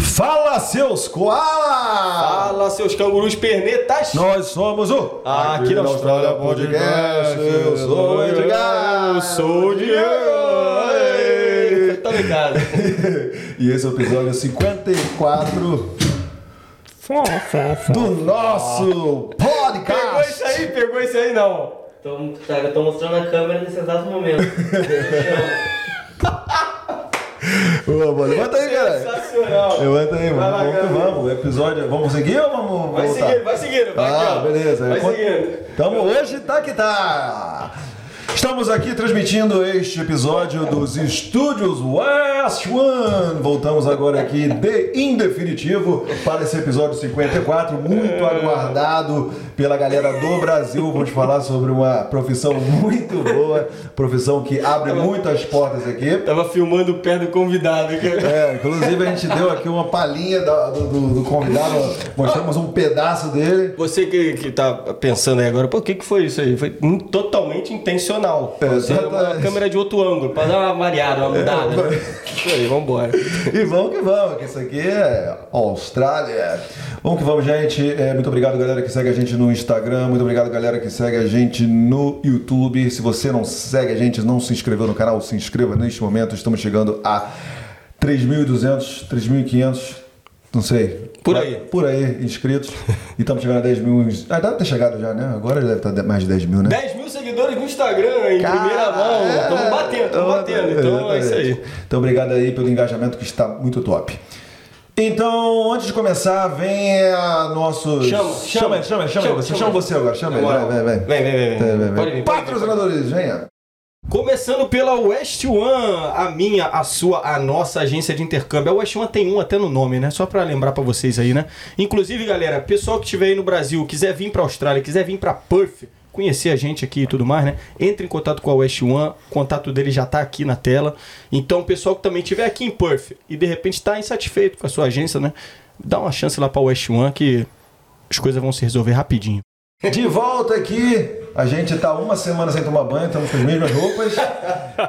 Fala, seus koala! Fala, seus cangurus pernetas! Nós somos o Aqui na Austrália Podcast. Eu sou o Edgar. Eu sou o Diego. Tá ligado? E esse é o episódio 54 do nosso Pegou podcast. isso aí, pegou isso aí não. Tô, tá, eu tô mostrando a câmera nesse exato momento. Ô, mano, levanta aí, cara. Sensacional. Levanta aí, vamos, lá, vamos que vamos. Episódio, vamos seguir ou vamos Vai voltar? seguindo, vai seguindo. Vai Ah, aqui, beleza. Vai seguindo. Tamo hoje tá que tá. Estamos aqui transmitindo este episódio dos estúdios West One. Voltamos agora aqui de em definitivo para esse episódio 54, muito aguardado pela galera do Brasil. Vamos falar sobre uma profissão muito boa, profissão que abre muitas portas aqui. Tava filmando o pé do convidado. cara. É, inclusive a gente deu aqui uma palhinha do, do- do convidado, mostramos um pedaço dele. Você que, que tá pensando aí agora, o que, que foi isso aí? Foi totalmente intencional. É, Você uma exatamente. câmera de outro ângulo, pra dar uma variada, uma mudada. né? Isso aí, vambora. E vamos que vamos, que isso aqui é Austrália. Vamos que vamos, gente. É, muito obrigado, galera, que segue a gente no Instagram. Muito obrigado, galera, que segue a gente no YouTube. Se você não segue a gente, não se inscreveu no canal, se inscreva neste momento. Estamos chegando a 3.200, 3.500, não sei. Por aí. Por aí, inscritos. E estamos chegando a 10 mil. Ah, deve ter chegado já, né? Agora deve estar mais de 10 mil, né? 10 mil seguidores no Instagram, em primeira mão. é. Estamos batendo, estamos batendo. Então é isso aí. Então, obrigado aí pelo engajamento que está muito top. Então, antes de começar, vem a nosso. Chama, chama, chama. chama, chama, você. chama. Você agora, chama vai. Vem, vem, vem. Vem, vem, vem. Pode vir. Patrocinadores, venha. Começando pela West One, a minha, a sua, a nossa agência de intercâmbio. A West One tem um até no nome, né? Só pra lembrar pra vocês aí, né? Inclusive, galera, pessoal que estiver aí no Brasil, quiser vir pra Austrália, quiser vir pra Perth, conhecer a gente aqui e tudo mais, né? Entre em contato com a West One, o contato dele já tá aqui na tela. Então, pessoal que também estiver aqui em Perth e de repente tá insatisfeito com a sua agência, né? Dá uma chance lá pra West One que as coisas vão se resolver rapidinho. De volta aqui. A gente tá uma semana sem tomar banho, estamos com as mesmas roupas.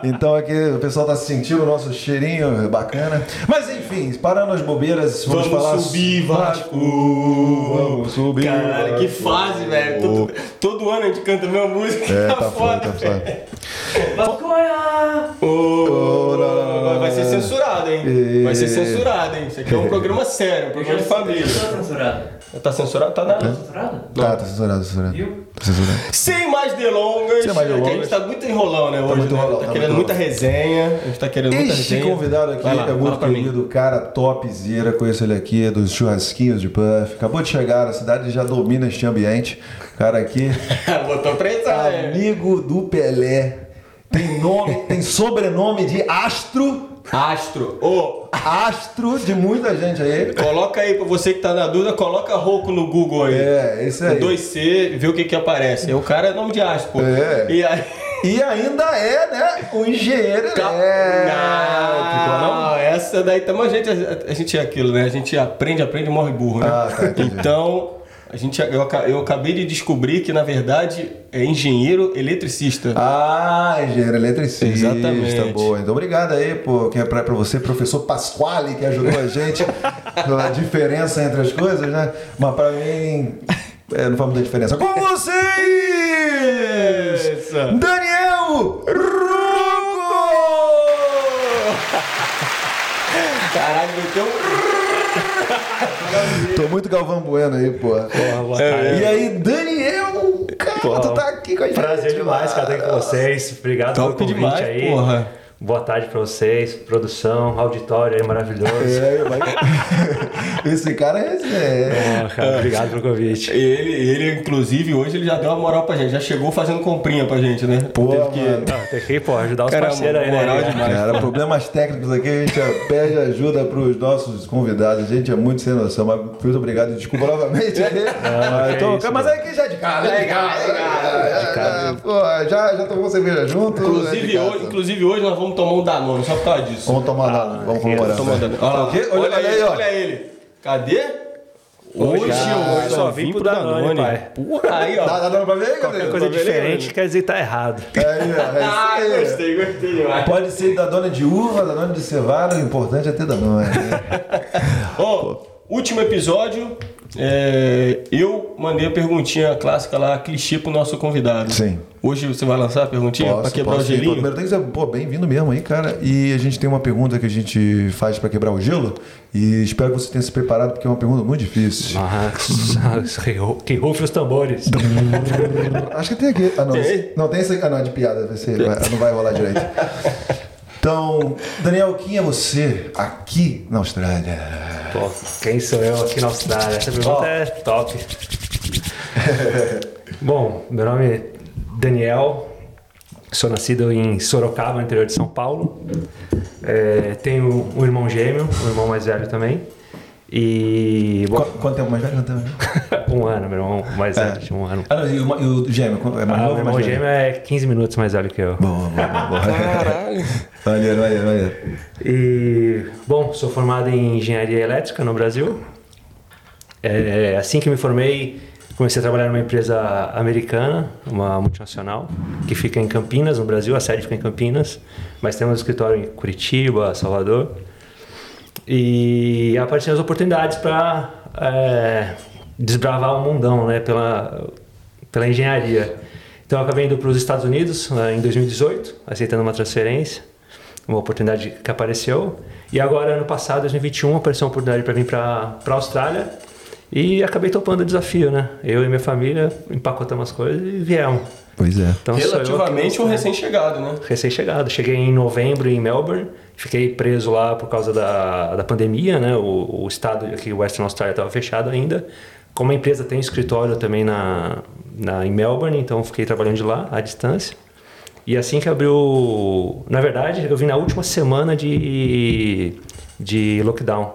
Então aqui o pessoal tá sentindo o nosso cheirinho bacana. Mas enfim, parando as bobeiras, vamos, falar. subir, Vasco! Vamos subir. Caralho, que fase, velho. Todo, todo ano a gente canta a mesma música. É, tá foda, tá velho. foda. Vasconha! Vai ser censurado, hein? Vai ser censurado, hein? Isso aqui é um programa sério, um programa de família. Tá censurado. Tá censurado? Tá nada. Censurado? Tá, tá censurado, tá censurado. Viu? Tá. Sem mais delongas, Sem mais que a delongas. gente tá muito enrolão, né? Hoje, muito né? enrolão, tá tá querendo muita resenha. A gente tá querendo muita Este resenha. convidado aqui lá, é muito querido, cara topzera, conheço ele aqui, é dos churrasquinhos de Puff. Acabou de chegar na cidade já domina este ambiente. Cara aqui, Botou pressão, é. amigo do Pelé. Tem nome, tem sobrenome de astro, Astro. Ô, astro de muita gente aí. coloca aí pra você que tá na dúvida, coloca Rouco no Google aí. É, esse aí. 2C, vê o que que aparece. O cara é nome de astro, pô. É. E aí... E ainda é, né, um engenheiro elétrico, não? Não, essa daí também a gente, a, gente é aquilo, né? A gente aprende, aprende e morre burro, né? Ah, tá, então, a gente, eu, eu acabei de descobrir que, na verdade, é engenheiro eletricista. Ah, engenheiro eletricista. Exatamente. Boa. Então, obrigado aí por, que é pra, pra você, professor Pasquale, que ajudou a gente a diferença entre as coisas, né? Mas pra mim, é, não faz muita diferença. Com vocês! Isso. Daniel Rucco! Caralho, meteu Tô muito Galvão Bueno aí, porra. boa tarde. E aí, Daniel, cara, Porra, tu tá aqui com a gente. Prazer demais estar aqui com vocês. Obrigado Top pelo convite demais, aí. porra. Boa tarde pra vocês, produção, auditório aí maravilhoso. É, Esse cara é. é- Ó, cara, obrigado pelo convite. Ele, ele, inclusive, hoje ele já deu uma moral pra gente. Já chegou fazendo comprinha pra gente, né? Pô, Teve que... mano. Não, tem que pô, ajudar os Cara, parceiros aí, né? moral cara? demais. Cara, problemas técnicos aqui, a gente pede ajuda para os nossos convidados. A gente é muito sem noção, mas muito obrigado. Desculpa novamente. aí. mas, que tô- isso, mas aí que já é de casa. É de casa. É de casa. Pô, já, já tomou cerveja junto? é Inclusive hoje, inclusive hoje nós vamos tomar um Danone, só por causa disso. Vamos tomar vamos comemorar. Vamos um. Danone. Olha, olha, Olha ele, olha ele. Cadê? Hoje eu só vim pro Danone, pai. Porra, aí, ó. Tá, tá dando pra ver, Qualquer coisa Tá diferente quer dizer que tá errado. Aí, ó, é isso Ah, aí. gostei, gostei demais. Pode ser da dona de uva, da dona de cevada, o importante é ter da dona. Ó, último episódio, é, eu mandei a perguntinha clássica lá, clichê pro nosso convidado. Sim. Hoje você vai lançar a perguntinha pra quebrar o sim. Pô, gelinho? Primeiro tem que dizer, pô, bem-vindo mesmo aí, cara. E a gente tem uma pergunta que a gente faz pra quebrar o gelo. E espero que você tenha se preparado, porque é uma pergunta muito difícil. Nossa, que rufe os tambores. Acho que tem aqui. Ah, não. Tem? Não, tem essa aqui. Ah, não, é de piada. Vai ser, vai- não vai rolar direito. Então, Daniel, quem é você aqui na Austrália? Pô, quem sou eu aqui na Austrália? Essa pergunta Ó. é top. Bom, meu nome é Daniel, sou nascido em Sorocaba, interior de São Paulo. É, tenho um irmão gêmeo, um irmão mais velho também. E. Qu- Bom, Quanto tempo mais velho? Quanto tempo mais velho? um ano, meu irmão mais É. velho, um ano. Ah, não, e o, e o gêmeo? É mais Ah, novo meu irmão mais velho? gêmeo é 15 minutos mais velho que eu. Boa, boa, boa. Caralho. Maneiro, maneiro, maneiro. E, bom, sou formado em engenharia elétrica no Brasil. É, assim que me formei, comecei a trabalhar numa empresa americana, uma multinacional, que fica em Campinas, no Brasil. A sede fica em Campinas, mas temos escritório em Curitiba, Salvador. E apareceram as oportunidades para desbravar o mundão né, pela, pela engenharia. Então eu acabei indo para os Estados Unidos eh, em 2018, aceitando uma transferência, uma oportunidade que apareceu. E agora, ano passado, 2021, apareceu uma oportunidade para vir para a Austrália e acabei topando o desafio, né? Eu e minha família empacotamos as coisas e viemos. Pois é. Então, Relativamente um recém-chegado, né? recém-chegado. Cheguei em novembro em Melbourne, fiquei preso lá por causa da, da pandemia, né? O, o estado aqui, Western Australia, estava fechado ainda. Como a empresa tem escritório também na, na, em Melbourne, então fiquei trabalhando de lá, à distância. E assim que abriu... Na verdade, eu vim na última semana de, de lockdown.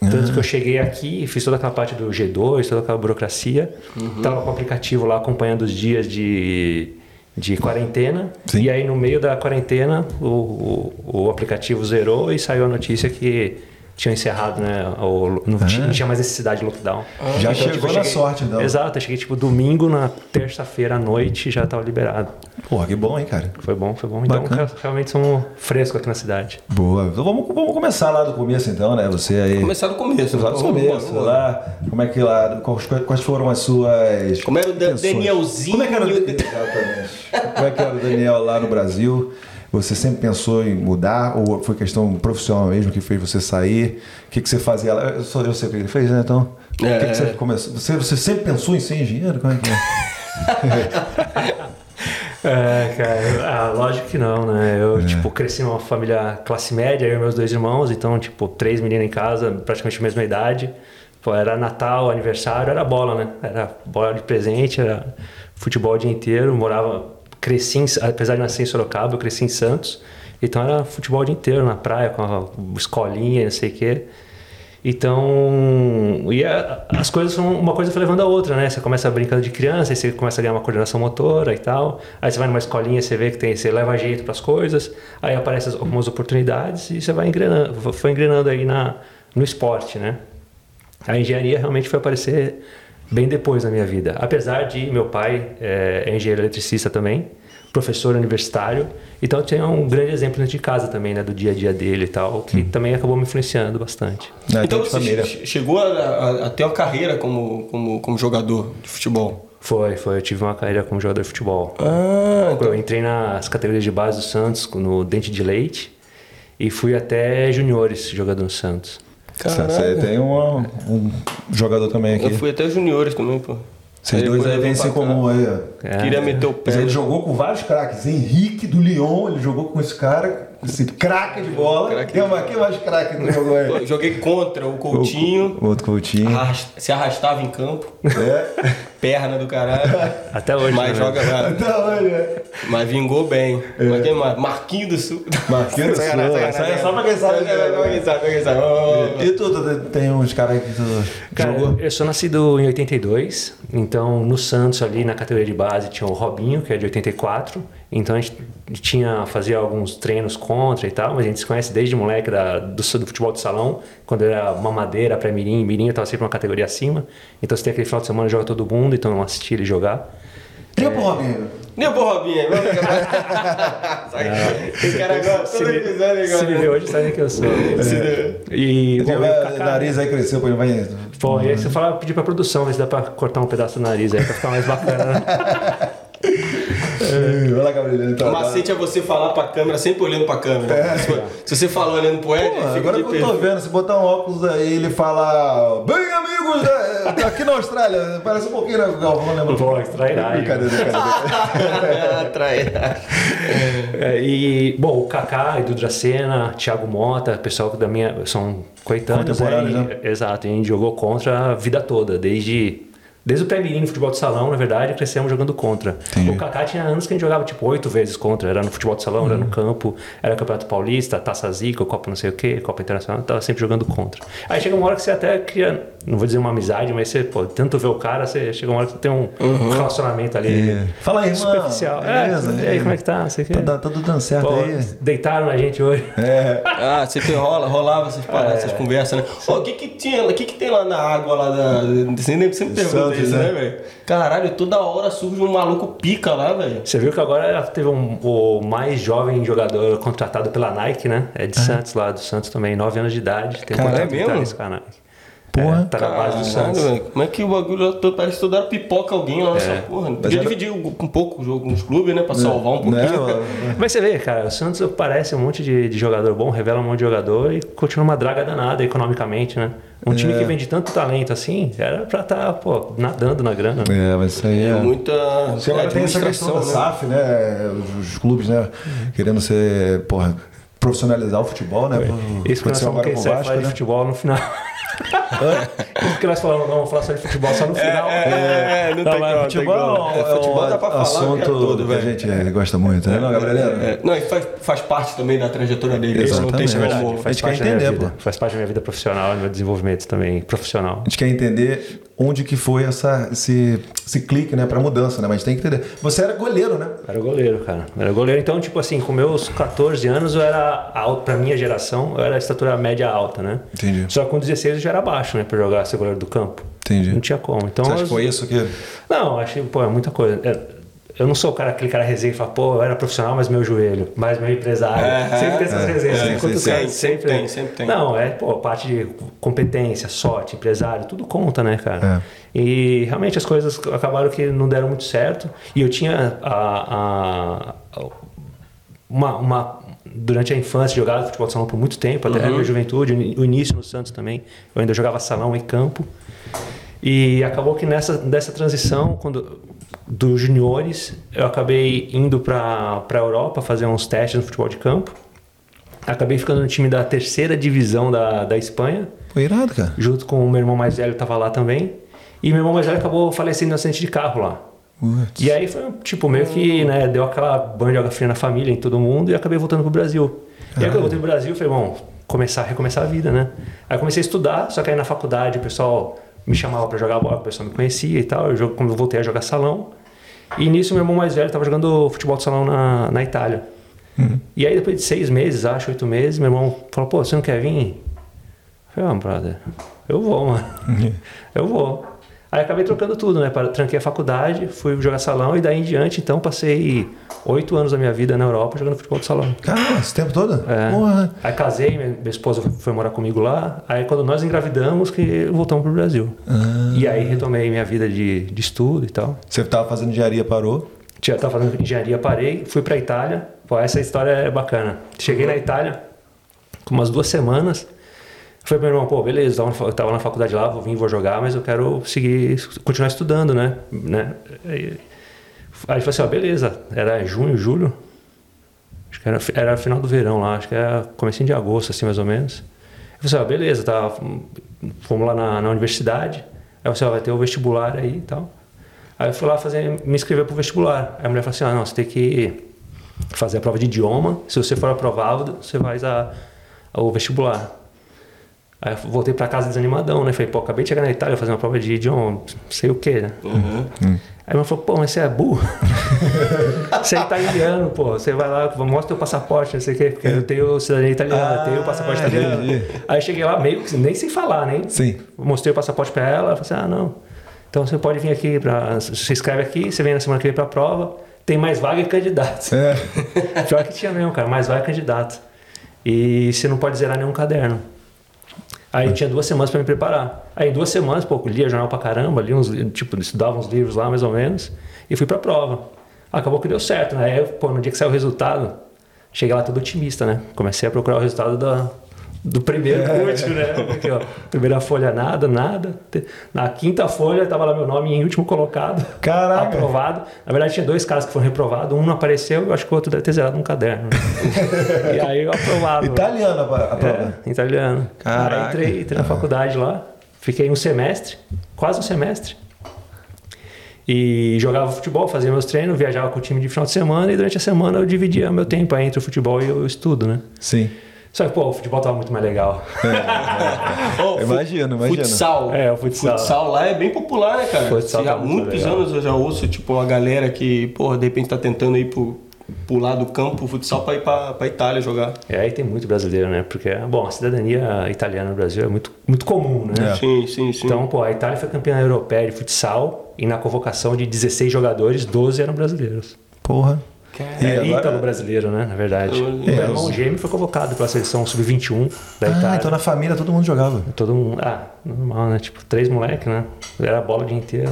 Tanto que eu cheguei aqui, fiz toda aquela parte do G2, toda aquela burocracia. Tava com o aplicativo lá acompanhando os dias de, de quarentena. Sim. E aí, no meio da quarentena, o, o, o aplicativo zerou e saiu a notícia que tinha encerrado, né? O, não, tinha, não tinha mais necessidade de lockdown. Já Então, chegou tipo, eu na cheguei- sorte, então. Exato, eu cheguei tipo domingo, na terça-feira à noite já estava liberado. Porra, que bom, hein, cara. Foi bom, foi bom. Então, Bacana. re- realmente somos frescos aqui na cidade. Boa. Então vamos, vamos começar lá do começo, então, né? Você aí. Começar do começo. Lá do Vamos- começo, vamos- lá. Como é que lá. Quais, quais foram as suas. Como era o Dan- intenções? Danielzinho Como é que era o o- Exatamente. Como é que era o Daniel lá no Brasil? Você sempre pensou em mudar ou foi questão profissional mesmo que fez você sair? O que, que você fazia lá? Eu, só, eu sei o que ele fez, né? Então, o que, que você É. começou? Você, você sempre pensou em ser engenheiro? Como é que é? É, cara, ah, lógico que não, né? Eu, tipo, cresci numa família classe média, eu e meus dois irmãos, então, tipo, três meninas em casa, praticamente a mesma idade. Pô, era Natal, aniversário, era bola, né? Era bola de presente, era futebol o dia inteiro, morava, cresci, em, apesar de nascer em Sorocaba, eu cresci em Santos, então era futebol o dia inteiro na praia, com a escolinha, não sei o quê. Então, e a- as coisas uma coisa foi levando a outra, né? Você começa brincando de criança, aí você começa a ganhar uma coordenação motora e tal. Aí você vai numa escolinha, você vê que tem, você leva jeito para as coisas. Aí aparecem as- algumas oportunidades e você vai engrenando, foi engrenando aí na no esporte, né? A engenharia realmente foi aparecer bem depois na minha vida. Apesar de meu pai é, é engenheiro eletricista também, professor universitário, então eu tinha um grande exemplo dentro de casa também, né, do dia a dia dele e tal, que também acabou me influenciando bastante. Não, Então você chegou a, a- a ter uma carreira como, como, como jogador de futebol? Foi, foi. Eu tive uma carreira como jogador de futebol. Ah, Eu entrei nas categorias de base do Santos, no Dente de Leite, e fui até juniores jogador no Santos. Você tem uma- um jogador também aqui. Eu fui até juniores também, pô. Vocês dois aí pra cá. comum aí, ó. É. Queria meter o pé. Mas ele jogou com vários craques. Henrique do Lyon, ele jogou com esse cara, esse craque de bola. Craque Quem mais, quem mais craque do jogou Pô, aí? joguei contra o Coutinho, O outro Coutinho. arras- se arrastava em campo, É. perna do caralho. Até hoje. Mas né? joga, Então, olha. mas vingou bem. Mas quem mais? Marquinhos do Sul. Marquinhos do Sul. É só pra quem sabe. Pra quem sabe, pra quem sabe. Ô, E tu, tu tem uns caras aí que tu Cara, jogou? eu sou nascido em 82, então no Santos ali na categoria de base tinha o Robinho, que é de 84, Então a gente tinha, fazia alguns treinos contra e tal, mas a gente se conhece desde moleque da, do, do futebol de salão, quando era mamadeira, pré-mirim, mirim, eu tava sempre uma categoria acima. Então você tem aquele final de semana joga todo mundo, então eu assisti ele jogar. Liga pro Robinho. Nem pro Robinho. Esse cara agora, Se todo episódio se me igual. vê hoje, sabe quem eu sou. E, bom, Tem e o Kaká, nariz aí cresceu, pô, ele vai. Pô, e aí você fala, pedir pra produção, ver se dá pra cortar um pedaço do nariz aí pra ficar mais bacana. né? Vai lá. Então, O macete é você falar pra câmera, sempre olhando pra câmera. Se, se você falar olhando pro Ed, Pô, agora que eu tô vendo, se botar um óculos aí ele fala. Bem, amigos, é, aqui na Austrália. Parece um pouquinho, né, Galvão, lembra? Pô, extrairagem. Brincadeira, brincadeira. Traíra. É, e, bom, o Kaká, Edu Dracena, Thiago Mota, pessoal da minha. são coetâneos. Contemporâneos, aí, né? Exato, a gente jogou contra a vida toda, desde. Desde o pré-mirim no futebol de salão, na verdade, crescemos jogando contra. Entendi. O Kaká tinha anos que a gente jogava tipo oito vezes contra. Era no futebol de salão, era Uhum. no campo, era Campeonato Paulista, Taça Zica, Copa não sei o que, Copa Internacional, tava sempre jogando contra. Aí chega uma hora que você até cria, não vou dizer uma amizade, mas você, pô, tanto ver o cara, você chega uma hora que você tem um Uhum. relacionamento ali Fala aí, irmão. superficial. Beleza, é, e aí, como é que tá? Não sei o quê. Tá, tá tudo dando certo Pô, aí. deitaram na gente hoje. É. Ah, sempre rola, rolava essas paradas, essas conversas, né? Ô, o que que tinha, o que que tem lá na água lá da... Você sempre sempre pergunta isso, né? né, velho? Caralho, toda hora surge um maluco pica lá, velho. Você viu que agora teve um, o mais jovem jogador contratado pela Nike, né? É de Santos, lá do Santos também, 9 anos de idade. Tem Caralho, é mesmo? vitalício com a Nike. Porra. É, tá na base do Santos. velho. Como é que o bagulho todo, parece que toda pipoca alguém lá nessa porra? Podia era- dividir um pouco o jogo nos clubes, né? Pra salvar um Né, pouquinho. mano? Mas você vê, cara, o Santos parece um monte de, de jogador bom, revela um monte de jogador e continua uma draga danada economicamente, né? Um time É. que vende tanto talento assim, era pra estar, pô, nadando na grana. É, mas isso aí É é. muita Você agora tem essa questão da SAF, né? Os, os clubes, né? Querendo ser, porra, profissionalizar o futebol, né? Isso que nós com o Vasco, né? futebol no final. Isso que nós falamos, não, vamos falar só de futebol só no final. É, não, tem mas como, futebol tem é, É, futebol dá pra falar o assunto todo, que a gente é, gosta muito, né? Não, Gabriel? É, não, e faz, faz parte também da trajetória dele. Isso não tem Exatamente. como. A gente quer parte da minha entender, vida. pô. Faz parte da minha vida profissional, do meu desenvolvimento também profissional. A gente quer entender onde que foi essa, esse, esse clique, né? Pra mudança, né? Mas tem que entender. Você era goleiro, né? Era goleiro, cara. Era goleiro. Então, tipo assim, com meus 14 anos, eu era alto, pra minha geração, eu era estatura média alta, né? Entendi. Só que com 16 eu já era baixo, né? Pra jogar ser goleiro do campo. Entendi. Não tinha como. Então, Você acha que foi isso que. Não, achei, pô, é muita coisa. É, Eu não sou o cara, aquele cara resenha e fala, pô, eu era profissional, mas meu joelho, mas meu empresário. sempre tem essas resenhas. é, sempre sim, conta sim. o cara, Sempre sempre tem, sempre tem. Não, é, pô, parte de competência, sorte, empresário, tudo conta, né, cara? E realmente as coisas acabaram que não deram muito certo. E eu tinha a, a- uma, uma- durante a infância jogava futebol de salão por muito tempo, até a minha juventude, o início no Santos também. Eu ainda jogava salão em campo. E acabou que nessa dessa transição, quando dos juniores, eu acabei indo para a Europa fazer uns testes no futebol de campo. Acabei ficando no time da terceira divisão da, da Espanha, Foi irado, cara. junto com o meu irmão mais velho, estava lá também. E meu irmão mais velho acabou falecendo em um acidente de carro lá. Putz. E aí foi, tipo, meio que, né, deu aquela banho de água fria na família, em todo mundo, e acabei voltando pro Brasil. E aí quando eu voltei pro Brasil, falei, bom, começar, recomeçar a vida, né? Aí comecei a estudar, só que aí na faculdade o pessoal me chamava para jogar bola, o pessoal me conhecia e tal. Eu, quando eu voltei a jogar salão. E nisso meu irmão mais velho estava jogando futebol de salão na, na Itália. E aí depois de seis meses, acho, oito meses, meu irmão falou, pô, você não quer vir? Eu falei, ah, brother, eu vou, mano. eu vou. Aí acabei trocando tudo, né? Tranquei a faculdade, fui jogar salão e daí em diante, então, passei oito anos da minha vida na Europa jogando futebol de salão. Cara, esse tempo todo? É. Porra. Aí casei, minha esposa foi morar comigo lá. Aí quando nós engravidamos, que voltamos pro Brasil. E aí retomei minha vida de, de estudo e tal. Você tava fazendo engenharia, parou. Já estava fazendo engenharia, parei, fui para Itália. Pô, essa história é bacana. Cheguei na Itália com umas duas semanas. Falei pro meu irmão, pô, beleza, eu tava na faculdade lá, vou vir, vou jogar, mas eu quero seguir, continuar estudando, né? né? Aí, ele falou assim, ó, beleza, era junho, julho, acho que era, era final do verão lá, acho que era comecinho de agosto, assim, mais ou menos. Eu falei assim, ó, beleza, tá, fomos lá na, na universidade, aí você ó, vai ter o vestibular aí e tal. Aí eu fui lá fazer, me inscrever pro vestibular. Aí a mulher falou assim, ah, não, você tem que fazer a prova de idioma, se você for aprovado, você faz a, o vestibular. Aí eu voltei pra casa desanimadão, né? Falei, pô, acabei de chegar na Itália fazer uma prova de idioma, não sei o quê, né? Aí ela falou, pô, mas você é burro? você é italiano, pô. Você vai lá, mostra teu passaporte, não sei o quê, porque eu tenho cidadania italiana, Ah, tenho o passaporte italiano. entendi. Aí eu cheguei lá meio que nem sem falar, né? Sim. Mostrei o passaporte pra ela, ela falou assim, ah, não. Então você pode vir aqui, pra, se inscreve aqui, você vem na semana que vem pra prova, tem mais vaga e candidato. É. Pior que tinha mesmo, cara, mais vaga e candidato. E você não pode zerar nenhum caderno. Aí tinha duas semanas para me preparar. Aí em duas semanas, pô, lia jornal pra caramba, li uns, tipo, estudava uns livros lá mais ou menos, e fui pra prova. Acabou que deu certo, né? Aí, pô, no dia que saiu o resultado, cheguei lá todo otimista, né? Comecei a procurar o resultado da, do primeiro curso, né? Aqui, ó, primeira folha, nada, nada. Na quinta folha, tava lá meu nome em último colocado. Caraca. Aprovado. Na verdade, tinha dois caras que foram reprovados. Um não apareceu, eu acho que o outro deve ter zerado um caderno. né? e aí eu aprovado. Italiana a prova. É, italiano. Caraca. Aí entrei, entrei na faculdade lá, fiquei um semestre, quase um semestre. E jogava futebol, fazia meus treinos, viajava com o time de final de semana e durante a semana eu dividia meu tempo entre o futebol e o estudo, né? Sim. Só que, pô, o futebol tava muito mais legal. Ó, fu- Imagino, imagino. Futsal. É, o futsal. lá é bem popular, né, cara? Futsal Há tá muito muitos legal. anos eu já ouço, tipo, uma galera que, porra, de repente tá tentando ir pro, pular do campo, futsal, pra ir pra, pra Itália jogar. E aí tem muito brasileiro, né? Porque, bom, a cidadania italiana no Brasil é muito, muito comum, né? É. Sim, sim, sim. Então, pô, a Itália foi campeã europeia de futsal e na convocação de 16 jogadores, 12 eram brasileiros. Porra. É, agora- ítalo brasileiro, né? Na verdade. É, Meu irmão gêmeo foi convocado pela seleção sub-21 da Itália. Ah, então na família todo mundo jogava. Todo mundo. Ah, normal, né? Tipo, três moleques, né? Era bola o dia inteiro.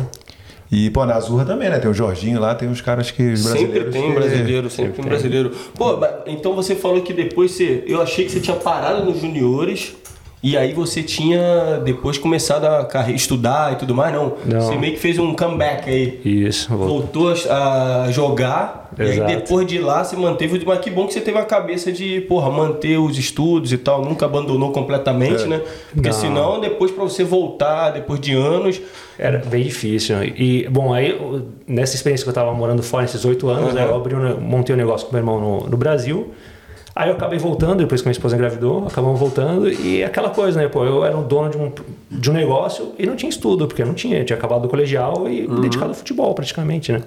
E, pô, na Azurra também, né? Tem o Jorginho lá, tem uns caras que. os Sempre brasileiros tem que- brasileiro, sempre tem brasileiro. Pô, então você falou que depois você. Eu achei que você tinha parado nos juniores. E aí você tinha depois começado a estudar e tudo mais, não. Não. Você meio que fez um comeback aí. Isso. Voltou a jogar. E Exato. aí depois de lá você manteve. Mas que bom que você teve a cabeça de, porra, manter os estudos e tal. Nunca abandonou completamente, É. né? Porque Não. senão, depois pra você voltar, depois de anos. Era bem difícil. E, bom, aí, nessa experiência que eu tava morando fora, nesses oito anos, né, eu abri um, montei um negócio com meu irmão no, no Brasil. Aí eu acabei voltando, depois que minha esposa engravidou, acabamos voltando. E aquela coisa, né? Pô, eu era um dono de um, de um negócio e não tinha estudo, porque eu não tinha. Eu tinha acabado o colegial e me dedicado ao futebol, praticamente, né?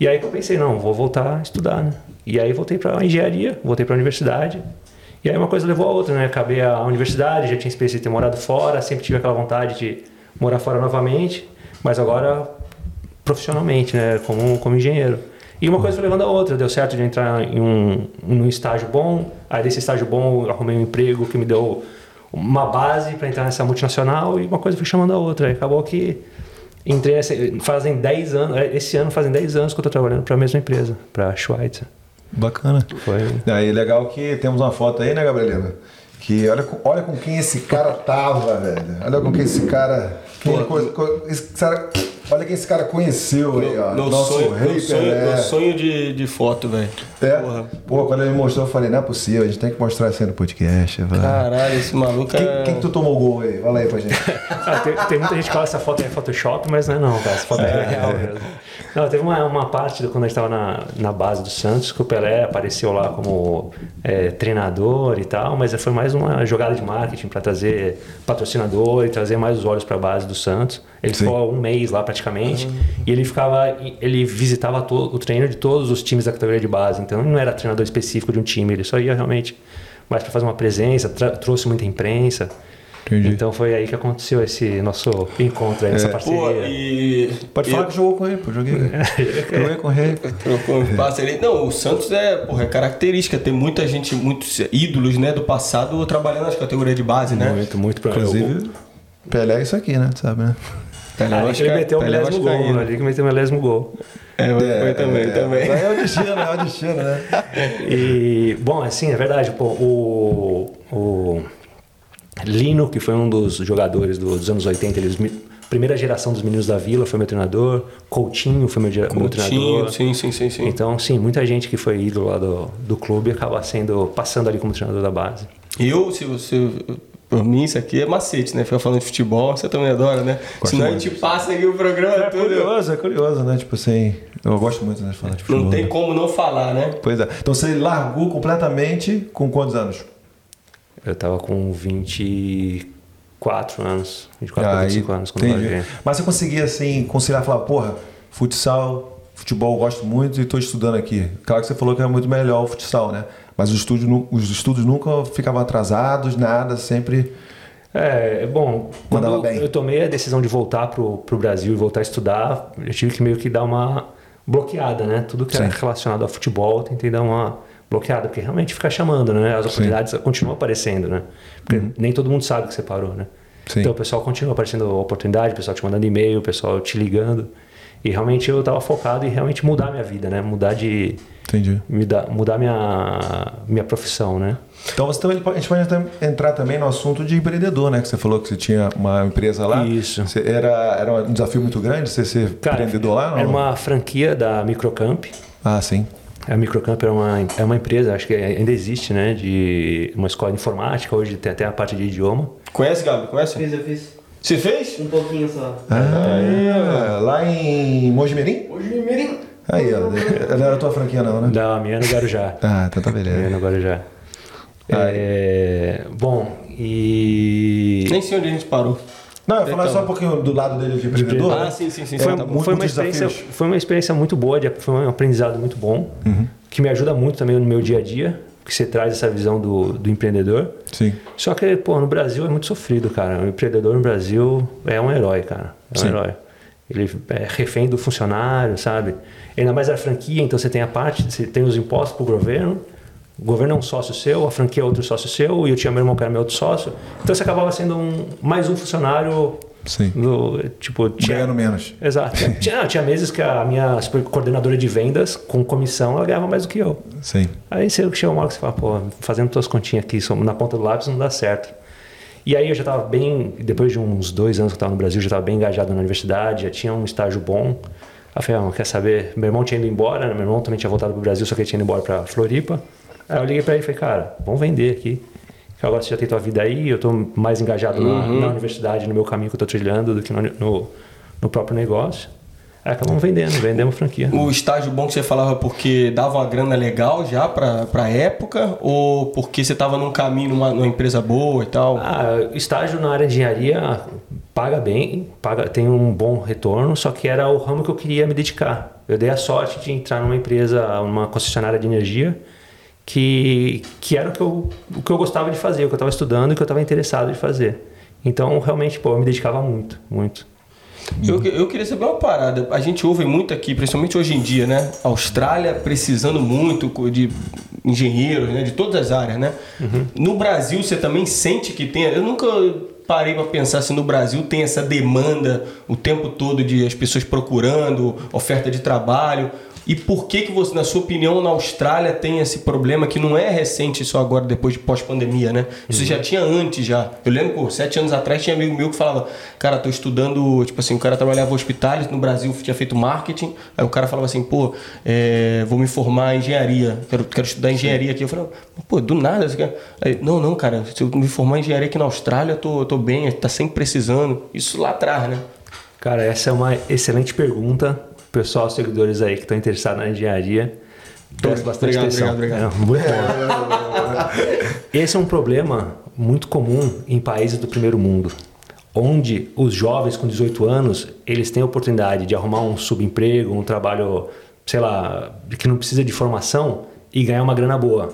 E aí que eu pensei, não, vou voltar a estudar, né? E aí voltei para engenharia, voltei para a universidade. E aí uma coisa levou a outra, né? Acabei a universidade, já tinha experiência de ter morado fora, sempre tive aquela vontade de morar fora novamente, mas agora profissionalmente, né? Como, como engenheiro. E uma coisa foi levando a outra, deu certo de entrar em um, num estágio bom, aí desse estágio bom eu arrumei um emprego que me deu uma base para entrar nessa multinacional e uma coisa foi chamando a outra. Aí acabou que entrei nessa, fazem 10 anos, esse ano fazem 10 anos que eu estou trabalhando para a mesma empresa, para a Schweitzer. Bacana. Foi Aí legal que temos uma foto aí, né, Gabrielina? Que olha, com- olha com quem esse cara tava, velho. Olha com quem esse cara. Quem Pô, co- co- esse cara- olha quem esse cara conheceu aí, ó. Meu Nosso sonho, rei meu sonho, Pelé. meu sonho de, de foto, velho. É. Porra. Pô, quando ele me mostrou, eu falei, não é possível, a gente tem que mostrar isso aí no podcast. velho. Caralho, esse maluco Quem, é. quem que tu tomou o gol aí? Fala aí pra gente. Ah, tem, tem muita gente que fala que essa foto é Photoshop, mas não é não, cara. Essa foto é real mesmo. Não, teve uma, uma parte do, quando a gente estava na, na base do Santos que o Pelé apareceu lá como é, treinador e tal, mas foi mais uma jogada de marketing para trazer patrocinador e trazer mais os olhos para a base do Santos. Ele Sim. ficou um mês lá praticamente e ele ficava, ele visitava o treino de todos os times da categoria de base. Então ele não era treinador específico de um time, ele só ia realmente mais para fazer uma presença, trouxe muita imprensa. Entendi. Então foi aí que aconteceu esse nosso encontro aí, essa Pô, parceria. e. Pode e- falar que jogou com ele, pô. Joguei. Joguei com rei. Trocou um passe ali. Não, o Santos é, porra, é característica. Tem muita gente, muitos ídolos, né, do passado trabalhando nas categorias de base, né? Muito, muito pra Inclusive, Pelé é isso aqui, né? Tu sabe, né? Pelé Ah, Vasca- ele meteu o Pelé milésimo gol, ali que meteu o milésimo gol. É, foi também, é, também. É o destino, é o destino, né? E, bom, assim, é verdade, pô, o, o Lino, que foi um dos jogadores do- dos anos 80, ele, os mi- primeira geração dos meninos da Vila foi meu treinador, Coutinho foi meu, gera- meu Coutinho, treinador. sim, sim, sim, sim. Então, sim, muita gente que foi ídolo lá do, do clube acaba sendo, passando ali como treinador da base. Eu, se você. Por mim, isso aqui é macete, né? Ficar falando de futebol, você também adora, né? Gosto Senão a muito. gente passa aqui o programa É todo. curioso, é curioso, né? Tipo assim, eu gosto muito né, de falar de futebol. Não tem né? como não falar, né? Pois é. Então você largou completamente com quantos anos? Eu tava com 24 anos. 24 Ah, para 25 anos quando eu larguei. Mas você conseguia assim conciliar, falar, porra, futsal, futebol eu gosto muito e estou estudando aqui. Claro que você falou que era muito melhor o futsal, né? Mas os estudos, os estudos nunca ficavam atrasados, nada, sempre. É, bom, quando bem. eu tomei a decisão de voltar pro, pro Brasil e voltar a estudar, eu tive que meio que dar uma bloqueada, né? Tudo que era Sim. relacionado ao futebol, tentei dar uma bloqueada, porque realmente fica chamando, né? As oportunidades continuam aparecendo, né? Porque nem todo mundo sabe que você parou, né? Uhum. Sim. Então o pessoal continua aparecendo oportunidade, o pessoal te mandando e-mail, o pessoal te ligando. E realmente eu estava focado em realmente mudar minha vida, né? Mudar de... Entendi. Mudar, mudar minha, minha profissão, né? Então você também, a gente pode até entrar também no assunto de empreendedor, né? Que você falou que você tinha uma empresa lá. Isso. Você- era, era um desafio muito grande você ser empreendedor lá? Não? era uma franquia da Microcamp. Ah, sim. A Microcamp é uma, é uma empresa, acho que ainda existe, né? De uma escola de informática, hoje tem até a parte de idioma. Conhece, Gabi? Conhece? Fiz, eu fiz. Você fez? Um pouquinho só. Ah, lá em Mojimirim? Hoje mirim. Aí, ó. Não era a tua franquia, não, né? Da minha é no Guarujá. Ah, então tá minha é beleza. no Guarujá. É, bom, e... Nem sei onde a gente parou. Não, eu falar Então. só um pouquinho do lado dele de empreendedor. Ah, sim, sim, sim. É, Foi, tá muito- foi, uma experiência, desafios. foi uma experiência muito boa, foi um aprendizado muito bom, Uhum. que me ajuda muito também no meu dia a dia, que você traz essa visão do, do empreendedor. Sim. Só que, pô, no Brasil é muito sofrido, cara. O empreendedor no Brasil é um herói, cara. É um Sim. herói. Ele é refém do funcionário, sabe? Ainda mais a franquia, então você tem a parte, você tem os impostos pro governo. O governo é um sócio seu, a franquia é outro sócio seu, e eu tinha meu irmão que era meu outro sócio. Então você acabava sendo um, mais um funcionário Sim. do, tipo, tinha, Ganhando menos. Exato. tinha, tinha meses que a minha super coordenadora de vendas, com comissão, ela ganhava mais do que eu. Sim. Aí você chega uma hora que você fala, pô, fazendo tuas continhas aqui na ponta do lápis não dá certo. E aí eu já estava bem, depois de uns dois anos que eu estava no Brasil, já estava bem engajado na universidade, já tinha um estágio bom. Aí eu falei, ah, quer saber? Meu irmão tinha ido embora, né? meu irmão também tinha voltado para o Brasil, só que ele tinha ido embora para Floripa. Aí eu liguei para ele e falei, cara, vamos vender aqui. Que agora você já tem tua vida aí, eu estou mais engajado na, na universidade, no meu caminho que eu estou trilhando, do que no, no, no próprio negócio. Aí acabamos vendendo, vendemos franquia. O estágio bom que você falava porque dava uma grana legal já pra, pra época ou porque você tava num caminho, numa, numa empresa boa e tal? Ah, estágio na área de engenharia paga bem, paga, tem um bom retorno, só que era o ramo que eu queria me dedicar. Eu dei a sorte de entrar numa empresa, uma concessionária de energia, que, que era o que, eu, o que eu gostava de fazer, o que eu estava estudando e o que eu estava interessado de fazer. Então, realmente, pô, eu me dedicava muito, muito. Eu, eu queria saber uma parada. A gente ouve muito aqui, principalmente hoje em dia, né? Austrália precisando muito de engenheiros, né? De todas as áreas, né? No Brasil, você também sente que tem. Eu nunca parei para pensar se no Brasil tem essa demanda o tempo todo de as pessoas procurando oferta de trabalho. E por que que você, na sua opinião, na Austrália tem esse problema que não é recente só agora, depois de pós-pandemia, né? Isso já tinha antes já. Eu lembro, pô, sete anos atrás tinha amigo meu que falava, cara, tô estudando, tipo assim, o cara trabalhava em hospitais, no Brasil tinha feito marketing, aí o cara falava assim, pô, é, vou me formar em engenharia, quero, quero estudar engenharia aqui. Eu falei, pô, do nada, você quer... Aí, não, não, cara, se eu me formar em engenharia aqui na Austrália, eu tô, eu tô bem, tá sempre precisando. Isso lá atrás, né? Cara, essa é uma excelente pergunta. Pessoal, seguidores aí que estão interessados na engenharia, presta bastante Obrigado, atenção. obrigado, É, muito bom. Esse é um problema muito comum em países do primeiro mundo, onde os jovens com 18 anos, eles têm a oportunidade de arrumar um subemprego, um trabalho, sei lá, que não precisa de formação e ganhar uma grana boa.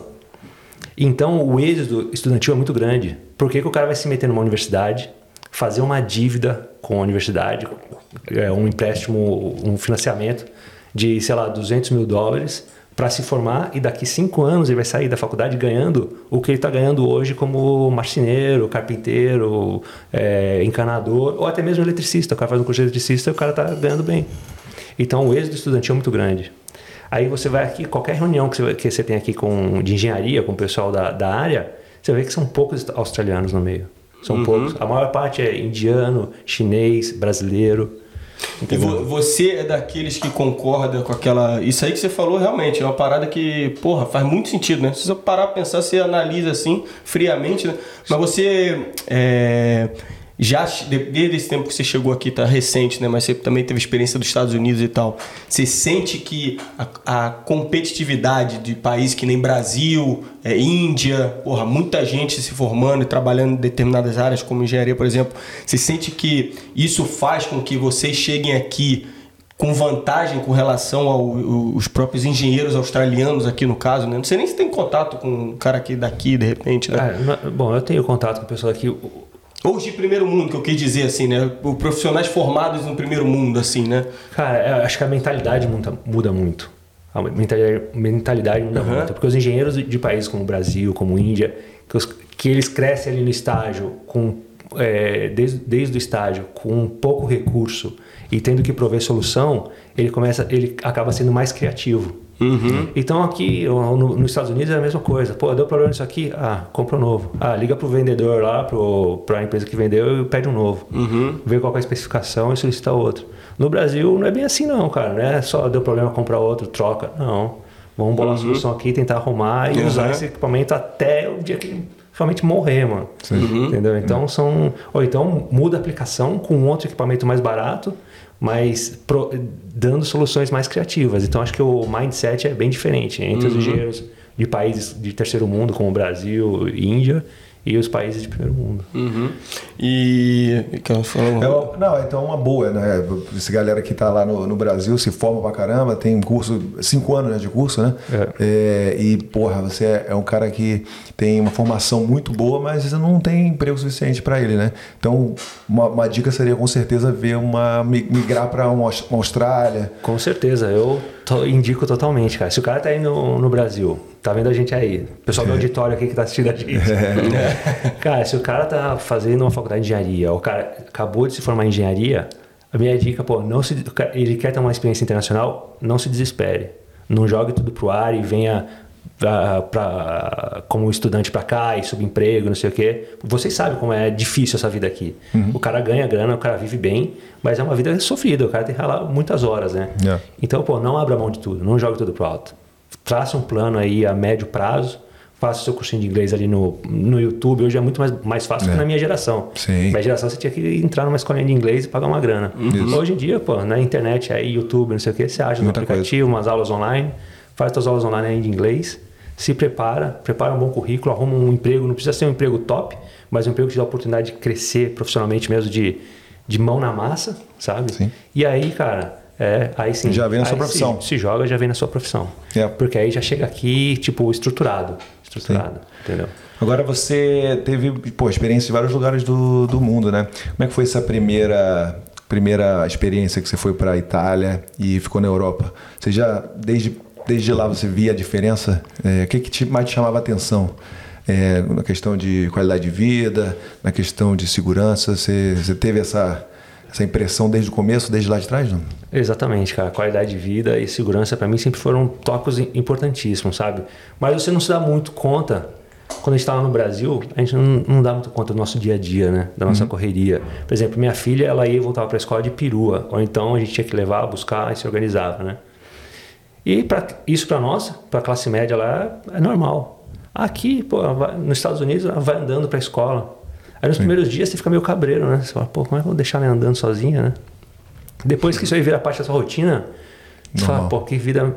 Então, o êxito estudantil é muito grande. Por que, que o cara vai se meter numa universidade, fazer uma dívida com a universidade, é, um empréstimo, um financiamento de, sei lá, 200 mil dólares para se formar e daqui cinco anos ele vai sair da faculdade ganhando o que ele está ganhando hoje como marceneiro, carpinteiro, é, encanador ou até mesmo eletricista. O cara faz um curso de eletricista e o cara está ganhando bem. Então, o êxito estudantil é muito grande. Aí você vai aqui, qualquer reunião que você, que você tem aqui com, de engenharia, com o pessoal da, da área, você vê que são poucos australianos no meio. São poucos. A maior parte é indiano, chinês, brasileiro. E vo- você é daqueles que concorda com aquela. Isso aí que você falou realmente é uma parada que, porra, faz muito sentido, né? Se você parar pra pensar, você analisa assim, friamente, né? Mas você. é, já de- desde esse tempo que você chegou aqui, tá recente, né? Mas você também teve experiência dos Estados Unidos e tal. Você sente que a, a competitividade de países que nem Brasil, é, Índia, porra, muita gente se formando e trabalhando em determinadas áreas, como engenharia, por exemplo. Você sente que isso faz com que vocês cheguem aqui com vantagem com relação aos próprios engenheiros australianos aqui no caso, né? Não sei nem se tem contato com um cara aqui daqui, de repente, né? Ah, bom, eu tenho contato com pessoas aqui. Ou de primeiro mundo, que eu quis dizer assim, né? Profissionais formados no primeiro mundo, assim, né? Cara, eu acho que a mentalidade muda, muda muito. A mentalidade, mentalidade muda Aham. muito. Porque os engenheiros de países como o Brasil, como Índia, que, os- que eles crescem ali no estágio, com, é, desde, desde o estágio, com pouco recurso e tendo que prover solução, ele, começa, ele acaba sendo mais criativo. Então aqui no- no- nos Estados Unidos é a mesma coisa. Pô, deu problema nisso aqui? Ah, compra um novo. Ah, liga pro vendedor lá, pro, pra empresa que vendeu e pede um novo. Vê qual é a especificação e solicita outro. No Brasil não é bem assim não, cara. Não é só deu problema, comprar outro, troca. Não. Vamos bolar a solução aqui, tentar arrumar e Uhum. usar esse equipamento até o dia que ele realmente morrer, mano. Entendeu? Então são. Ou então muda a aplicação com outro equipamento mais barato, mas pro- dando soluções mais criativas. Então acho que o mindset é bem diferente entre os engenheiros de países de terceiro mundo, como o Brasil, Índia, e os países de primeiro mundo. Uhum. E. que eu É uma- não, então uma boa, né? Essa galera que tá lá no, no Brasil se forma pra caramba, tem curso, cinco anos né, de curso, né? É, e, porra, você é, é um cara que tem uma formação muito boa, mas você não tem emprego suficiente pra ele, né? Então, uma, uma dica seria com certeza ver uma mi- migrar Aus- uma Austrália. Com certeza, eu to- indico totalmente, cara. Se o cara tá aí no, no Brasil, tá vendo a gente aí, pessoal do auditório aqui que tá assistindo a gente. cara, se o cara tá fazendo uma faculdade de engenharia, o cara acabou de se formar em engenharia, a minha dica, pô, não se, ele quer ter uma experiência internacional, não se desespere. Não jogue tudo pro ar e venha pra, pra- como estudante para cá e subemprego, não sei o quê. Vocês sabem como é difícil essa vida aqui. O cara ganha grana, o cara vive bem, mas é uma vida sofrida, o cara tem que ralar muitas horas, né? É. Então, pô, não abra mão de tudo, não jogue tudo pro alto. Traça um plano aí a médio prazo, faça o seu cursinho de inglês ali no, no YouTube. Hoje é muito mais, mais fácil que na minha geração. Sim. Na minha geração você tinha que entrar numa escolinha de inglês e pagar uma grana. Hoje em dia, pô, na internet aí, YouTube, não sei o que, você acha no Muita aplicativo, umas aulas online, faz suas aulas online aí de inglês, se prepara, prepara um bom currículo, arruma um emprego, não precisa ser um emprego top, mas um emprego que te dá a oportunidade de crescer profissionalmente mesmo, de, de mão na massa, sabe? Sim. E aí, cara, é, aí sim. Já vem na sua profissão. Se, se joga, já vem na sua profissão. É. Porque aí já chega aqui, tipo, estruturado. Estruturado, entendeu? Agora você teve, pô, experiência em vários lugares do, do mundo, né? Como é que foi essa primeira primeira experiência que você foi para a Itália e ficou na Europa? Você já desde desde lá você via a diferença? É, o que, que te, mais te chamava a atenção? É, na questão de qualidade de vida, na questão de segurança, você, você teve essa essa impressão desde o começo, desde lá de trás, não? Exatamente, cara. Qualidade de vida e segurança para mim sempre foram tópicos im- importantíssimos, sabe? Mas você não se dá muito conta. Quando a gente estava no Brasil, a gente não, não dá muito conta do nosso dia a dia, né? Da nossa correria. Por exemplo, minha filha, ela ia e voltava para a escola de perua. Ou então a gente tinha que levar, buscar e se organizava, né? E pra, isso para nós, para a classe média lá, é normal. Aqui, pô, vai- nos Estados Unidos, ela vai andando para a escola. Aí nos primeiros dias você fica meio cabreiro, né? Você fala, pô, como é que eu vou deixar ela andando sozinha, né? Depois que isso aí vira parte da sua rotina, você fala, Normal. pô, que vida.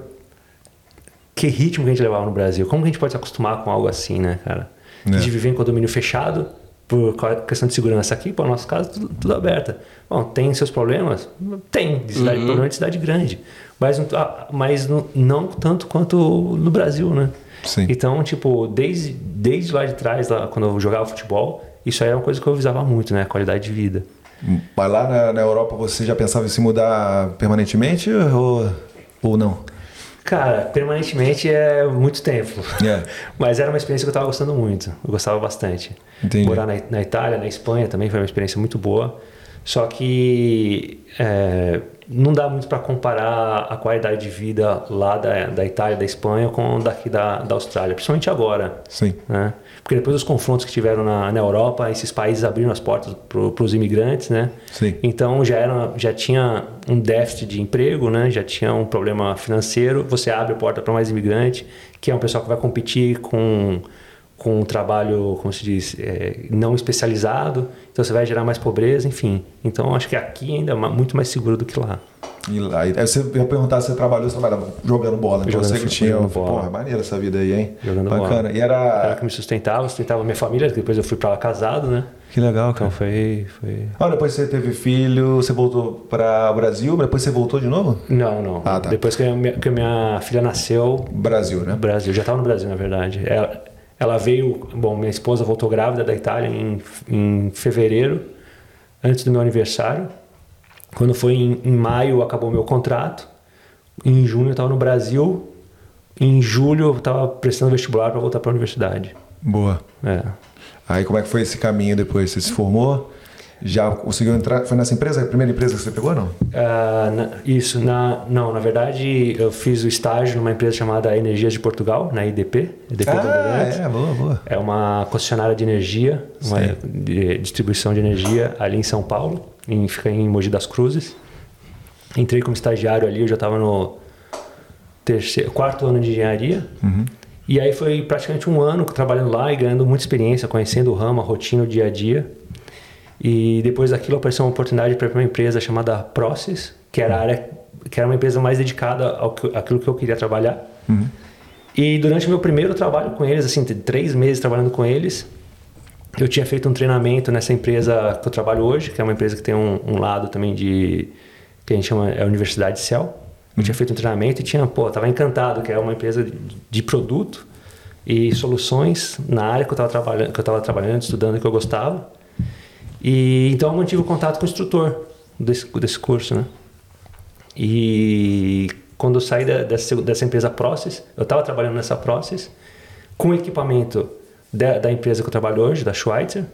Que ritmo que a gente levava no Brasil. Como que a gente pode se acostumar com algo assim, né, cara? É. De viver em condomínio fechado, por questão de segurança aqui, pô, nosso caso, tudo, tudo aberto. Bom, tem seus problemas? Tem, de cidade, problema de cidade grande. Mas, não- ah, mas não, não tanto quanto no Brasil, né? Sim. Então, tipo, desde, desde lá de trás, lá, quando eu jogava futebol, isso aí é uma coisa que eu visava muito, né? Qualidade de vida. Mas lá na, na Europa você já pensava em se mudar permanentemente ou, ou não? Cara, permanentemente é muito tempo. É. Mas era uma experiência que eu estava gostando muito. Eu gostava bastante. Entendi. Morar na, na Itália, na Espanha também foi uma experiência muito boa. Só que é, não dá muito para comparar a qualidade de vida lá da, da Itália, da Espanha, com daqui da, da Austrália, principalmente agora. Sim. né? Porque depois dos confrontos que tiveram na, na Europa, esses países abriram as portas para os imigrantes, né? Sim. Então já, era, já tinha um déficit de emprego, né? já tinha um problema financeiro. Você abre a porta para mais imigrante, que é um pessoal que vai competir com, com um trabalho, como se diz, é, não especializado, então você vai gerar mais pobreza, enfim. Então acho que aqui ainda é muito mais seguro do que lá. E lá, aí você ia perguntar se você trabalhou, você trabalhava jogando bola. Então Jogando você que tinha. jogando bola. Porra, maneira essa vida aí, hein? Jogando Bacana. bola. E Era era. que me sustentava, sustentava minha família, depois eu fui pra lá casado, né? Que legal, Então foi, foi... Ah, depois você teve filho, você voltou para o Brasil, mas depois você voltou de novo? Não, não. Ah, tá. Depois que a, minha, que a minha filha nasceu, Brasil, né? Brasil, já estava no Brasil, na verdade. Ela, ela veio, bom, minha esposa voltou grávida da Itália em, em fevereiro, antes do meu aniversário. Quando foi em, em maio, acabou meu contrato. Em junho eu estava no Brasil. Em julho eu estava prestando vestibular para voltar para a universidade. Boa. É. Aí como é que foi esse caminho depois? Você se formou? Já conseguiu entrar? Foi nessa empresa? A primeira empresa que você pegou, não? Ah, na- isso, na, não, na verdade eu fiz o estágio numa empresa chamada Energias de Portugal, na IDP, IDP Bandeirantes. é, boa, boa. É uma concessionária de energia, uma de distribuição de energia ali em São Paulo, em, fica em Mogi das Cruzes. Entrei como estagiário ali, eu já estava no terceiro, quarto ano de engenharia. E aí foi praticamente um ano trabalhando lá e ganhando muita experiência, conhecendo o ramo, a rotina, o dia a dia. E depois daquilo apareceu uma oportunidade para uma empresa chamada Process, que era área, que era uma empresa mais dedicada ao que, àquilo que eu queria trabalhar. E durante o meu primeiro trabalho com eles, assim, três meses trabalhando com eles, eu tinha feito um treinamento nessa empresa que eu trabalho hoje, que é uma empresa que tem um, um lado também de que a gente chama é a Universidade Cell. Eu tinha feito um treinamento e tinha, pô, tava encantado, que é uma empresa de, de produto e soluções na área que eu estava trabalhando, que eu tava trabalhando, estudando, que eu gostava. E então eu mantive o contato com o instrutor desse, desse curso, né? E quando eu saí da- dessa, dessa empresa Process, eu estava trabalhando nessa Process com equipamento da, da empresa que eu trabalho hoje, da Schweitzer,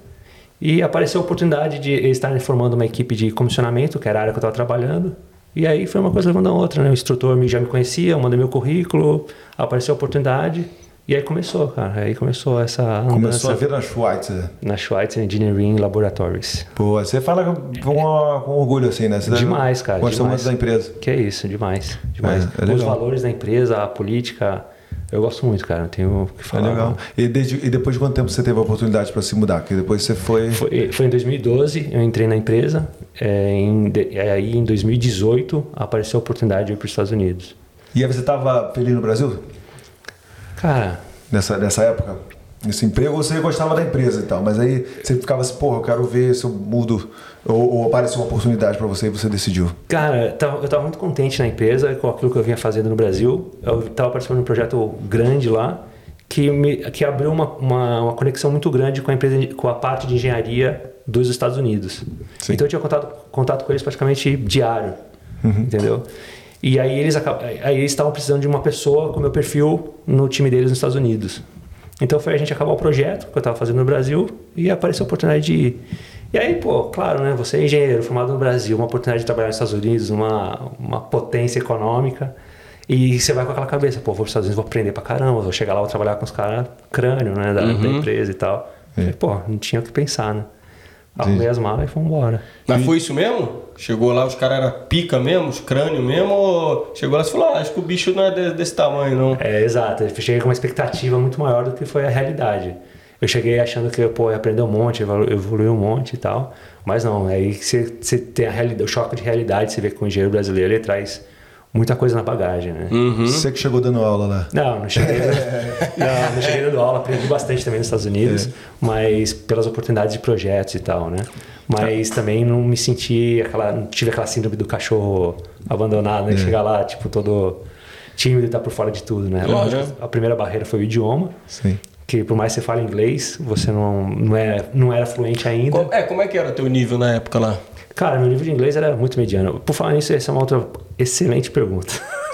e apareceu a oportunidade de eles estarem formando uma equipe de comissionamento, que era a área que eu estava trabalhando. E aí foi uma coisa levando a outra, né? O instrutor já me conhecia, eu mandei meu currículo, apareceu a oportunidade, e aí começou, cara. Aí começou essa andança Começou a ver na Schweitzer. na Schweitzer Engineering Laboratories. Pô, você fala com, com orgulho assim, né? Você Demais, cara, Gostou demais. muito da empresa. Que é isso, demais. demais. É, é Os valores da empresa, a política, eu gosto muito, cara. Não tenho o que É falar. legal. E, desde- e depois de quanto tempo você teve a oportunidade para se mudar? Porque depois você foi. Foi, foi em 2012, eu entrei na empresa. É, em, de- aí em 2018 apareceu a oportunidade de ir para os Estados Unidos. E aí você estava feliz no Brasil? Cara, Nessa, nessa época? Nesse emprego você gostava da empresa e tal, mas aí você ficava assim, porra, eu quero ver se eu mudo. Ou, ou apareceu uma oportunidade para você e você decidiu. Cara, eu tava, tava muito contente na empresa com aquilo que eu vinha fazendo no Brasil. Eu estava participando de um projeto grande lá que, me, que abriu uma, uma, uma conexão muito grande com a empresa, com a parte de engenharia dos Estados Unidos. Sim. Então eu tinha contato, contato com eles praticamente diário, entendeu? E aí eles aí eles estavam precisando de uma pessoa com meu perfil no time deles nos Estados Unidos. Então foi a gente acabar o projeto que eu estava fazendo no Brasil e apareceu a oportunidade de ir. E aí, pô, claro, né? Você é engenheiro formado no Brasil, uma oportunidade de trabalhar nos Estados Unidos, uma, uma potência econômica. E você vai com aquela cabeça, pô, vou para os Estados Unidos, vou aprender pra caramba, vou chegar lá, vou trabalhar com os caras crânio, né? Da, da empresa e tal. Falei, pô, não tinha o que pensar, né? Arrumei as malas e fomos embora. Mas foi isso mesmo? Chegou lá, os caras eram pica mesmo, os crânio mesmo, ou chegou lá e falou, ah, acho que o bicho não é de- desse tamanho, não. É, exato. Eu cheguei com uma expectativa muito maior do que foi a realidade. Eu cheguei achando que, pô, ia aprender um monte, evolu- evoluir um monte e tal. Mas não, aí você, você tem a realidade, o choque de realidade, você vê que o engenheiro brasileiro ele traz muita coisa na bagagem, né? Você que chegou dando aula lá. Não, não cheguei, não, não cheguei dando aula, aprendi bastante também nos Estados Unidos, mas pelas oportunidades de projetos e tal, né? Mas também não me senti aquela, não tive aquela síndrome do cachorro abandonado, né? Chegar lá, tipo, todo tímido e estar por fora de tudo, né? Lógico, a primeira barreira foi o idioma, Sim. Que por mais que você fale inglês, você não, não, é, não era fluente ainda. Co- É, como é que era o teu nível na época lá? Cara, meu nível de inglês era muito mediano. Por falar nisso, essa é uma outra excelente pergunta.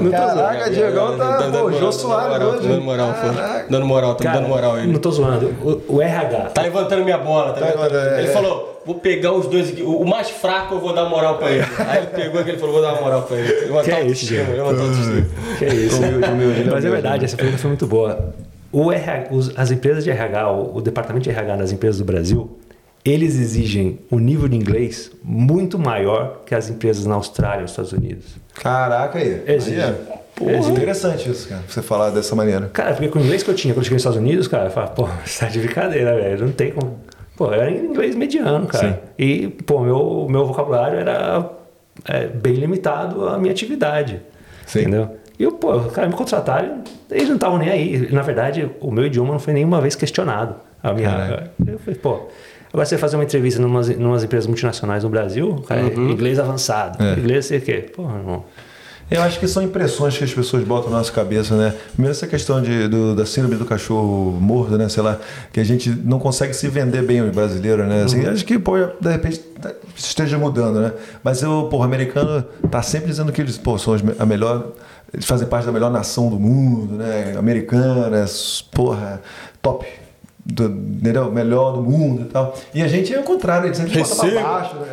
Não tô Caraca, zoando. Diegão tá, Dando pô, moral, Jô dando Soares moral, hoje. Dando moral, pô. Caraca. Dando moral, tá me dando moral ele. não tô zoando. O, o RH. Tá levantando minha bola, tá, Tá levantando. é. Ele falou, vou pegar os dois aqui. O o mais fraco eu vou dar moral pra ele. Aí ele pegou aquele e falou, vou dar uma moral pra ele. Levantar Que é isso, Diego? levantar. Que é isso. Humilde, humilde, ele é Mas é verdade, né? essa pergunta foi muito boa. O RH, os- as empresas de RH, o, o departamento de RH das empresas do Brasil, eles exigem um nível de inglês muito maior que as empresas na Austrália e nos Estados Unidos. Caraca aí. Exige. Aí é. Porra, Exige. interessante isso, cara. Você falar dessa maneira. Cara, porque com o inglês que eu tinha quando eu cheguei nos Estados Unidos, cara, eu falava, pô, você tá de brincadeira, velho. Não tem como. Pô, eu era inglês mediano, cara. Sim. E, pô, meu, meu vocabulário era é, bem limitado à minha atividade. Sim. Entendeu? E eu, pô, os caras me contrataram, eles não estavam nem aí. Na verdade, o meu idioma não foi nenhuma vez questionado. A minha, Caraca. eu falei, pô. Agora você fazer uma entrevista em umas, numas empresas multinacionais no Brasil, cara, inglês avançado, É. inglês sei o quê. Porra, irmão. Eu acho que são impressões que as pessoas botam na nossa cabeça, né? Primeiro essa questão de, do- da síndrome do cachorro morto, né? Sei lá, que a gente não consegue se vender bem os brasileiros, né? Assim, Acho que, pô, de repente esteja mudando, né? Mas o, porra, americano tá sempre dizendo que eles, pô, são a melhor... Eles fazem parte da melhor nação do mundo, né? Americanas, porra, top. Do, entendeu? melhor do mundo e tal. E a gente é o contrário, a gente sempre bota pra baixo. né?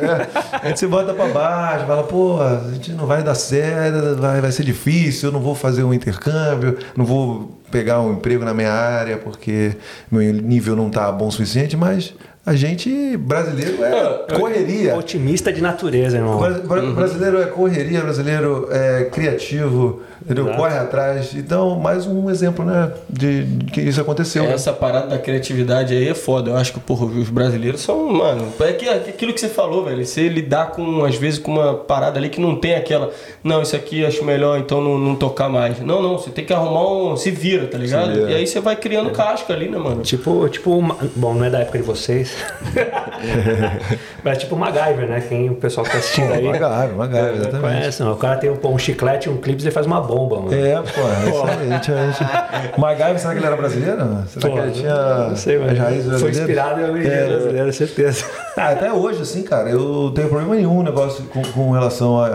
É. A gente se bota pra baixo, fala, pô, a gente não vai dar certo, vai, vai ser difícil, eu não vou fazer um intercâmbio, não vou pegar um emprego na minha área porque meu nível não tá bom o suficiente, mas a gente, brasileiro, é correria. Otimista de natureza, irmão. Bra- bra- Brasileiro é correria, brasileiro é criativo, entendeu? Exato. corre atrás. Então, mais um exemplo, né, de, de que isso aconteceu. né? Essa parada da criatividade aí é foda. Eu acho que, porra, os brasileiros são, mano. É que, é aquilo que você falou, velho. Você lidar com, às vezes, com uma parada ali que não tem aquela. Não, isso aqui acho melhor, então não, não tocar mais. Não, não. Você tem que arrumar um. Se vira, tá ligado? vira. E aí você vai criando casca ali, né, mano? Tipo, tipo, uma- bom, não é da época de vocês. Mas tipo MacGyver, né? Quem o pessoal que tá assistindo aí. MacGyver, MacGyver, é, exatamente. Conhece, não. O cara tem um, um chiclete, um clipe e faz uma bomba, mano. É, pô, é isso aí. A gente. MacGyver, será que ele era brasileiro? Será Pô, que ele tinha não sei, mas foi inspirado em origem É. brasileira, certeza. Ah, até hoje, assim, cara, eu não tenho problema nenhum negócio com, com relação a,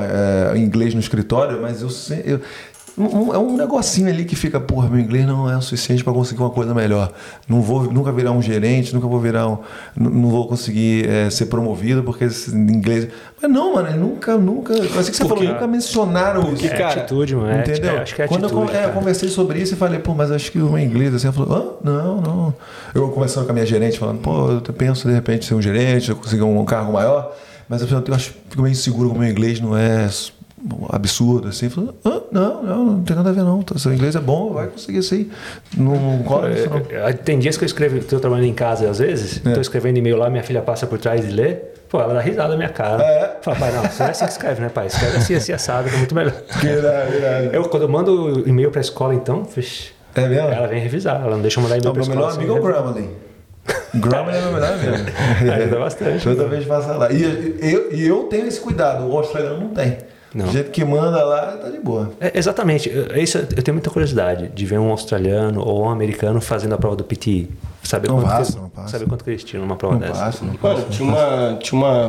é, inglês no escritório, mas eu, eu um- é um negocinho ali que fica, porra, meu inglês não é o suficiente para conseguir uma coisa melhor. Não vou nunca virar um gerente, nunca vou virar um. Não vou conseguir é, ser promovido porque esse inglês. Mas não, mano, nunca, nunca. Assim que você Porque- falou, nunca mencionaram isso. É cara, atitude, mano. É, Entendeu? é, acho que é Quando atitude. eu, é, eu conversei sobre isso e falei, pô, mas acho que o inglês, assim, ela falou, ah, não, não. Eu conversando com a minha gerente, falando, pô, eu penso de repente ser um gerente, eu conseguir um cargo maior, mas eu, eu acho fico meio inseguro que o meu inglês não é absurdo, assim. Eu ah, não, não, não tem nada a ver, não. Seu inglês é bom, vai conseguir sim. Não, não cola isso, não. É, Tem dias que eu escrevo, tô trabalhando em casa às vezes, É. tô escrevendo e-mail lá, minha filha passa por trás e lê. Pô, ela dá risada na minha cara. É? Fala, pai, não, você não é assim que escreve, né, pai? Escreve assim, assim, assado, que é muito melhor. Irado, irado. Eu, quando eu mando e-mail pra escola, então, É mesmo? ela vem revisar, ela não deixa eu mandar e-mail Não, pra meu escola. melhor amigo é o sem Grammarly. Grammarly é meu melhor amigo. Ajuda bastante. Toda vez passa lá. E eu, e eu tenho esse cuidado, o australiano não tem. Não. Do jeito que manda lá, tá de boa. É, exatamente. Eu- Isso, eu tenho muita curiosidade de ver um australiano ou um americano fazendo a prova do PTI. Saber, Não quanto, passa, que, não passa. saber quanto que eles tiram numa prova Não dessa. passa, não passa. Mano, tinha uma, tinha uma,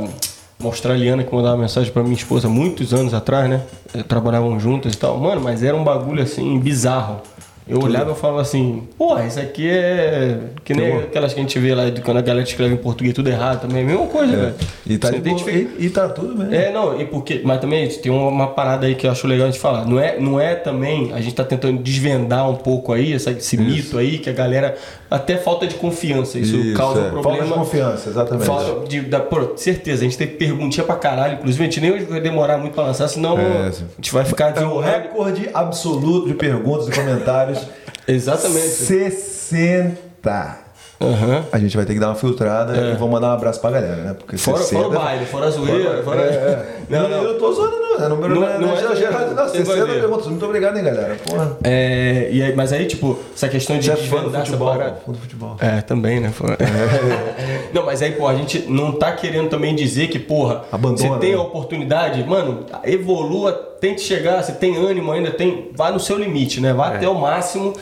uma australiana que mandava mensagem pra minha esposa muitos anos atrás, né? Eh, Trabalhavam juntas e tal. Mano, mas era um bagulho assim, bizarro. Eu olhava e falava assim, porra, isso aqui é. Que nem aquelas que a gente vê lá de quando a galera escreve em português tudo errado também. É a mesma coisa, velho. E tá, e, e tá tudo bem. É, não, e porque. Mas também tem uma, parada aí que eu acho legal a gente falar. Não é, não é também. A gente tá tentando desvendar um pouco aí, essa, esse mito aí, que a galera. Até falta de confiança. Isso, causa é. um problema. Falta de confiança, exatamente. Falta de, da, pô, certeza, a gente tem perguntinha pra caralho. Inclusive, a gente nem vai demorar muito pra lançar, senão É, a gente vai ficar É o desenrolando. recorde absoluto de perguntas e comentários. Exatamente. 60. Aham. A gente vai ter que dar uma filtrada e vou mandar um abraço pra galera, né? Porque Fora, 60... fora o baile, fora a zoeira, fora. É, é. Não, Não, não. Eu tô zoando, não. É número Não- não, é é não. Você vai 60 ver. perguntas. Muito obrigado, hein, galera. Porra. É, e aí, mas aí, tipo, essa questão de Você é fã do desvendar essa futebol? parada. Fã do futebol. É, também, né? Fora- não, mas aí, pô, a gente não tá querendo também dizer que, porra, Abandona, você tem né? a oportunidade, mano, evolua, tente chegar, você tem ânimo ainda, tem. Vai no seu limite, né? É. Vai até o máximo.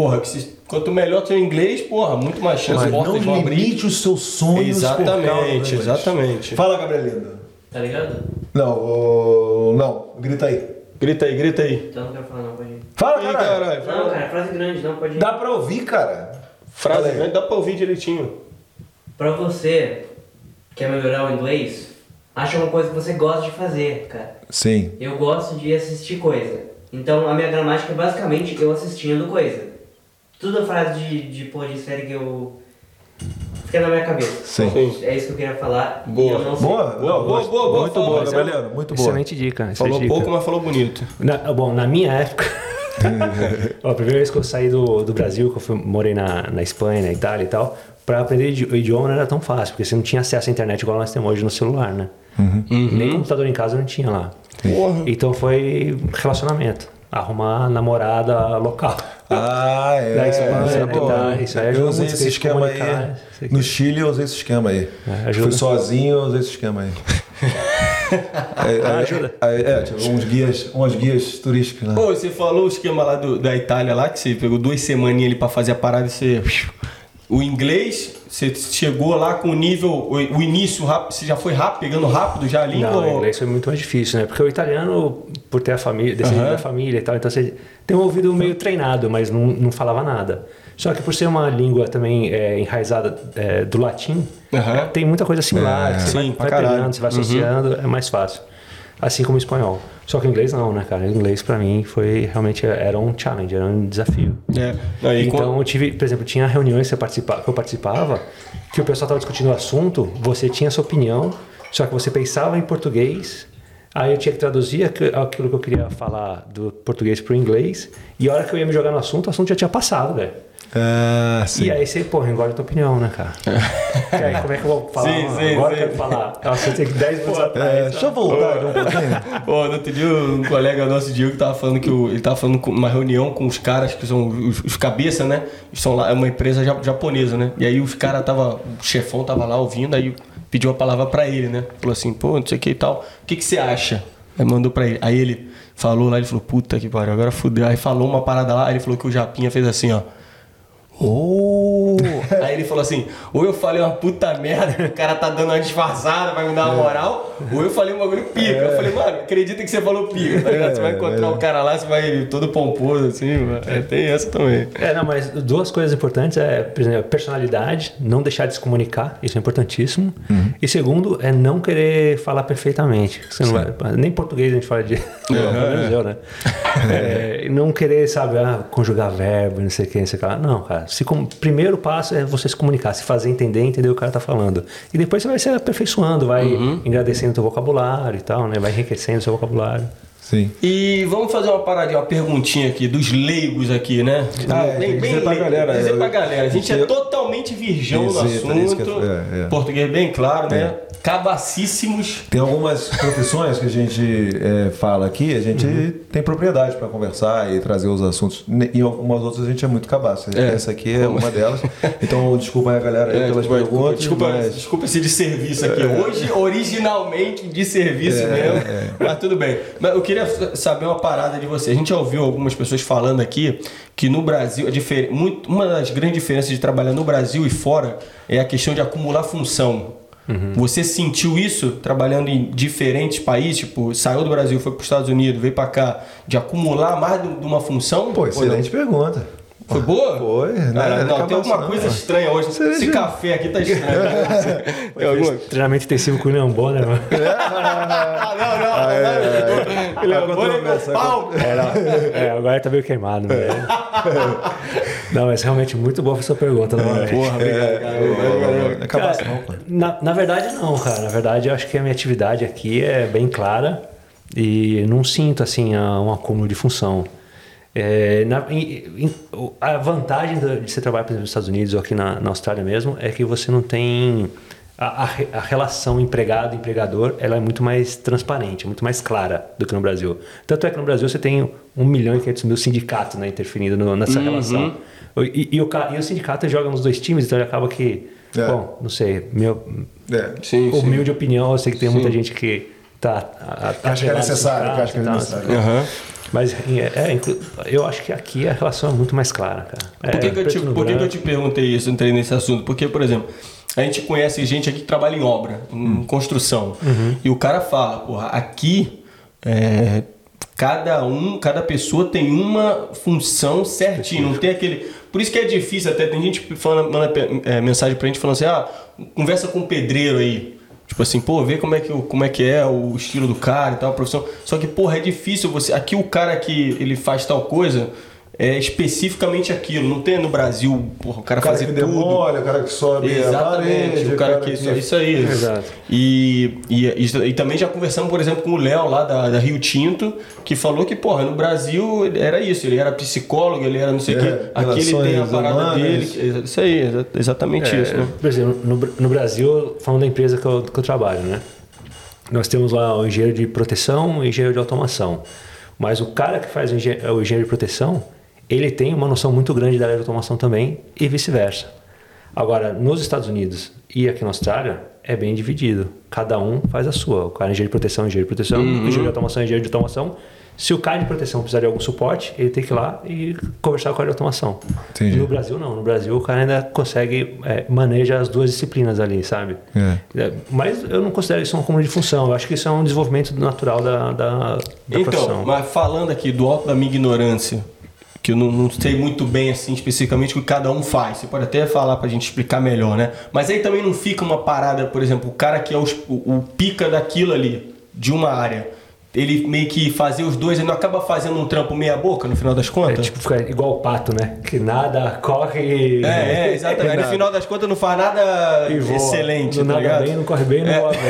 Porra, que se- quanto melhor seu inglês, porra, muito mais chance Mas não vão abrir. limite os seus sonhos Exatamente, inglês. exatamente. Fala, Gabrielindo. Tá ligado? Não, não. Grita aí. Grita aí, grita aí. Então não quero falar não, pode ir. Fala, Ih, caralho. caralho. Não, cara, frase grande, não, pode ir. Dá pra ouvir, cara. Frase grande, dá pra ouvir direitinho. Pra você que quer melhorar o inglês, acha uma coisa que você gosta de fazer, cara. Sim. Eu gosto de assistir coisa. Então a minha gramática é basicamente eu assistindo coisa. Tudo a frase de, de pô, de série que eu fica na minha cabeça. Sim. É isso que eu queria falar. e Boa. eu não sei. Boa, Boa, boa, boa, boa. Muito boa, muito boa. Excelente dica. excelente Falou dica. pouco, mas falou bonito. Na- bom, na minha época. Ó, a primeira vez que eu saí do, do Brasil, que eu fui, morei na, na Espanha, na Itália e tal, pra aprender o idioma não era tão fácil, porque você não tinha acesso à internet igual nós temos hoje no celular, né? Nem computador em casa não tinha lá. Porra. Então foi relacionamento. Arrumar namorada local. Ah, é. Da Espanha, isso é né, bom. tá, isso aí ajuda eu usei muito esse esquema aí. No Chile eu usei esse esquema aí. É. Fui sozinho, eu usei esse esquema aí. É, é, ajuda. É, é, tipo, uns guias, umas guias turísticas lá. Pô, você falou o esquema lá do- da Itália lá, que você pegou duas semaninhas ali pra fazer a parada e você. O inglês, você chegou lá com o nível. O, o início rápido, você já foi rápido, pegando rápido já a língua? Não, o inglês foi muito mais difícil, né? Porque o italiano, por ter a família, descendente Aham. da família e tal, então você tem um ouvido meio treinado, mas não, não falava nada. Só que por ser uma língua também é, enraizada é, do latim, Aham. tem muita coisa similar. que você Sim, vai, vai pegando, você vai associando, é mais fácil. Assim como o espanhol. Só que o inglês não, né, cara? O inglês pra mim foi realmente era um challenge, era um desafio. É. E Então quando- eu tive, por exemplo, tinha reuniões que eu participava, que eu participava que o pessoal estava discutindo o assunto, você tinha a sua opinião, só que você pensava em português, aí eu tinha que traduzir aqu- aquilo que eu queria falar do português para o inglês, e a hora que eu ia me jogar no assunto, o assunto já tinha passado, velho. Ah, sim. E aí você, porra, engole a tua opinião, né, cara? e aí, como é que eu vou falar? Sim, sim, Agora sim. eu quero falar. Nossa, eu tenho que 10 minutos atrás. É, deixa eu voltar aqui um pouquinho. Pô, no outro dia um colega nosso, Diego, tava falando que o, ele tava falando com uma reunião com os caras que são os, os cabeça, né? São lá, é uma empresa ja- japonesa, né? E aí os caras tava, o chefão tava lá ouvindo, aí pediu a palavra pra ele, né? Falou assim, pô, não sei o que e tal. O que que você acha? Aí mandou pra ele. Aí ele falou lá, ele falou, puta que pariu, agora fudeu. Aí falou uma parada lá, aí ele falou que o Japinha fez assim, ó. Oh! Aí ele falou assim: ou eu falei uma puta merda, o cara tá dando uma disfarçada, vai me dar uma moral, ou eu falei um bagulho pica. Eu falei, mano, acredita que você falou pica, tá ligado? Você vai encontrar o cara lá, você vai todo pomposo, assim, mano. É, tem essa também. É, não, mas duas coisas importantes é, por exemplo, personalidade, não deixar de se comunicar, isso é importantíssimo. E segundo, é não querer falar perfeitamente. Você não vai, nem português a gente fala de. Pelo menos eu, né? É, não querer, sabe, ah, conjugar verbo, não sei o que, não sei o que lá. Não, cara. Se com, primeiro passo é você se comunicar, se fazer entender, entender o que o cara tá falando. E depois você vai se aperfeiçoando, vai engrandecendo o teu vocabulário e tal, né? Vai enriquecendo o seu vocabulário. Sim. E vamos fazer uma paradinha, uma perguntinha aqui, dos leigos aqui, né? Ah, é, tem que dizer pra leigo, galera, Dizer é, pra galera. A gente é eu- totalmente virgão no que assunto. é- é, é. Português bem claro, né? Cabacíssimos. Tem algumas profissões que a gente é, fala aqui, a gente tem propriedade para conversar e trazer os assuntos. Em algumas outras a gente é muito cabaço. É. Essa aqui é uma delas. Então, desculpa aí a galera aí É, pelas desculpa, perguntas. desculpa, mas- desculpa esse de serviço aqui. Hoje, originalmente de serviço mesmo. Mas tudo bem. Mas eu queria saber uma parada de você. A gente já ouviu algumas pessoas falando aqui que no Brasil, a difer- muito- uma das grandes diferenças de trabalhar no Brasil e fora é a questão de acumular função. Você sentiu isso trabalhando em diferentes países? Tipo, saiu do Brasil, foi para os Estados Unidos, veio para cá, de acumular mais de uma função? Pô, excelente pergunta. Foi boa? Foi, né? Cara, não, tem alguma assim, coisa não. estranha hoje. Seja- Esse café aqui tá estranho. Tem alguma- Treinamento intensivo com o Leambó, né, mano? Ah, não, não. não. Ele é ele é pau. É, não. É, agora tá meio queimado, né? Não, mas realmente muito boa a sua pergunta, não é? Porra, obrigado, cara. Não é não, pô. Na, na verdade, não, cara. Na verdade, eu acho que a minha atividade aqui é bem clara e não sinto, assim, a- um acúmulo de função. É, na- em- em- a vantagem de você trabalhar, por exemplo, nos Estados Unidos ou aqui na, na Austrália mesmo é que você não tem... A, a a relação empregado-empregador ela é muito mais transparente, muito mais clara do que no Brasil. Tanto é que no Brasil você tem 1 milhão e 500 mil sindicatos né, interferindo no- nessa relação. E, e o, e o sindicato joga nos dois times, então ele acaba que... É. Bom, não sei, meu, É. Sim, sim. humilde opinião, eu sei que tem muita gente que tá. a- a- Acho que é necessário, acho que é necessário. Aham. Mas é, é, eu acho que aqui a relação é muito mais clara, cara. É, Por que, que, eu, te, por que, que eu te perguntei isso, entrei nesse assunto? Porque, por exemplo, a gente conhece gente aqui que trabalha em obra, em construção. E o cara fala, porra, aqui é, cada um, cada pessoa tem uma função certinha, não tem aquele. Por isso que é difícil, até tem gente falando, manda é, mensagem pra gente falando assim, ah, conversa com o pedreiro aí. Tipo assim, pô, vê como é que, como é, que é o estilo do cara e tal, a profissão. Só que, porra, é difícil você. Aqui o cara que ele faz tal coisa, é especificamente aquilo. Não tem no Brasil, porra, o cara, O cara fazer que tudo. demole, o cara que sobe a Exatamente, parede, o cara que. Isso, isso aí. Exato. E, e, e, e também já conversamos, por exemplo, com o Léo lá da, da Rio Tinto, que falou que, porra, no Brasil era isso, ele era psicólogo, ele era não sei o É, quê. Aqui ele tem a parada humanas. dele. que- Isso aí, exa- exatamente isso, né? Por exemplo, no, no Brasil, falando da empresa que eu, que eu trabalho, né? Nós temos lá o engenheiro de proteção e o engenheiro de automação. Mas o cara que faz o o engenheiro de proteção, ele tem uma noção muito grande da área de automação também e vice-versa. Agora, nos Estados Unidos e aqui na Austrália, é bem dividido. Cada um faz a sua. O cara é engenheiro de proteção, engenheiro de proteção, engenheiro de automação, engenheiro de automação. Se o cara de proteção precisar de algum suporte, ele tem que ir lá e conversar com o cara de automação. Entendi. No Brasil, não. No Brasil, o cara ainda consegue, é, maneja as duas disciplinas ali, sabe? É. É, Mas eu não considero isso uma comum de função. Eu acho que isso é um desenvolvimento natural da, da, da Então, profissão. mas falando aqui do alto da minha ignorância, que eu não, não sei muito bem assim especificamente o que cada um faz. Você pode até falar pra gente explicar melhor, né? Mas aí também não fica uma parada, por exemplo, o cara que é o, o pica daquilo ali, de uma área. Ele meio que fazer os dois, ele não acaba fazendo um trampo meia boca no final das É contas? tipo ficar igual o pato, né? Que nada, corre. É, é, exatamente. Aí no final das contas não faz nada voa. excelente, Não tá nada ligado? bem, não corre bem, não É. bem.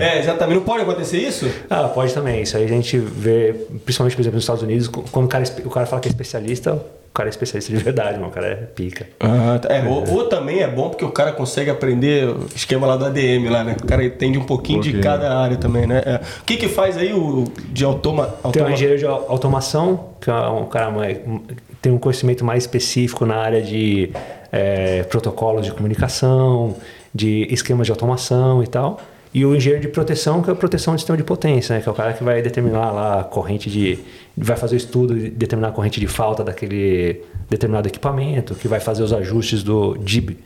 É, exatamente. Não pode acontecer isso? Ah, pode também. Isso aí a gente vê, principalmente, por exemplo, nos Estados Unidos, quando o cara, é o cara fala que é especialista, cara é especialista de verdade, mano. O cara é pica. Ah, tá. É, ou, ou também é bom porque o cara consegue aprender o esquema lá do ADM lá, né? O cara entende um pouquinho de pouquinho. cada área também, né? É. O que que faz aí o de automa... Tem um engenheiro de au- automação, que é um cara mais, tem um conhecimento mais específico na área de é, protocolos de comunicação, de esquemas de automação e tal. E o engenheiro de proteção, que é a proteção de sistema de potência, né? que é o cara que vai determinar lá a corrente de. Vai fazer o estudo e determinar a corrente de falta daquele determinado equipamento, que vai fazer os ajustes do DIB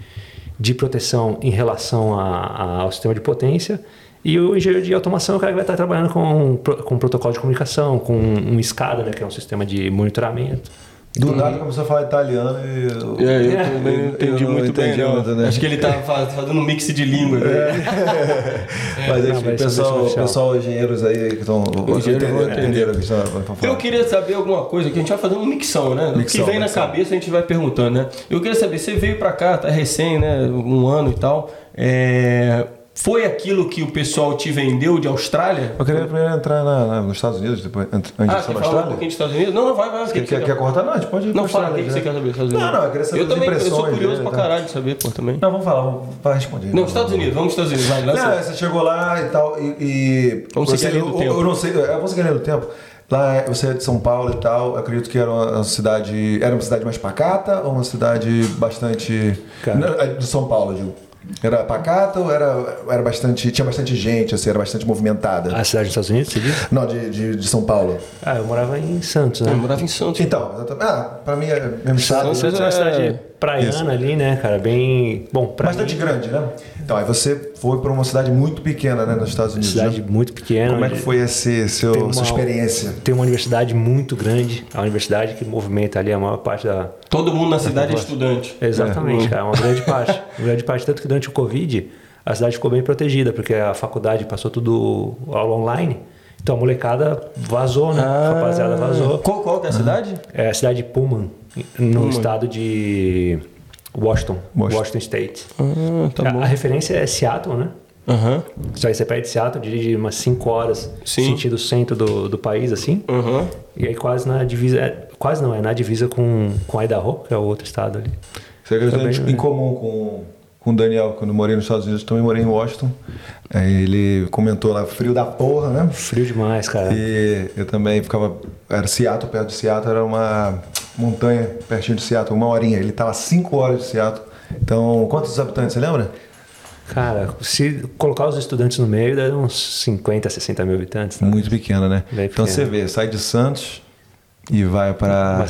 de proteção em relação a- a- ao sistema de potência. E o engenheiro de automação é o cara que vai estar trabalhando com, com protocolo de comunicação, com um SCADA, né, que é um sistema de monitoramento. Do nada começou a falar italiano e. eu- É, eu É, também não eu entendi não muito entendi bem, não. muito, né? Acho que ele tá faz- fazendo um mix de língua. né? Mas Não, ser pessoal, oficial. pessoal, engenheiros aí que estão. Entenderam o que estão Eu queria saber alguma coisa que a gente vai fazendo uma mixão, né? O Mixão, que vem na mixão. cabeça a gente vai perguntando, né? Eu queria saber, você veio pra cá, tá recém, né? Um ano e tal. É, Foi aquilo que o pessoal te vendeu de Austrália? Eu queria primeiro entrar na- na- nos Estados Unidos, depois antes Ah, de falar um Austrália. pouquinho dos Estados Unidos? Não, não, vai, vai. que Quer, que você quer, quer cortar? Não, a gente pode ir Não, fala, o que, que você quer saber dos Estados Não, Unidos? não, eu queria saber Eu também, eu sou curioso né, pra tá. caralho de saber, pô, também. Não, vamos falar, vamos vai responder. Não, Estados Unidos, vamos para Estados Unidos, vai, lança. Não, você chegou lá e tal, e. e Vamos a linha do eu, tempo. Eu não sei, é, vamos a linha do tempo. Lá é- você é de São Paulo e tal, eu acredito que era uma cidade. Era uma cidade mais pacata ou uma cidade bastante. Cara. Não, é de São Paulo, digo. Era pacata ou era, era bastante. Tinha bastante gente, assim, era bastante movimentada? A cidade dos Estados Unidos, você diz? Não, de, de, de São Paulo. Ah, eu morava em Santos, né? Eu morava em Santos. Então, exatamente. Ah, pra mim é mesmo estado. Santos Santos é uma é- cidade praiana Isso. ali, né, cara? Bem. Bom, pra Bastante mim, grande, né? Então, aí você foi pra uma cidade muito pequena, né, nos Estados Unidos. cidade né? muito pequena. Como é que foi esse, seu, uma- sua experiência? Tem uma universidade muito grande, a universidade que movimenta ali a maior parte da. Todo mundo na cidade é estudante. Exatamente, cara, uma grande parte. Uma grande parte. Tanto que durante o Covid, a cidade ficou bem protegida, porque a faculdade passou tudo aula online. Então a molecada vazou, né? A rapaziada vazou. Qual, qual que é a cidade? É a cidade de Pullman, no estado de Washington, Washington. Washington State. Ah, tá a, bom. a referência é Seattle, né? Aham. Só aí você pega de Seattle, dirige umas 5 horas, Sim. sentido centro do, do país, assim. Aham. E aí quase na divisa, é, quase não, é na divisa com, com Idaho, que é o outro estado ali. Você acredita Também, em- em comum com, com o Daniel, quando eu morei nos Estados Unidos, também morei em Washington. Aí ele comentou lá, frio da porra, né? Frio demais, cara. E eu também ficava. Era Seattle, perto de Seattle, era uma montanha pertinho de Seattle, uma horinha. Ele estava cinco horas de Seattle. Então, quantos habitantes, você lembra? Cara, se colocar os estudantes no meio, dá uns 50, 60 mil habitantes. Tá? Muito pequena, né? Bem então pequena. você vê, sai de Santos e vai para Uma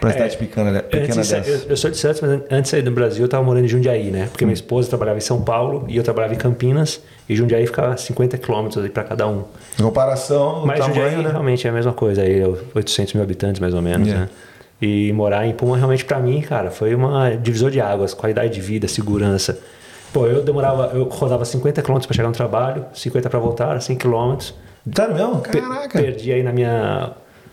para É, cidade pequena, né? pequena Antes dessa. eu, eu sou de Santos, mas an- antes de sair do Brasil eu tava morando em Jundiaí, né? Porque minha esposa trabalhava em São Paulo e eu trabalhava em Campinas. E Jundiaí ficava 50 quilômetros pra cada um. Em comparação, Mas tamanho, Jundiaí né? realmente é a mesma coisa, aí 800 mil habitantes mais ou menos, Yeah. né? E morar em Puma realmente pra mim, cara, foi uma divisor de águas, qualidade de vida, segurança. Pô, eu demorava, eu rodava 50 quilômetros pra chegar no trabalho, 50 pra voltar, 100 quilômetros. Sério mesmo? Pe- Caraca! Perdi aí na minha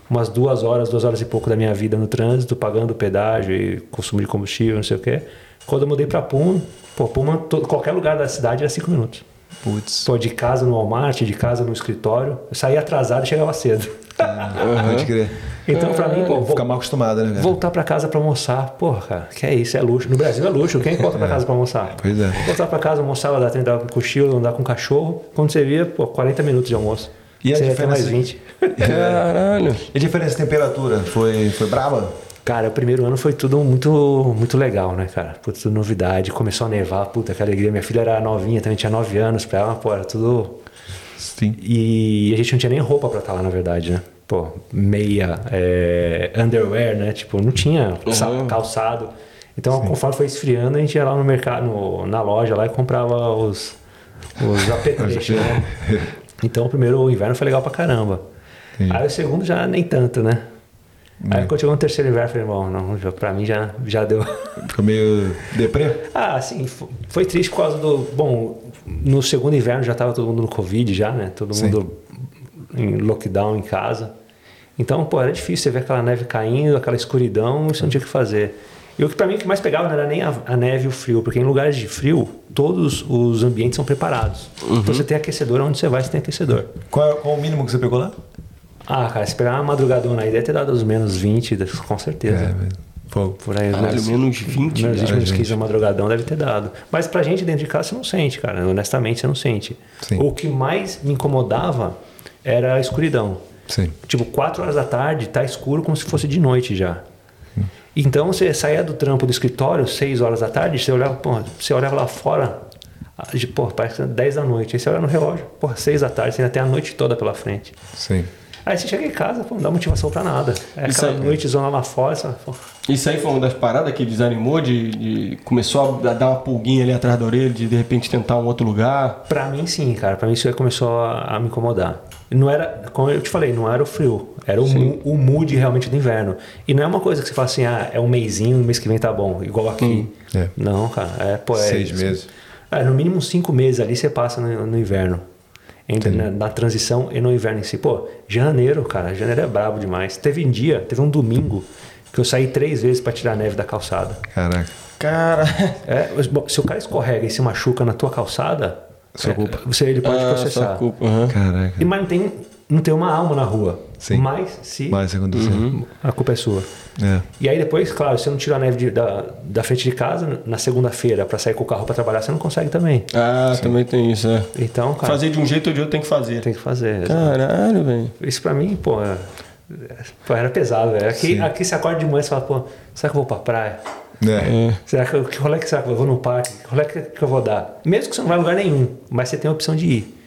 umas duas horas, duas horas e pouco da minha vida no trânsito, pagando pedágio e consumo de combustível, não sei o quê. Quando eu mudei pra Puma, pô, Puma, to- qualquer lugar da cidade era cinco minutos. Putz. Pô, de casa no Walmart, de casa no escritório, eu saía atrasado e chegava cedo. Pode crer. Então, pra mim, pô, Fica mal acostumado, né, cara? voltar pra casa pra almoçar, porra, cara, que é isso, é luxo. No Brasil é luxo, quem volta pra casa pra almoçar? Pois é. Voltar pra casa, almoçar, dar tempo de dar com cochilo, andar com cachorro. Quando você via, pô, 40 minutos de almoço. E a você ia ter mais diferença- 20. Caralho. E a diferença de temperatura? Foi, foi braba? Cara, o primeiro ano foi tudo muito, muito legal, né, cara? Puta, tudo novidade. Começou a nevar, puta, que alegria. Minha filha era novinha, também tinha 9 anos pra ela, pô, era tudo. Sim. E a gente não tinha nem roupa pra estar lá, na verdade, né? Pô, meia, é, underwear, né? Tipo, não tinha sa- calçado. Então, conforme foi esfriando, a gente ia lá no mercado, no- na loja lá e comprava os, os apetrechos, né? Então, o primeiro inverno foi legal pra caramba. Entendi. Aí o segundo já nem tanto, né? Aí quando chegou no terceiro inverno, eu falei, bom, não, já- pra mim já, já deu. Ficou meio deprê? Ah, sim, fo- foi triste por causa do. Bom, no segundo inverno já estava todo mundo no Covid, já, né? Todo Sim. mundo em lockdown em casa. Então, pô, era difícil você ver aquela neve caindo, aquela escuridão, você não tinha o que fazer. E o que pra mim o que mais pegava não era nem a, a neve e o frio, porque em lugares de frio, todos os ambientes são preparados. Então você tem aquecedor, onde você vai, você tem aquecedor. Qual, qual o mínimo que você pegou lá? Ah, cara, se pegar uma madrugadona aí, deve ter dado os menos 20, com certeza. É, Fogo. Por aí, Caralho, menos- menos 20. Menos 20, cara, menos gente. 15 na madrugadão deve ter dado. Mas pra gente dentro de casa você não sente, cara. Honestamente, você não sente. Sim. O que mais me incomodava era a escuridão. Sim. Tipo, 4 horas da tarde, tá escuro como se fosse de noite já. Então você saía do trampo do escritório, 6 horas da tarde, você olhava, pô, você olhava lá fora, ah, de- pô, parece que é 10 da noite. Aí você olha no relógio, pô, 6 da tarde, você ainda tem a noite toda pela frente. Sim. Aí você chega em casa, pô, não dá motivação pra nada. É Isso aquela aí. noite zona lá fora, pô, Isso aí foi uma das paradas que desanimou, de, de- começou a dar uma pulguinha ali atrás da orelha, de de repente tentar um outro lugar. Pra mim, sim, cara. Pra mim, isso aí começou a, a me incomodar. Não era, como eu te falei, não era o frio. Era o, mu- o mood realmente do inverno. E não é uma coisa que você fala assim, ah, é um mêsinho, mês que vem tá bom, igual aqui. É. Não, cara. É, pô, é, Seis meses. É, no mínimo cinco meses ali você passa no, no inverno. Entre, na, na transição e no inverno em si. Pô, janeiro, cara, janeiro é brabo demais. Teve um dia, teve um domingo, que eu saí três vezes pra tirar a neve da calçada. Caraca. Cara, É, mas, bom, se o cara escorrega e se machuca na tua calçada, é, culpa. você, ele pode ah, processar. culpa. aham. Caraca. E, mas não tem, não tem uma alma na rua. Sim. Mas se Mas aconteceu. a culpa é sua. É. E aí depois, claro, se você não tira a neve de- da, da frente de casa, na segunda-feira, pra sair com o carro pra trabalhar, você não consegue também. Ah, também tem isso, é. Então, cara, Fazer de um jeito ou de outro tem que fazer. tem que fazer. Caralho, velho. Isso pra mim, pô, é- pô, era pesado, velho. Aqui, Sim. aqui você acorda de manhã e você fala, pô, será que eu vou pra praia? É. Será que eu, que rolê que será que eu vou no parque? Que rolê que, que eu vou dar? Mesmo que você não vai a lugar nenhum, mas você tem a opção de ir.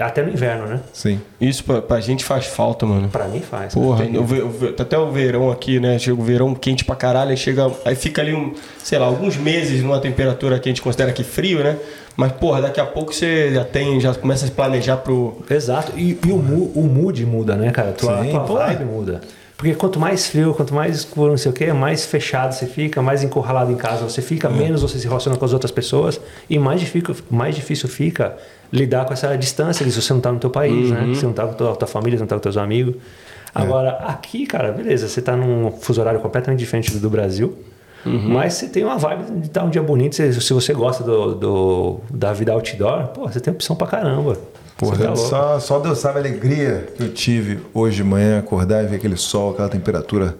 Até no inverno, né? Sim. Isso pra, pra gente faz falta, mano. Pra mim faz. Porra, ve- o ve- até o verão aqui, né? Chega o verão quente pra caralho, aí chega. Aí fica ali, um, sei lá, alguns meses numa temperatura que a gente considera aqui frio, né? Mas, porra, daqui a pouco você já tem, já começa a se planejar pro. Exato. E, e o, o mood muda, né, cara? Tua, Sim, tua pô. vibe muda. Porque quanto mais frio, quanto mais escuro, não sei o quê, mais fechado você fica, mais encurralado em casa você fica, menos você se relaciona com as outras pessoas e mais difícil, mais difícil fica lidar com essa distância se você não tá no teu país, né? Se você não tá com a tua, tua família, se não tá com teus amigos. Agora, aqui, cara, beleza, você tá num fuso horário completamente diferente do do Brasil. Mas você tem uma vibe de estar um dia bonito. Se, se você gosta do, do- da vida outdoor, pô, você tem opção pra caramba. Porra, Você tá só, só Deus sabe a alegria que eu tive hoje de manhã, acordar e ver aquele sol, aquela temperatura,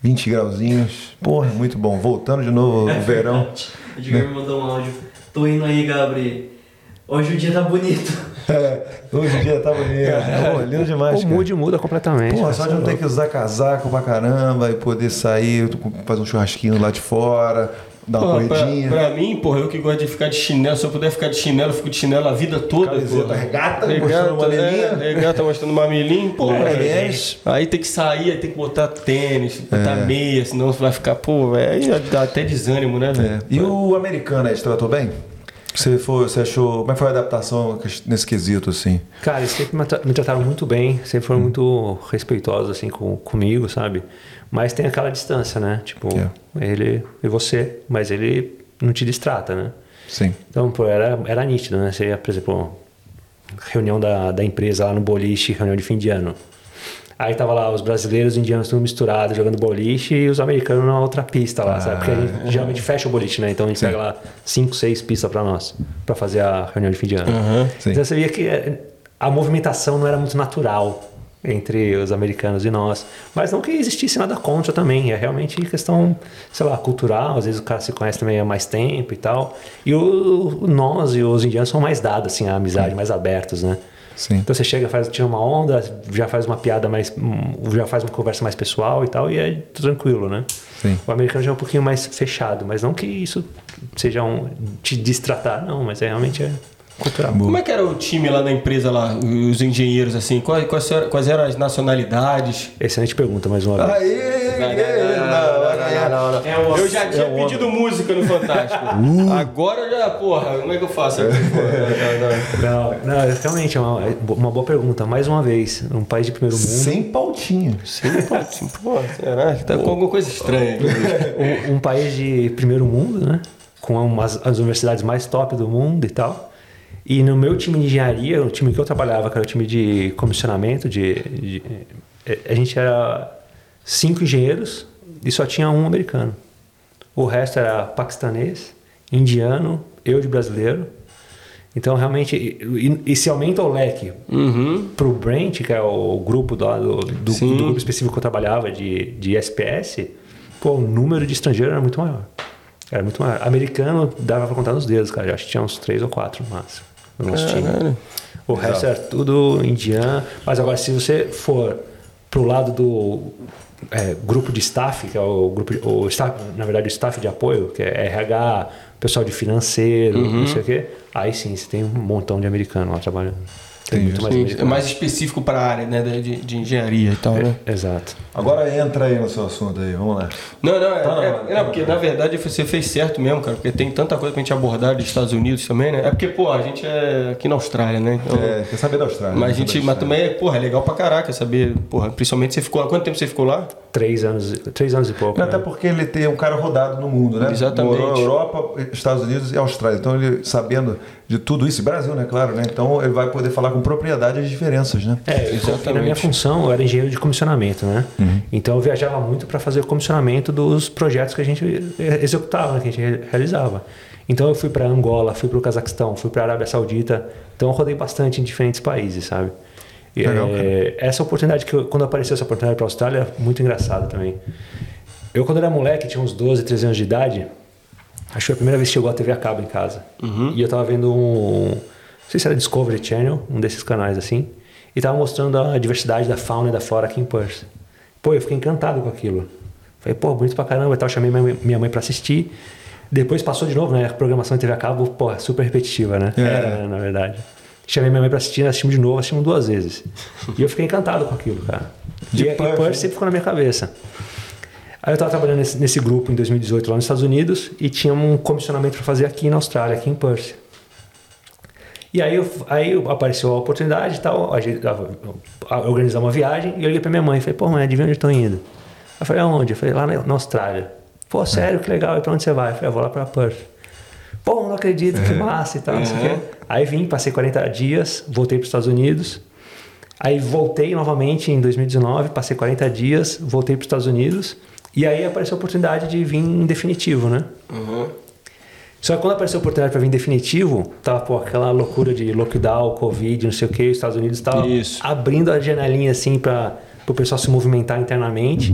20 grauzinhos. Porra, muito bom. Voltando de novo o verão. O Edgar me mandou um áudio. Tô indo aí, Gabriel. Hoje o dia tá bonito. É, hoje o dia tá bonito. Pô, lindo demais. O mood muda completamente. Porra, cara. só de não ter que usar casaco pra caramba e poder sair, fazer um churrasquinho lá de fora, dar uma Porra, pra, corridinha. pra mim, porra, eu que gosto de ficar de chinelo, se eu puder ficar de chinelo, eu fico de chinelo a vida toda. Camiseta porra. regata, mostrando uma lilinha. é, regata mostrando uma milinha, porra. É, é. Aí tem que sair, aí tem que botar tênis, botar É. meia, senão você vai ficar, pô, velho, aí dá até desânimo, né, É. velho? E o americano aí, te tratou bem? Você, foi, você achou. Como é que foi a adaptação nesse quesito, assim? Cara, eles sempre me tra- me trataram muito bem, sempre foram muito respeitosos assim com, comigo, sabe? Mas tem aquela distância, né? Tipo, É. ele e você, mas ele não te distrata, né? Sim. Então, pô, era, era nítido, né? Você ia, por exemplo, reunião da, da empresa lá no boliche, reunião de fim de ano. Aí tava lá os brasileiros e os indianos tudo misturado, jogando boliche, e os americanos na outra pista lá, sabe? Porque a gente geralmente fecha o boliche, né? Então a gente Sim. pega lá cinco, seis pistas pra nós, pra fazer a reunião de fim de ano. Sim. Então você via que eh, a movimentação não era muito natural entre os americanos e nós. Mas não que existisse nada contra também. É realmente questão, sei lá, cultural. Às vezes o cara se conhece também há mais tempo e tal. E o, nós e os indianos são mais dados, assim, a amizade, mais abertos, né? Sim. Então você chega, faz, tira uma onda, já faz uma piada mais. hum, já faz uma conversa mais pessoal e tal, e é tranquilo, né? Sim. O americano já é um pouquinho mais fechado, mas não que isso seja um. te distratar, não, mas é realmente é cultural. Como é que era o time lá da empresa lá, os engenheiros assim? Quais, quais, eram- quais eram as nacionalidades? Excelente pergunta, mais uma vez. Não, não, É o Eu já tinha pedido música no Fantástico. Agora já, porra, como é que eu faço? Não, não, não. Não, não, realmente é uma, é uma boa pergunta. Mais uma vez, um país de primeiro mundo. Sem pautinha. Sim, pô, pô, será tá com alguma coisa estranha? Um, um país de primeiro mundo, né? Com umas, as universidades mais top do mundo e tal. E no meu time de engenharia, o time que eu trabalhava, que era o time de comissionamento, de, de- a gente era cinco engenheiros e só tinha um americano. O resto era paquistanês, indiano, eu de brasileiro. Então, realmente, e, e se aumenta o leque Uhum. para o Brent, que é o grupo do, do, do, do grupo específico que eu trabalhava de, de SPS, pô, o número de estrangeiros era muito maior. Era muito maior. Americano dava para contar nos dedos, cara. Eu acho que tinha uns três ou quatro no máximo no nosso time. O resto era tudo indiano. Mas agora, se você for pro lado do é, grupo de staff, que é o grupo, de- o staff, na verdade, o staff de apoio, que é RH, pessoal de financeiro, não sei o quê, aí sim, você tem um montão de americano lá trabalhando. Tem Entendi. muito mais Sim, é mais específico para a área né, de, de engenharia e tal, né? Exato. Agora entra aí no seu assunto aí, vamos lá. Não, não, é, Tá na é- é, não, porque na verdade você fez certo mesmo, cara, porque tem tanta coisa pra gente abordar dos Estados Unidos também, né? É porque, pô, a gente é aqui na Austrália, né? Então, É, quer saber da Austrália? mas a quer gente, mas também, porra, é legal pra caraca saber, porra, principalmente você ficou lá, quanto tempo você ficou lá? Três anos, três anos e pouco. Até né? porque ele tem um cara rodado no mundo, né? Exatamente. Morou Europa, Estados Unidos e Austrália. Então ele sabendo de tudo isso, e Brasil, né? Claro, né? Então ele vai poder falar com propriedade as diferenças, né? É, Exatamente. na minha função eu era engenheiro de comissionamento, né? Uhum. Então eu viajava muito para fazer o comissionamento dos projetos que a gente executava, que a gente re- realizava. Então eu fui para Angola, fui para o Cazaquistão, fui para a Arábia Saudita. Então eu rodei bastante em diferentes países, sabe? E, Legal, eh, essa oportunidade que eu- quando apareceu essa oportunidade para a Austrália, muito engraçado também. Eu quando era moleque, tinha uns 12, 13 anos de idade, acho que a primeira vez que chegou a TV a cabo em casa. E eu tava vendo um, não sei se era Discovery Channel, um desses canais assim, e tava mostrando a diversidade da fauna e da flora aqui em Perth. Pô, eu fiquei encantado com aquilo. Falei, pô, bonito pra caramba e tal. Chamei minha mãe- pra assistir. Depois passou de novo, né? A programação de TV a cabo, pô, super repetitiva, né? É. Era, né, na verdade. Chamei minha mãe pra assistir, nós assistimos de novo, assistimos duas vezes. E eu fiquei encantado com aquilo, cara. De e, sempre ficou na minha cabeça. Aí eu estava trabalhando nesse, nesse grupo em 2018 lá nos Estados Unidos e tinha um comissionamento para fazer aqui na Austrália, aqui em Perth. E aí, eu, aí apareceu a oportunidade e tal, a gente a- a- organizar uma viagem e eu liguei para minha mãe e falei, pô mãe, adivinha onde eu tô indo? Eu falei, aonde? Eu falei, lá na, na Austrália. Pô, sério, que legal, e para onde você vai? Eu falei, eu vou lá para Perth. Pô, não acredito, que massa e tal, não sei o quê. Aí vim, passei 40 dias, voltei para os Estados Unidos. Aí voltei novamente em 2019, passei 40 dias, voltei para os Estados Unidos. E aí apareceu a oportunidade de vir em definitivo, né? Só que quando apareceu a oportunidade para vir definitivo, tava pô, aquela loucura de lockdown, Covid, não sei o que, os Estados Unidos Isso. abrindo a janelinha assim para o pessoal se movimentar internamente.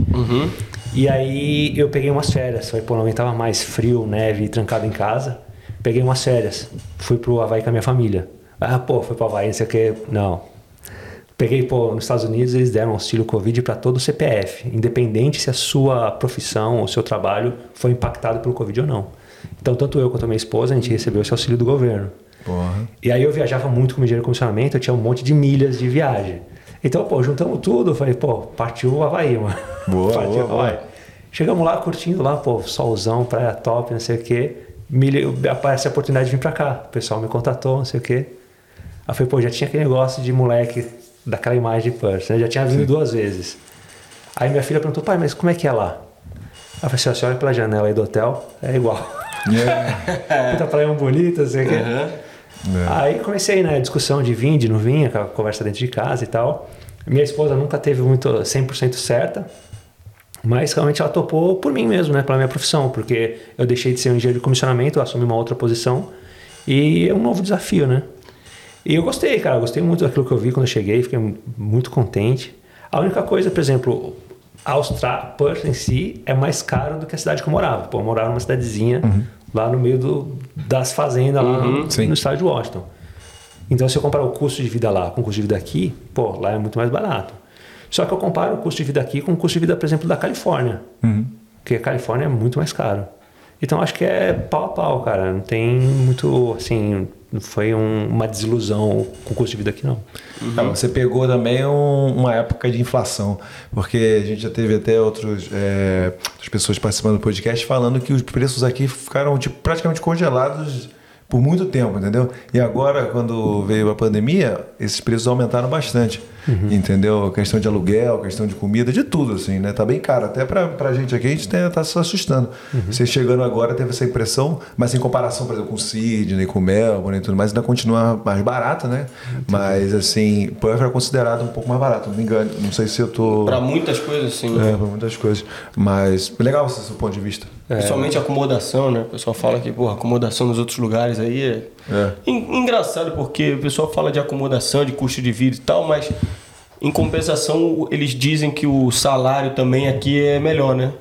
E aí eu peguei umas férias. Falei, pô, não aguentava mais frio, neve, trancado em casa. Peguei umas férias. Fui pro Havaí com a minha família. Ah, pô, foi pro Havaí, não sei o que. Não. Peguei, pô, nos Estados Unidos eles deram auxílio Covid para todo o CPF, independente se a sua profissão ou seu trabalho foi impactado pelo Covid ou não. Então, tanto eu quanto a minha esposa, a gente recebeu esse auxílio do governo. Porra. E aí eu viajava muito com engenheiro de comissionamento, eu tinha um monte de milhas de viagem. Então, pô, juntamos tudo, eu falei, pô, partiu o Havaí, mano. Boa, partiu boa, o Havaí. Chegamos lá, curtindo lá, pô, solzão, praia top, não sei o quê. Milha, aparece a oportunidade de vir pra cá. O pessoal me contatou, não sei o quê. Aí falei, pô, já tinha aquele negócio de moleque, daquela imagem de Perth, né? Já tinha vindo duas vezes. Aí minha filha perguntou, pai, mas como é que é lá? Aí eu falei assim, você olha pela janela aí do hotel, é igual. É. Puta praia bonita, não sei o quê. É. Aí comecei, né, a discussão de vir, de não vir, aquela conversa dentro de casa e tal. Minha esposa nunca teve muito 100% certa, mas realmente ela topou por mim mesmo, né? Pela minha profissão, porque eu deixei de ser um engenheiro de comissionamento, assumi uma outra posição e é um novo desafio, né? E eu gostei, cara, eu gostei muito daquilo que eu vi quando eu cheguei, fiquei muito contente. A única coisa, por exemplo, Austrália, Perth em si é mais caro do que a cidade que eu morava. Pô, eu morava numa cidadezinha lá no meio do, das fazendas lá no, Sim. no estado de Washington. Então, se eu comparar o custo de vida lá com o custo de vida aqui, pô, lá é muito mais barato. Só que eu comparo o custo de vida aqui com o custo de vida, por exemplo, da Califórnia. Porque a Califórnia é muito mais caro. Então, acho que é pau a pau, cara. Não tem muito, assim, não foi um- uma desilusão com o custo de vida aqui, não. Ah, você pegou também um- uma época de inflação, porque a gente já teve até outros, é, outras pessoas participando do podcast falando que os preços aqui ficaram tipo, praticamente congelados por muito tempo, entendeu? E agora, quando veio a pandemia, esses preços aumentaram bastante, entendeu? Questão de aluguel, questão de comida, de tudo, assim, né? Tá bem caro. Até pra, pra gente aqui, a gente tá, tá se assustando. Você chegando agora teve essa impressão, mas em comparação, por exemplo, com Sydney, com Melbourne e tudo mais, ainda continua mais barato, né? Mas, assim, Perth era considerado um pouco mais barato, não me engano. Não sei se eu tô... Pra muitas coisas, assim. É, pra muitas coisas. Mas legal esse seu ponto de vista. Principalmente acomodação, né? O pessoal fala que, porra, acomodação nos outros lugares aí é... É. En- Engraçado porque o pessoal fala de acomodação, de custo de vida e tal, mas em compensação eles dizem que o salário também aqui é melhor, né?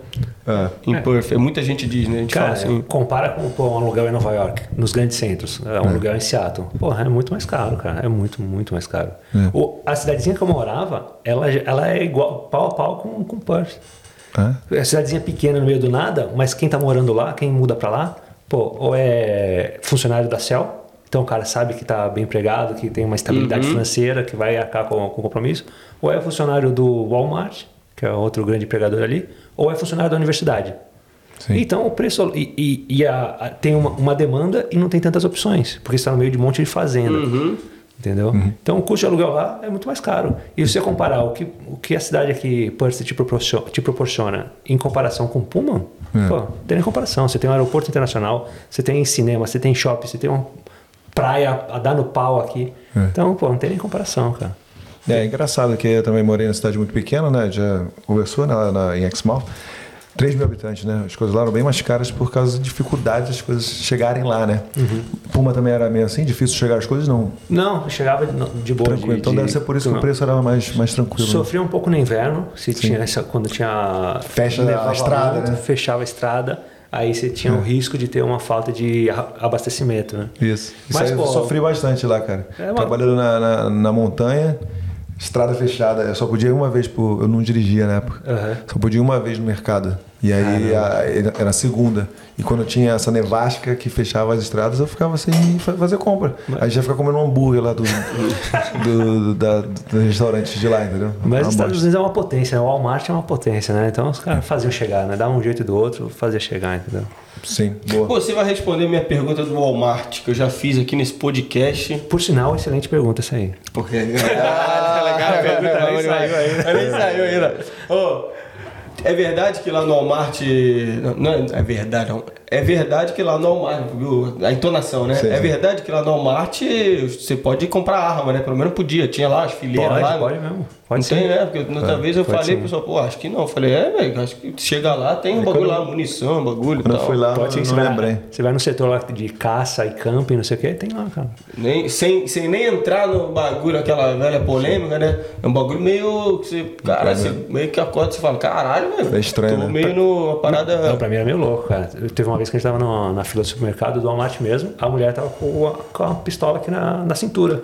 É. Em Perth. Muita gente diz, né? A gente Cara, fala assim. compara com pô, um aluguel em Nova York, nos grandes centros, é um aluguel em Seattle. Porra, é muito mais caro, cara. É muito, muito mais caro. O- a cidadezinha que eu morava, ela, ela é igual, pau a pau com, com Perth. É? É cidadezinha pequena no meio do nada, mas quem tá morando lá, quem muda pra lá, pô, ou é funcionário da Cell, então o cara sabe que tá bem empregado, que tem uma estabilidade financeira, que vai arcar com, compromisso, ou é funcionário do Walmart, que é outro grande empregador ali, ou é funcionário da universidade. Sim. Então o preço e, e- e a- a- tem uma, uma demanda e não tem tantas opções, porque está no meio de um monte de fazenda. Entendeu? Então o custo de aluguel lá é muito mais caro. E se você comparar o que, o que a cidade aqui, Perth, te proporciona, te proporciona em comparação com Pullman, pô, não tem nem comparação. Você tem um aeroporto internacional, você tem cinema, você tem shopping, você tem uma praia a dar no pau aqui. Então, pô, não tem nem comparação, cara. É engraçado que eu também morei numa cidade muito pequena, né? Já conversou né, lá na, em Exmouth. 3 mil habitantes, né? As coisas lá eram bem mais caras por causa da dificuldade das coisas chegarem lá, né? Puma também era meio assim, difícil chegar as coisas, não. Não, eu chegava de, boa. Tranquilo. de- então de- deve ser por isso que não. o preço era mais, mais tranquilo. né? Sofria um pouco no inverno, se tinha essa, quando tinha Fecha a estrada, muito, né? fechava a estrada, aí você tinha o risco de ter uma falta de abastecimento, né? Isso. Isso Mas, aí eu pô, sofri bastante lá, cara. É uma- Trabalhando na, na, na montanha, estrada fechada. Eu só podia ir uma vez por. Eu não dirigia na época. Aham. Só podia ir uma vez no mercado. E aí a- era a segunda. E quando tinha essa nevasca que fechava as estradas, eu ficava sem fa- fazer compra. Aí já ficava comendo um hambúrguer lá do, do, do, da- do restaurante de lá, entendeu? Mas os Estados. Unidos é uma potência, né? o Walmart é uma potência, né? Então os caras faziam chegar, né? Dá um jeito do outro, fazia chegar, entendeu? Sim, boa. Você vai responder minha pergunta do Walmart, que eu já fiz aqui nesse podcast. Por sinal, excelente pergunta essa aí. Porque. Ah, legal a pergunta, nem saiu ainda. Nem saiu ainda. Ô, é verdade que lá no Walmart. Não, é verdade. É verdade que lá no Walmart. A entonação, né? Sim, é verdade que lá no Walmart você pode comprar arma, né? Pelo menos podia. Tinha lá as fileiras Pode, lá. pode mesmo. Pode não ser. tem, né? Porque outra vez eu falei, sim. pessoal, pô, acho que não. Eu falei, é, velho, acho que chega lá, tem um bagulho lá, munição, bagulho. Quando eu tal. fui lá, Pode não, não vai, lembrei. você vai no setor lá de caça e camping, não sei o que, tem lá, cara. Nem, sem, sem nem entrar no bagulho, aquela velha polêmica, né? É um bagulho meio. que Você, cara, você meio que acorda e você fala, caralho, velho. É estranho, Tô né? meio numa parada. Não, pra mim era meio louco, cara. Eu- Teve uma vez que a gente tava na, na fila do supermercado do Walmart mesmo, a mulher tava com a, com a pistola aqui na, na cintura.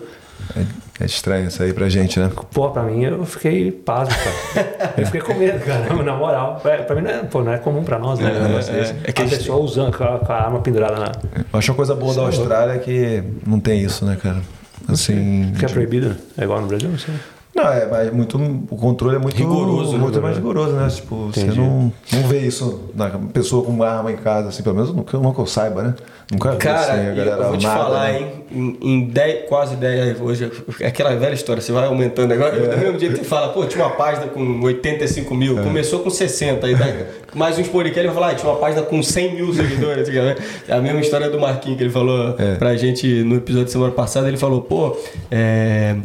É, é estranho isso aí pra gente, né? Pô, pra mim eu fiquei pasmo, cara. eu fiquei com medo, cara, na moral. É, Pra mim não é, pô, não é comum pra nós, né? um negócio é, desse. é que a gente pessoa usando com a, com a arma pendurada na. Eu acho uma coisa boa da Austrália que não tem isso, né, cara? Assim. Que é proibido, é igual no Brasil, não sei. Não, é, mas muito, o controle é muito Rigoroso, né? muito mais rigoroso, né? Tipo, você Entendi. não, não vê isso na pessoa com uma arma em casa, assim, pelo menos nunca, nunca eu saiba, né? Nunca vi Cara, assim, a eu vou te armada, falar, né? hein? Em, em 10, quase 10 hoje, é aquela velha história, você vai aumentando agora. É. Do mesmo dia que você fala, pô, tinha uma página com 85 mil, É. começou com 60, aí dá- mais uns podcast ele vai falar, ah, tinha uma página com 100 mil seguidores. antigamente. É a mesma história do Marquinhos que ele falou É. pra gente no episódio de semana passada. Ele falou, pô, é.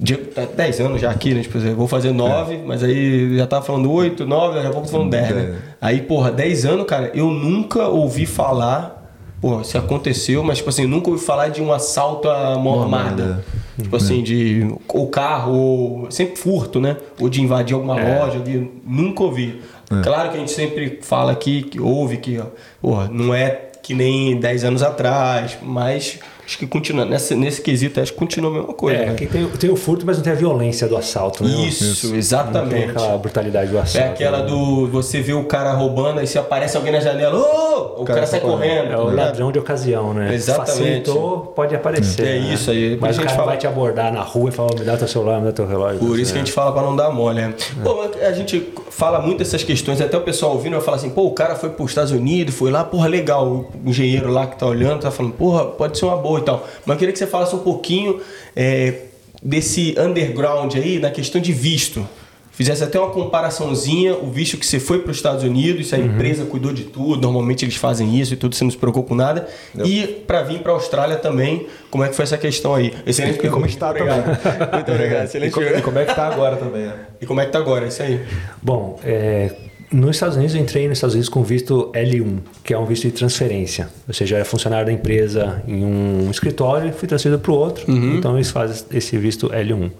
de, tá 10 anos já aqui, né? Tipo, vou fazer 9, mas aí já tava falando 8, 9, daqui a pouco tô falando 10, né? Aí, porra, 10 anos, cara, eu nunca ouvi falar. Porra, se aconteceu, mas tipo assim, nunca ouvi falar de um assalto à mão armada. Tipo assim, de. Ou carro, ou. Sempre furto, né? Ou de invadir alguma loja. de- nunca ouvi. Claro que a gente sempre fala aqui, que ouve que, ó, não é que nem 10 anos atrás, mas acho que continua. Nesse, nesse quesito, acho que continua a mesma coisa. É, né? aqui tem, tem o furto, mas não tem a violência do assalto, né? Isso, Não tem exatamente. aquela brutalidade do É assalto. aquela né? do. Você vê o cara roubando, aí se aparece alguém na janela, ô! o cara, cara sai sai correndo. É o tá ligado? ladrão de ocasião, né? Exatamente. Facilitou, pode aparecer. É né? isso aí. Mas isso o a gente cara fala- vai te abordar na rua e falar, me dá teu celular, me dá teu relógio. Por isso que a gente fala pra não dar mole, né? Pô, mas a gente fala muito dessas questões, até o pessoal ouvindo vai falar assim, pô, o cara foi pros Estados Unidos, foi lá, porra, legal. O engenheiro lá que tá olhando tá falando, porra, pode ser uma boa e tal. Mas eu queria que você falasse um pouquinho é, desse underground aí, na questão de visto. Fizesse até uma comparaçãozinha, o visto que você foi para os Estados Unidos, se a empresa cuidou de tudo, normalmente eles fazem isso e tudo, você não se preocupa com nada. E para vir para a Austrália também, como é que foi essa questão aí? Excelente E como está obrigado. Muito obrigado, E excelente como, e como é que tá agora também, né? E como é que tá agora? Isso aí. Bom, é, nos Estados Unidos eu entrei nos Estados Unidos com visto L1, que é um visto de transferência. Ou seja, eu era funcionário da empresa em um escritório e fui transferido para o outro. Então eles fazem esse visto L1.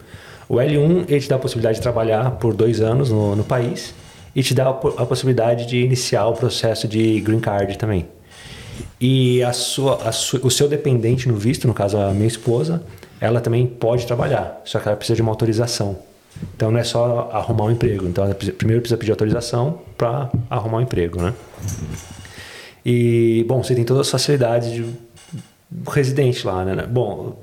O L1 ele te dá a possibilidade de trabalhar por dois anos no, no país e te dá a, a possibilidade de iniciar o processo de green card também. E a sua, a o seu dependente no visto, no caso a minha esposa, ela também pode trabalhar, só que ela precisa de uma autorização. Então não é só arrumar um emprego. Então primeiro precisa pedir autorização para arrumar um emprego, né? E bom, você tem todas as facilidades de residente lá, né? Bom,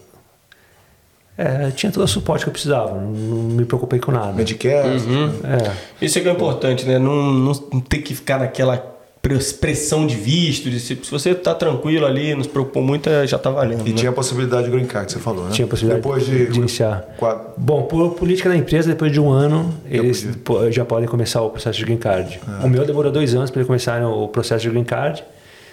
é, tinha todo o suporte que eu precisava, não, me preocupei com nada. Medicare, É. Isso é que é importante, né? Não, não, ter que ficar naquela pressão de visto, de se, se você tá tranquilo ali, não se preocupou muito, é, já tá valendo. E né? tinha a possibilidade de green card, você falou, né? Tinha a possibilidade Depois de, de iniciar. Quatro, Bom, por política da empresa, depois de um ano, eles já podem começar o processo de green card. O meu demorou dois anos para eles começarem o processo de green card.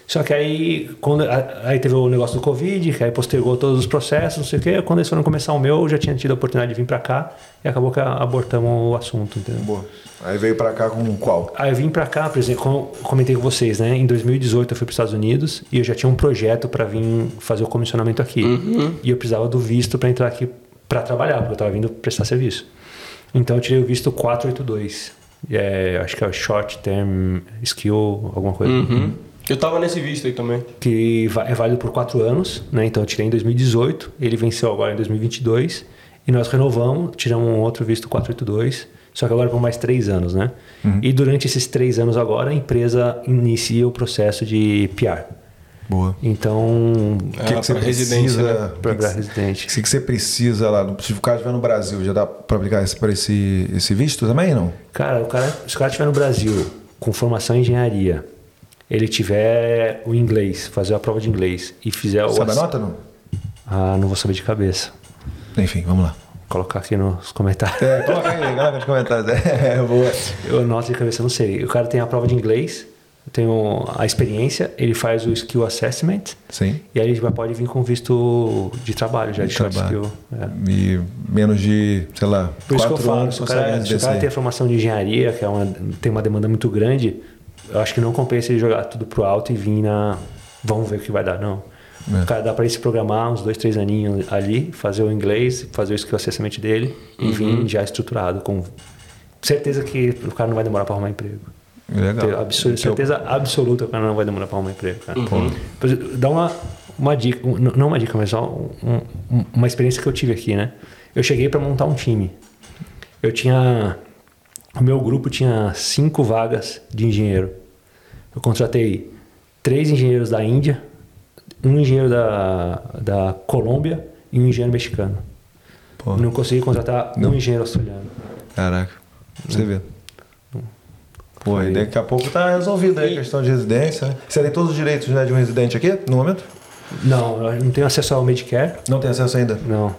Só que aí, quando, aí teve o negócio do Covid, que aí postergou todos os processos, não sei o quê. Quando eles foram começar o meu, eu já tinha tido a oportunidade de vir para cá e acabou que abortamos o assunto, entendeu? boa. Aí veio pra cá com qual? Aí eu vim pra cá, por exemplo, como comentei com vocês, né? Em 2018 eu fui para os Estados Unidos e eu já tinha um projeto para vir fazer o comissionamento aqui. E eu precisava do visto para entrar aqui para trabalhar, porque eu estava vindo prestar serviço. Então eu tirei o visto 482. É, acho que é o Short Term Skill, alguma coisa. Uhum. Eu tava nesse visto aí também. Que é válido por quatro anos, né? Então eu tirei em 2018, ele venceu agora em 2022 e nós renovamos, tiramos um outro visto 482, só que agora por mais três anos, né? E durante esses três anos agora a empresa inicia o processo de PR. Boa. Então, O que, Ah, que você precisa? né? o que para que residente. O que que você precisa lá? Se o cara estiver no Brasil, já dá pra aplicar esse, pra esse, esse visto também, não? Cara, o cara, se o cara estiver no Brasil com formação em engenharia, ele tiver o inglês, fazer a prova de inglês e fizer o Sabe a nota, não? Ah, não vou saber de cabeça. Enfim, vamos lá. Vou colocar aqui nos comentários. É, coloca aí, coloca nos comentários. É, boa. Eu anoto de cabeça, não sei. O cara tem a prova de inglês, tem a experiência, ele faz o skill assessment Sim. e aí ele já pode vir com visto de trabalho, já de, De trabalho. skill. É. E menos de, sei lá, Por isso que eu quatro falo, anos se o cara, se o cara tem a formação de engenharia, que é uma, tem uma demanda muito grande, eu acho que não compensa ele jogar tudo pro alto e vir na. Vamos ver o que vai dar, não. É. O cara dá para ele se programar uns dois, três aninhos ali, fazer o inglês, fazer o skill assessment dele e vir já estruturado, com certeza que o cara não vai demorar para arrumar emprego. Legal. Absur- Então, certeza absoluta que o cara não vai demorar para arrumar emprego. Cara. Por exemplo, Dá uma, uma dica, não uma dica, mas só um- um- uma experiência que eu tive aqui, né? Eu cheguei para montar um time. Eu tinha. O meu grupo tinha cinco vagas de engenheiro. Eu contratei três engenheiros da Índia, um engenheiro da, da Colômbia e um engenheiro mexicano. Pô. Não consegui contratar Não. um engenheiro australiano. Caraca, você vê. Pô, e daqui a pouco tá resolvida aí a questão de residência, né? Você tem todos os direitos né, de um residente aqui, no momento? Não, eu não tenho acesso ao Medicare. Não tem acesso ainda? Não.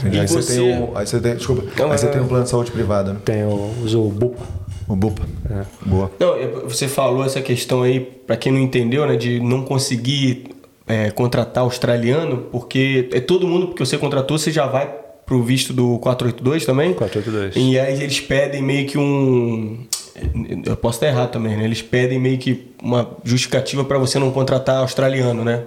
Entendi. E Aí você, você- tem um, aí você tem, desculpa, Não, aí você é- tem um plano de saúde privado, né? Tenho, uso o BUPA. O BUPA. É. Boa. Não, é, você falou essa questão aí, pra quem não entendeu, né, de não conseguir é, contratar australiano, porque é todo mundo que você contratou, você já vai pro visto do 482 também. 482. E aí eles pedem meio que um. Eu posso estar errado também, né? Eles pedem meio que uma justificativa para você não contratar australiano, né?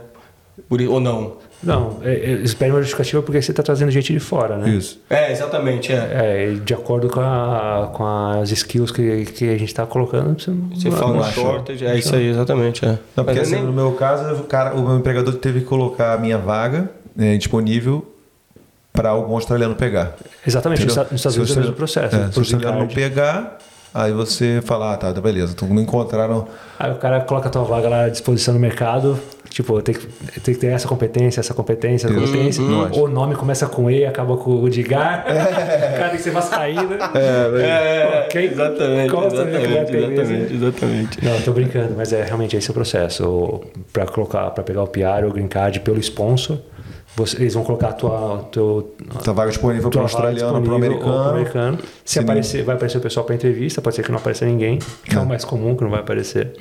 Por- ou não. Não, é- é- pedem uma justificativa porque você está trazendo gente de fora, né? Isso. É, exatamente, é. É, de acordo com, a, com as skills que, que a gente está colocando, você, Você não- fala não um shortage, é isso aí, exatamente. É. Não, porque assim, nem- no meu caso, o, cara, o meu empregador teve que colocar a minha vaga né, disponível para algum australiano pegar. Exatamente, nos Entendeu? Estados nos Estados Se Unidos é o mesmo processo. É, se o australiano não pegar, aí você fala, ah, tá, tá beleza. Então não encontraram. Aí o cara coloca a tua vaga lá à disposição no mercado, tipo, tem que, tem que ter essa competência, essa competência, essa competência. Uhum. O nome começa com E, acaba com o de Gar. O cara tem que ser vascaíno. É, Quem- exatamente, qual você vê que vai exatamente, ter exatamente, exatamente. Não, tô brincando, mas é realmente esse é o processo. Para colocar, para pegar o PR ou o green card pelo sponsor, você- eles vão colocar a tua, teu, Tá vaga disponível para tua o australiano, para o americano. Se Sim. aparecer, vai aparecer o pessoal para entrevista, pode ser que não apareça ninguém, que é o mais comum que não vai aparecer.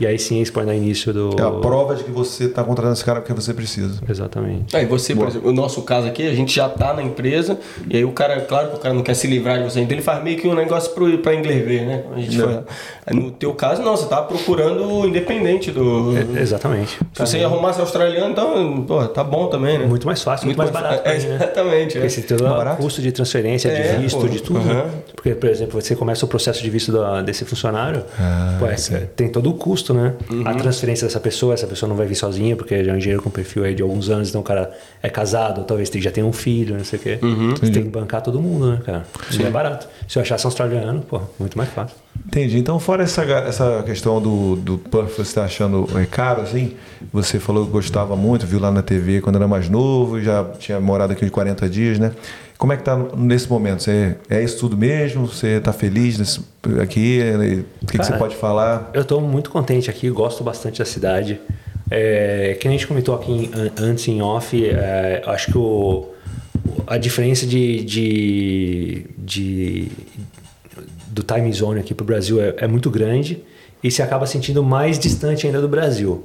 E aí sim eles podem dar início do. É a prova de que você está contratando esse cara porque você precisa. Exatamente. Aí você, por exemplo, o nosso caso aqui, a gente já tá na empresa, e aí o cara, claro que o cara não quer se livrar de você, então ele faz meio que um negócio pro, pra inglês ver, né? A gente Não. foi- no teu caso, não, você tá procurando o independente do. É, exatamente. Se você arrumasse australiano, então, pô, tá bom também, né? Muito mais fácil, muito, mais barato. É, também, né? exatamente. Porque É. o barato? custo de transferência, É, de visto, pô. de tudo. Aham. Porque, por exemplo, você começa o processo de visto da- desse funcionário, Ah, pô, é- tem todo o custo, né? Uhum. A transferência dessa pessoa, essa pessoa não vai vir sozinha, porque já é um engenheiro com perfil aí de alguns anos, então o cara é casado, talvez já tenha um filho, não sei o quê. Uhum. Você tem que bancar todo mundo, né, cara? Isso não é barato. Se eu achasse um australiano, pô, muito mais fácil. Entendi. Então, fora essa, essa questão do, do Puff, você está achando é, caro, assim? Você falou que gostava muito, viu lá na TV quando era mais novo, já tinha morado aqui uns 40 dias, né? Como é que tá nesse momento? Você, é isso tudo mesmo? Você está feliz nesse, aqui? O que, que você pode falar? Eu estou muito contente aqui, gosto bastante da cidade. É, que a gente comentou aqui em- an- antes em off, é, acho que o, a diferença de, de, de- do time zone aqui para o Brasil é, é muito grande e se acaba sentindo mais distante ainda do Brasil.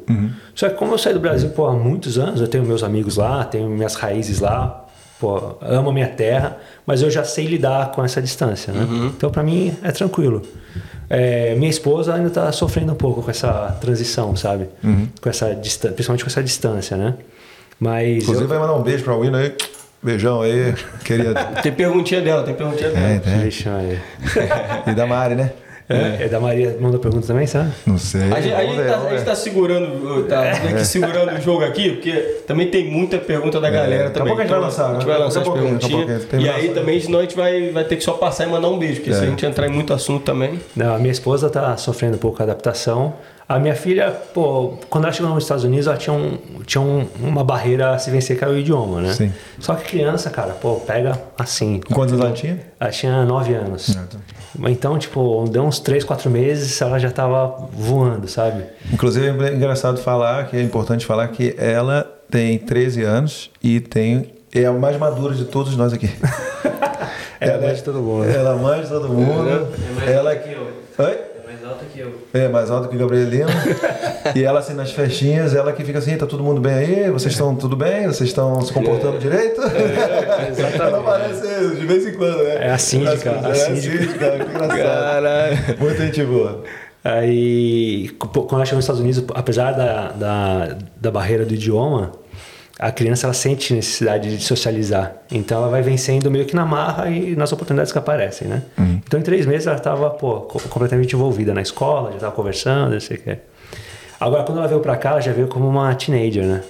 Só que como eu saí do Brasil pô, há muitos anos, eu tenho meus amigos lá, tenho minhas raízes lá, pô, amo a minha terra, mas eu já sei lidar com essa distância, né? Então para mim é tranquilo. É, minha esposa ainda está sofrendo um pouco com essa transição, sabe? Com essa distan- principalmente com essa distância, né? Mas Inclusive, eu- vai mandar um beijo para a Wina aí. Beijão aí, querida. Tem perguntinha dela, tem perguntinha dela. É, ver. E da Mari, né? É, é da Maria mandou pergunta também, sabe? Não sei. A gente, a gente ver, tá, a gente tá segurando, tá que segurando o jogo aqui, porque também tem muita pergunta da galera É. Daqui a também. pouco a gente vai lançar, A gente né? vai lançar as perguntinhas. E aí também, senão a gente vai, vai ter que só passar e mandar um beijo, porque se É. a gente entrar em muito assunto também. Não, a minha esposa tá sofrendo um pouco com a adaptação. A minha filha, pô, quando ela chegou nos Estados Unidos, ela tinha, um, tinha um- uma barreira a se vencer, que era o idioma, né? Sim. Só que criança, cara, pô, pega assim. Quantos anos ela tinha? Ela tinha nove anos. Então, tipo, deu uns três, quatro meses, ela já tava voando, sabe? Inclusive é engraçado falar, que é importante falar que ela tem 13 anos e tem é a mais madura de todos nós aqui. Ela é mãe de todo mundo. Ela é mãe de todo mundo. É mais ela alta que eu. Oi? É que eu. É mais alta que o Gabrielino. e ela assim nas festinhas, ela que fica assim, tá todo mundo bem aí? Vocês estão tudo bem? Vocês estão se comportando direito? ela aparece de vez em quando, né? É a síndica, As a é síndica. síndica, que engraçado. Caralho. Muita gente boa. Aí, quando ela chegou nos Estados Unidos, apesar da, da, da barreira do idioma, a criança ela sente necessidade de socializar. Então ela vai vencendo meio que na marra e nas oportunidades que aparecem, né? Então em três meses ela estava co- completamente envolvida na escola, já estava conversando, não sei o quê. Agora, quando ela veio pra cá, ela já veio como uma teenager, né?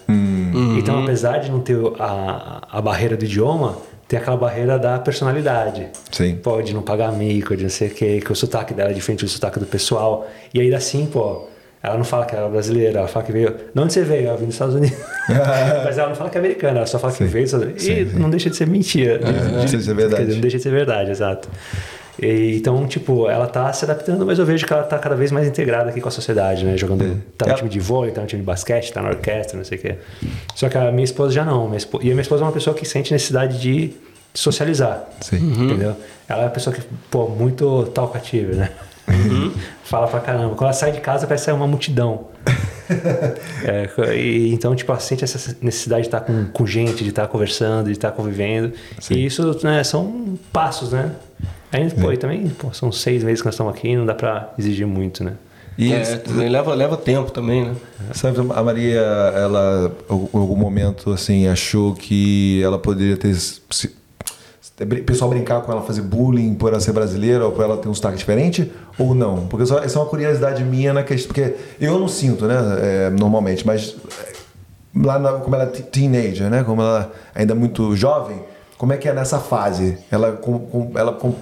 Então, apesar de não ter a, a barreira do idioma, tem aquela barreira da personalidade. Sim. Pode não pagar mico, de não sei o quê, que o sotaque dela é diferente do sotaque do pessoal. E ainda assim, pô, ela não fala que ela é brasileira, ela fala que veio. De onde você veio? Ela veio dos Estados Unidos. Mas ela não fala que é americana, ela só fala que veio dos Estados Unidos. E Sim, sim. não deixa de ser mentira. não deixa de ser verdade. Dizer, não deixa de ser verdade, exato. E, então, tipo, ela tá se adaptando, mas eu vejo que ela tá cada vez mais integrada aqui com a sociedade, né? Jogando. Tá no Ela- time de vôlei, tá no time de basquete, tá na orquestra, não sei o quê. Só que a minha esposa já não. Minha espo- E a minha esposa é uma pessoa que sente necessidade de socializar. Sim. Entendeu? Ela é uma pessoa que, pô, muito talkative, né? Fala pra caramba. Quando ela sai de casa, parece sair uma multidão. É, e, então, tipo, sente essa necessidade de estar com, com gente, de estar conversando, de estar convivendo. E isso né, são passos, né? Aí, pô, e também pô, são seis meses que nós estamos aqui, não dá pra exigir muito, né? E É, também leva, leva tempo também, né? Sabe, a Maria, ela em algum momento assim achou que ela poderia ter se, o pessoal brincar com ela, fazer bullying por ela ser brasileira ou por ela ter um sotaque diferente ou não? Porque só, essa é uma curiosidade minha na questão, porque eu não sinto, né, é, normalmente, mas é, lá na, como ela é te- teenager, né, como ela ainda é muito jovem, como é que é nessa fase? Ela, com, com- ela com-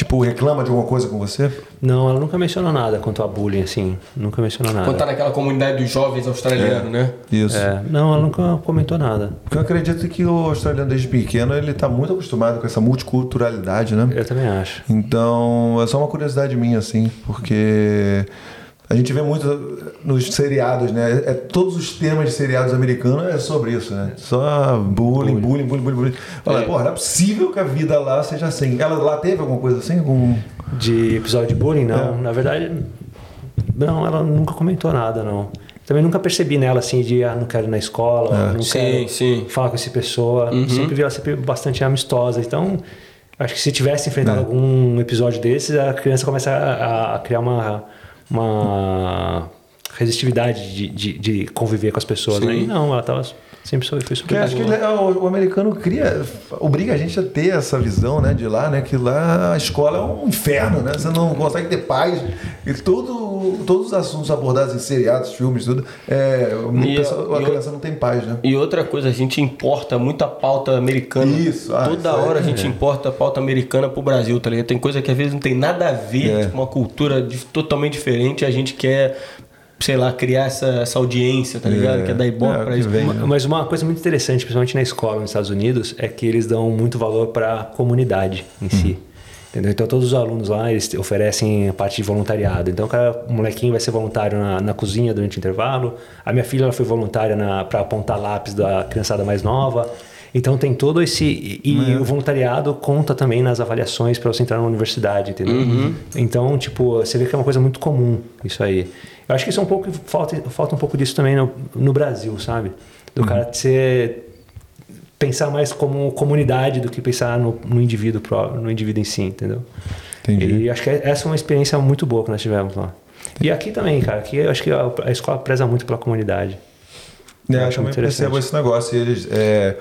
tipo reclama de alguma coisa com você? Não, ela nunca mencionou nada quanto a bullying, assim. Nunca mencionou nada. Quando tá naquela comunidade dos jovens australianos, né? Isso. É, não, ela nunca comentou nada. Porque eu acredito que o australiano desde pequeno ele está muito acostumado com essa multiculturalidade, né? Eu também acho. Então é só uma curiosidade minha, assim, porque a gente vê muito nos seriados, né? É, todos os temas de seriados americanos é sobre isso, né? Só bullying, bullying, bullying, bullying. bullying. Fala, É. porra, não é possível que a vida lá seja assim. Ela lá teve alguma coisa assim? Algum... De episódio de bullying, não. É. Na verdade, não, ela nunca comentou nada, não. Também nunca percebi nela assim de ah, não quero ir na escola, não Sim, quero sim. falar com essa pessoa. Uhum. Sempre vi ela sempre bastante amistosa. Então, acho que se tivesse enfrentado algum episódio desses, a criança começa a, a criar uma, uma resistividade de, de, de conviver com as pessoas. Né? E não, ela tava sempre foi, super Porque acho que ele- o, o americano cria, obriga a gente a ter essa visão, né, de lá, né, que lá a escola é um inferno, né? Você não consegue ter paz. E todos os assuntos abordados em seriados, filmes, tudo, é, E- pessoal- a criança não tem paz, né? E outra coisa, a gente importa muita pauta americana. Isso, ah, Toda isso hora a é. gente importa a pauta americana pro Brasil, tá ligado? Tem coisa que às vezes não tem nada a ver, É. tipo, uma cultura de- totalmente diferente, e a gente quer, sei lá, criar essa, essa audiência, tá ligado? É. Quer dar ibope É, pra que isso. vem. Uma- Mas uma coisa muito interessante, principalmente na escola nos Estados Unidos, é que eles dão muito valor para a comunidade em si. Entendeu? Então todos os alunos lá eles oferecem a parte de voluntariado. Então o, cara, o molequinho vai ser voluntário na, na cozinha durante o intervalo. A minha filha ela foi voluntária para apontar lápis da criançada mais nova. Então tem todo esse e, e o voluntariado conta também nas avaliações para você entrar na universidade, entendeu? Então tipo você vê que é uma coisa muito comum isso aí. Eu acho que isso é um pouco falta falta um pouco disso também no, no Brasil, sabe? Do cara ser pensar mais como comunidade do que pensar no, no indivíduo pró- no indivíduo em si, entendeu? Entendi. E acho que essa é uma experiência muito boa que nós tivemos lá. E aqui também, cara, aqui eu acho que a, a escola preza muito pela comunidade. É, Eu eu acho também muito interessante. percebo esse negócio. e Eles, é,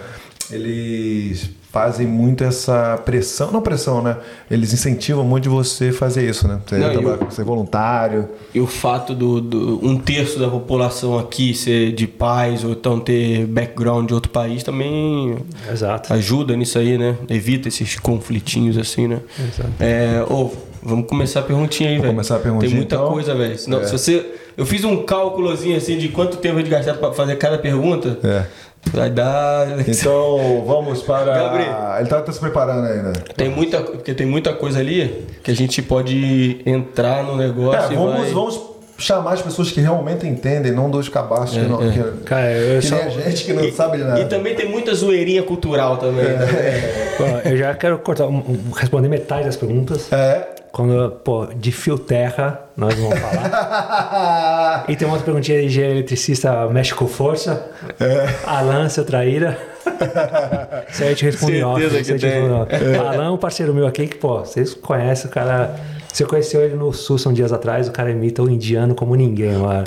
eles fazem muito essa pressão, não pressão, né? Eles incentivam muito de você fazer isso, né? Você, Não, trabalhar, o- ser voluntário. E o fato do, do- um terço da população aqui ser de pais ou então ter background de outro país também Exato. ajuda nisso aí, né? Evita esses conflitinhos assim, né? Exato. É, ô, vamos começar a perguntinha aí, velho. começar a perguntinha, Tem muita então? coisa, velho. É. se você. Eu fiz um cálculozinho assim de quanto tempo a gente gastar pra fazer cada pergunta. É. Vai dar. Então, vamos para. Gabriel. Ele tá, tá se preparando ainda. Tem muita, porque tem muita coisa ali que a gente pode entrar no negócio É, e vamos, vai... vamos chamar as pessoas que realmente entendem, não dos cabaços que, não, é. que, Cara, eu, que só, nem a gente que não sabe de nada. E também tem muita zoeirinha cultural também. É. né? Eu já quero cortar, responder metade das perguntas. É. Quando, pô, de fio terra, nós vamos falar. E tem uma outra perguntinha de eletricista mexe com força. É. Alan, seu traíra. Isso aí eu te off. Que em tem. off. Alan, um parceiro meu aqui, que, pô, vocês conhecem o cara. Você conheceu ele no Sul são dias atrás, o cara imita o indiano como ninguém, mano.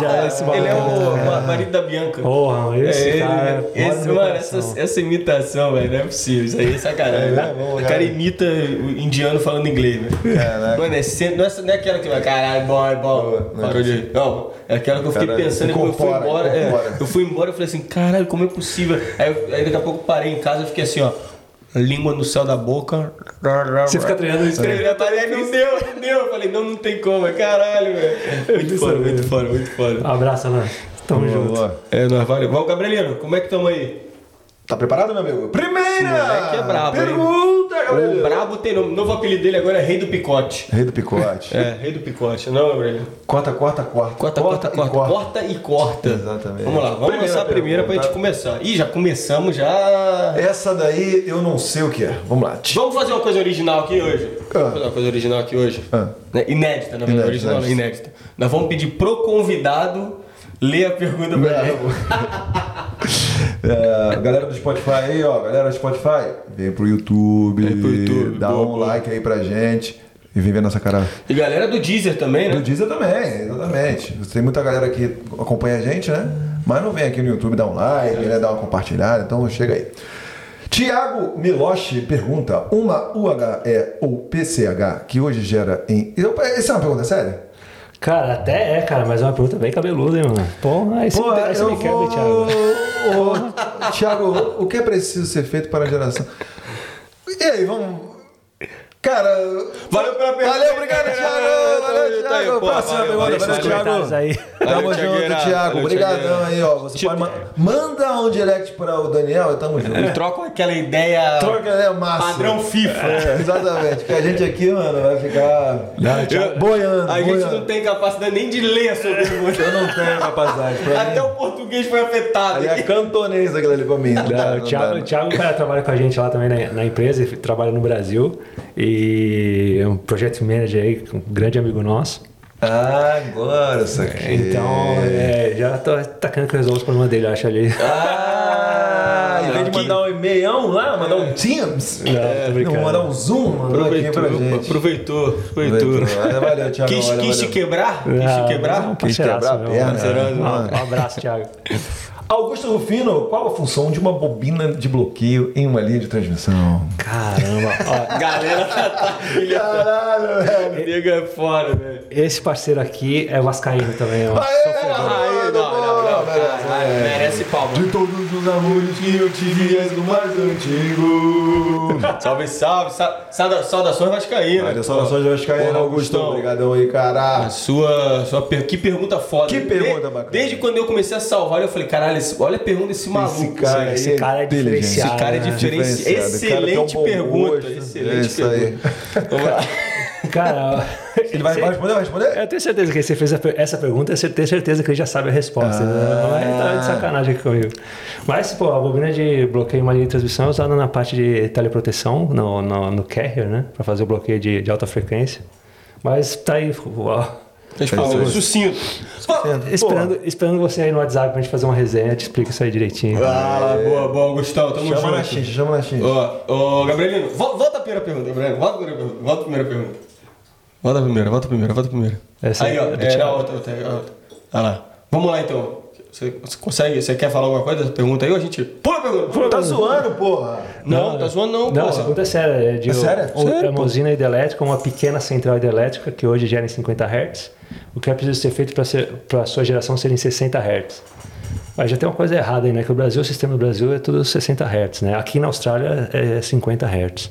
Já esse Ele é o ma- marido da Bianca. Porra, esse É, cara. ele- mora no esse, mano, essa, essa imitação, velho, não é possível. Isso aí é sacanagem. É, né? é, o cara imita o indiano falando inglês, né? É, né? Mano, é sempre, não, é, não é aquela que vai, caralho, é bom. Não, Parou de. Não, é aquela que eu fiquei Cara, pensando quando eu fui embora. é, eu fui embora e falei assim, caralho, como é possível? Aí, aí daqui a pouco eu parei em casa e fiquei assim, ó. Língua no céu da boca. Você fica treinando. Escrevi a tarefa, não deu, não deu. Eu falei, não, não tem como, é caralho, velho. Muito foda, muito foda, muito foda. Um abraço, Alan. Tamo junto. Boa. É, nós valeu. Vamos, Gabrielino, como é que estamos aí? Tá preparado, meu amigo? Primeira Moleque é brabo, hein? Pergunta O brabo tem nome. Novo apelido dele agora é Rei do Picote. Rei do picote. É, Rei do Picote. Não, Gabriel? Corta, corta, corta. Corta, corta, corta. Corta e corta. Exatamente. Vamos lá, vamos Primeira lançar a primeira pra gente começar. Ih, já começamos, já. Essa daí eu não sei o que é. Vamos lá. Vamos fazer uma coisa original aqui hoje? Vamos fazer uma coisa original aqui hoje? Ah. Né? Inédita, na verdade. Inédita, Original, inédita. inédita. Nós vamos pedir pro convidado ler a pergunta pra ele. É, galera do Spotify aí, ó. Galera do Spotify, vem pro YouTube. Vem pro YouTube, Dá boa, um boa. like aí pra gente. E vem ver nossa cara. E galera do Deezer também, Do né? Deezer também, exatamente. Tem muita galera que acompanha a gente, né? Mas não vem aqui no YouTube dar um like, né? Dar uma compartilhada, então chega aí. Tiago Miloche pergunta: uma UHE ou PCH que hoje gera em. Essa é uma pergunta séria? Cara, até é, cara, mas é uma pergunta bem cabeluda, hein, mano? Pô, aí você, Pô, você eu me quebra, vou... Thiago. Ô, Thiago, o que é preciso ser feito para a geração? E aí, vamos... Cara... Valeu pela pergunta. Valeu, obrigado, Thiago. Valeu, Tá aí, Thiago. pô, Próxima valeu, pergunta, valeu. Thiago. Aí. Tamo Valeu, junto. Thiago. Obrigadão aí, ó. Você pode ma- Manda um direct para o Daniel e tamo junto. Troca aquela ideia Troca, né, massa. padrão FIFA. É, exatamente. Que a gente aqui, mano, vai ficar Eu- boiando, A gente boiando. não tem capacidade nem de ler sobre a pergunta. Eu não tenho capacidade. Pra Até mim, o português foi afetado. ali é cantonês aquilo ali pra mim. Não Não, não o Thiago, dá. o Thiago cara, trabalha com a gente lá também na, na empresa, trabalha no Brasil e é um project manager aí, um grande amigo nosso. Ah, agora isso aqui. Então, é, já tô tacando que resolve os problemas dele, eu acho ali. Ah, em vez de mandar um e-mailão lá, mandar um Teams. Não, brincando. Não, mandar um Zoom, Aproveitou, gente. aproveitou, aproveitou. Valeu, Valeu, Thiago. Quis, valeu, quis te valeu. quebrar? Quis te Ah, é um quebrar? Quis parceiraço, quebrar a perna, Parceiraço, né? Um abraço, Thiago. Augusto Rufino, qual a função de uma bobina de bloqueio em uma linha de transmissão? Caramba, ó, Galera tá. Caralho, velho. Nego é foda, velho. esse parceiro aqui é vascaíno também, ó. Aí, não, não, não, merece palma. De os amores que eu tive, és o mais antigo. Salve, salve, sa- sauda- saudações vascaínas. Olha, saudações Augusto. Augustão. Obrigadão aí, cara. A sua, sua per... Que pergunta foda. Que pergunta De- bacana. Desde quando eu comecei a salvar, eu falei, caralho, esse- olha a pergunta desse maluco. Esse cara, esse aí cara é diferenciado. Esse cara é né? diferenciado. Excelente um pergunta. gosto. Excelente É isso aí. pergunta. Vamos lá. Cara, Ele vai, vai responder? Vai responder? eu tenho certeza que você fez essa pergunta, eu tenho certeza que ele já sabe a resposta. Ah. né? Mas tá de sacanagem aqui comigo. Mas, pô, a bobina de bloqueio em uma linha de transmissão é usada na parte de teleproteção, no, no, no carrier, né? Pra fazer o bloqueio de, de alta frequência. Mas tá aí, ó, Respondeu sucinto. esperando, esperando você aí no WhatsApp pra gente fazer uma resenha, te explico isso aí direitinho. Ah, boa, boa, Gustavo, tamo Chama na junto. chama na xincha. Ó, ó, Gabrielino, vo- volta a primeira pergunta, Gabrielino. Volta a primeira pergunta. Volta a primeira pergunta. Volta a primeira, volta a primeira, volta a primeira. Essa aí, ó, é do é, a outra, outra, outra. Olha lá. Vamos lá então. Você, você consegue, você quer falar alguma coisa dessa pergunta aí ou a gente. A pergunta! Tá zoando, porra. Não, tá zoando não, Não, pô. essa pergunta é séria. É de É sério? um- Sério, é uma usina hidrelétrica, uma pequena central hidrelétrica que hoje gera em 50 Hz. O que é preciso ser feito para a sua geração ser em 60 Hz? Mas já tem uma coisa errada aí, né? Que o Brasil, o sistema do Brasil é tudo 60 Hz, né? Aqui na Austrália é 50 Hz.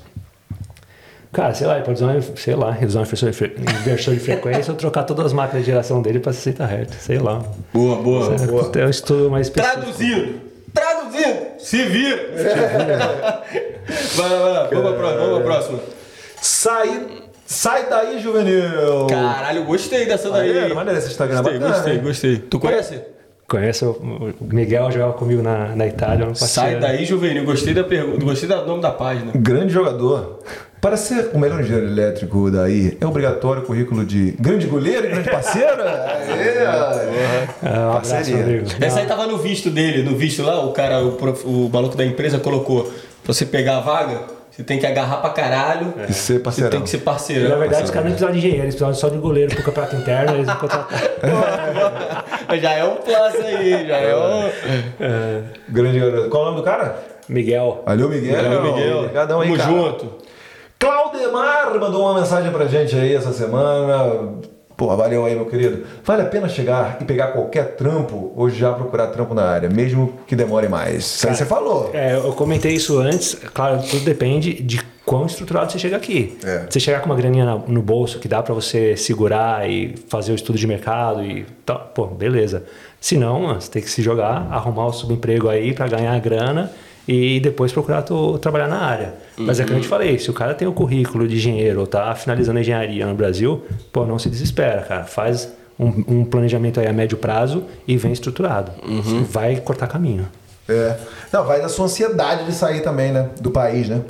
Cara, sei lá, ele pode usar, uma, sei lá, reduzir um inversor de, fre- inversor de frequência ou trocar todas as máquinas de geração dele para 60 Hz, sei lá. Boa, boa. É um estudo mais específico. Traduzindo! Traduzindo! Se vira! vai lá, vai lá. Vamos pra próxima, vamos pra próxima. Sai, sai daí, juvenil. Caralho, gostei dessa daí. Maneiro, esse Instagram. Gostei, bacana, gostei, gostei. Tu conhece? Conheço o o Miguel, jogava comigo na, na Itália. Um Sai parceiro. daí, juvenil. Gostei da pergunta. Gostei do nome da página. Grande jogador. Para ser o melhor engenheiro elétrico daí, é obrigatório o currículo de grande goleiro e grande parceiro? Aê, Ah, um Parceria. Essa aí tava no visto dele. No visto lá, o cara, o, prof- o maluco da empresa colocou. Pra você pegar a vaga, você tem que agarrar pra caralho. E ser Você parceirão. tem que ser parceiro. Na verdade, os caras não precisavam de engenheiro, eles precisavam só de goleiro pro campeonato interno, eles vão contratar. já é um plus aí, já é um. Grande garoto. Qual é o nome do cara? Miguel. Valeu, Miguel. Valeu, Miguel. Obrigadão aí, Tamo cara. junto. Claudemar mandou uma mensagem pra gente aí essa semana. Pô, valeu aí, meu querido. Vale a pena chegar e pegar qualquer trampo ou já procurar trampo na área, mesmo que demore mais? Isso aí você falou. É, eu comentei isso antes, claro, tudo depende de quão estruturado você chega aqui. É. Você chegar com uma graninha no bolso que dá pra você segurar e fazer o estudo de mercado e tal, pô, beleza. Se não, mano, você tem que se jogar, arrumar o subemprego aí pra ganhar a grana e depois procurar trabalhar na área. Mas é que eu te falei, se o cara tem o currículo de engenheiro ou tá finalizando engenharia no Brasil, pô, não se desespera, cara. Faz um, um planejamento aí a médio prazo e vem estruturado. Vai cortar caminho. É. Não, vai da sua ansiedade de sair também, né? Do país, né?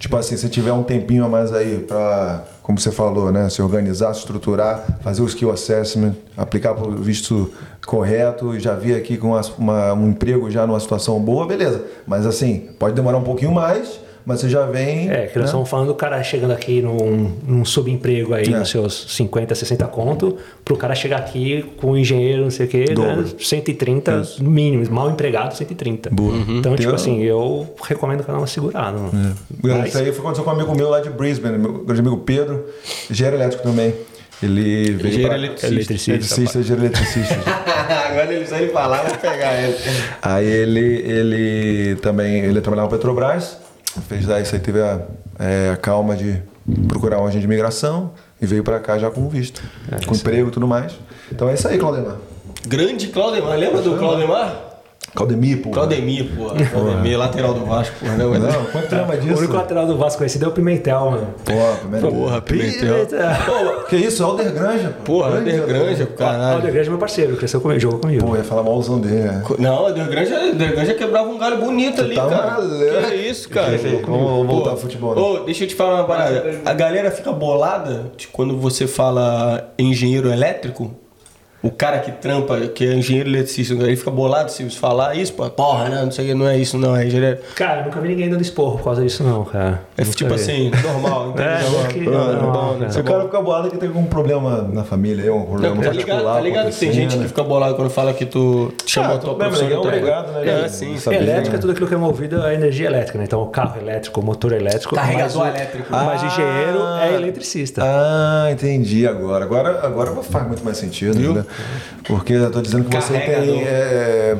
Tipo assim, se tiver um tempinho a mais aí pra, como você falou, né? Se organizar, se estruturar, fazer o skill assessment, aplicar pro visto correto já vir aqui com uma- uma- um emprego já numa situação boa, beleza. Mas assim, pode demorar um pouquinho mais, mas você já vem. É, que nós né? estamos falando do cara chegando aqui num, num subemprego aí, É. nos seus 50, 60 conto, pro cara chegar aqui com um engenheiro, não sei o quê, ganhando 130 no mínimo, mal empregado, 130. Boa. Então, tipo Tem- assim, eu recomendo o canal uma segurada. É. Isso aí foi aconteceu com um amigo meu lá de Brisbane, meu grande amigo Pedro, engenheiro elétrico também. Ele veio Engenheiro pra... eletricista. Eletricista, Eletricista, engenheiro eletricista. Agora ele sai falar, vou pegar ele. Aí ele, ele também ele trabalhava na Petrobras, fez daí isso aí, teve a, é, a calma de procurar uma agente de imigração e veio pra cá já com visto, com emprego e tudo mais. Então é isso aí, Claudemar. Grande Claudemar, lembra do Claudemar? Claudemir, pô. Claudemir, pô. Claudemir, lateral do Vasco, pô. Não, Não, quanto lembra O disso? único lateral do Vasco conhecido é o Pimentel, mano. Porra, primeiro. Porra, Pimentel. Pô, que isso? Alder Granja, pô. Porra, Grande Alder Granja, O caralho. Alder é meu parceiro, cresceu comigo, jogou comigo. Pô, ia falar malzão dele, né? Não, o Granja, Granja quebrava um galho bonito ali, tá cara. maluco. Que isso, cara. Vamos vamos voltar ao futebol, né? Ô, deixa eu te falar uma parada. A galera fica bolada de quando você fala engenheiro elétrico. O cara que trampa, que é engenheiro eletricista, ele fica bolado se falar isso, pô, porra, né? Não sei o que, não é isso, não, é engenheiro. Cara, eu nunca vi ninguém dando esporro por causa disso, não, cara. É Nunca tipo vi. assim, normal, entendeu? É, Não, que- é bom, não, né? Se o cara ficar bolado é que tem algum problema na família, um problema Não, tá ligado, particular. tá ligado que tem gente que fica bolado quando fala que tu chamou Ah, a tua mas profissão. é obrigado, né, É, gente? sim. Elétrica né? é tudo aquilo que é movido a energia elétrica, né? Então, carro elétrico, motor elétrico. Carregador mas elétrico. Mas Ah. engenheiro é eletricista. Ah, entendi agora. Agora, agora faz muito mais sentido, Viu? né? Porque eu tô dizendo que você Carregador. tem. É,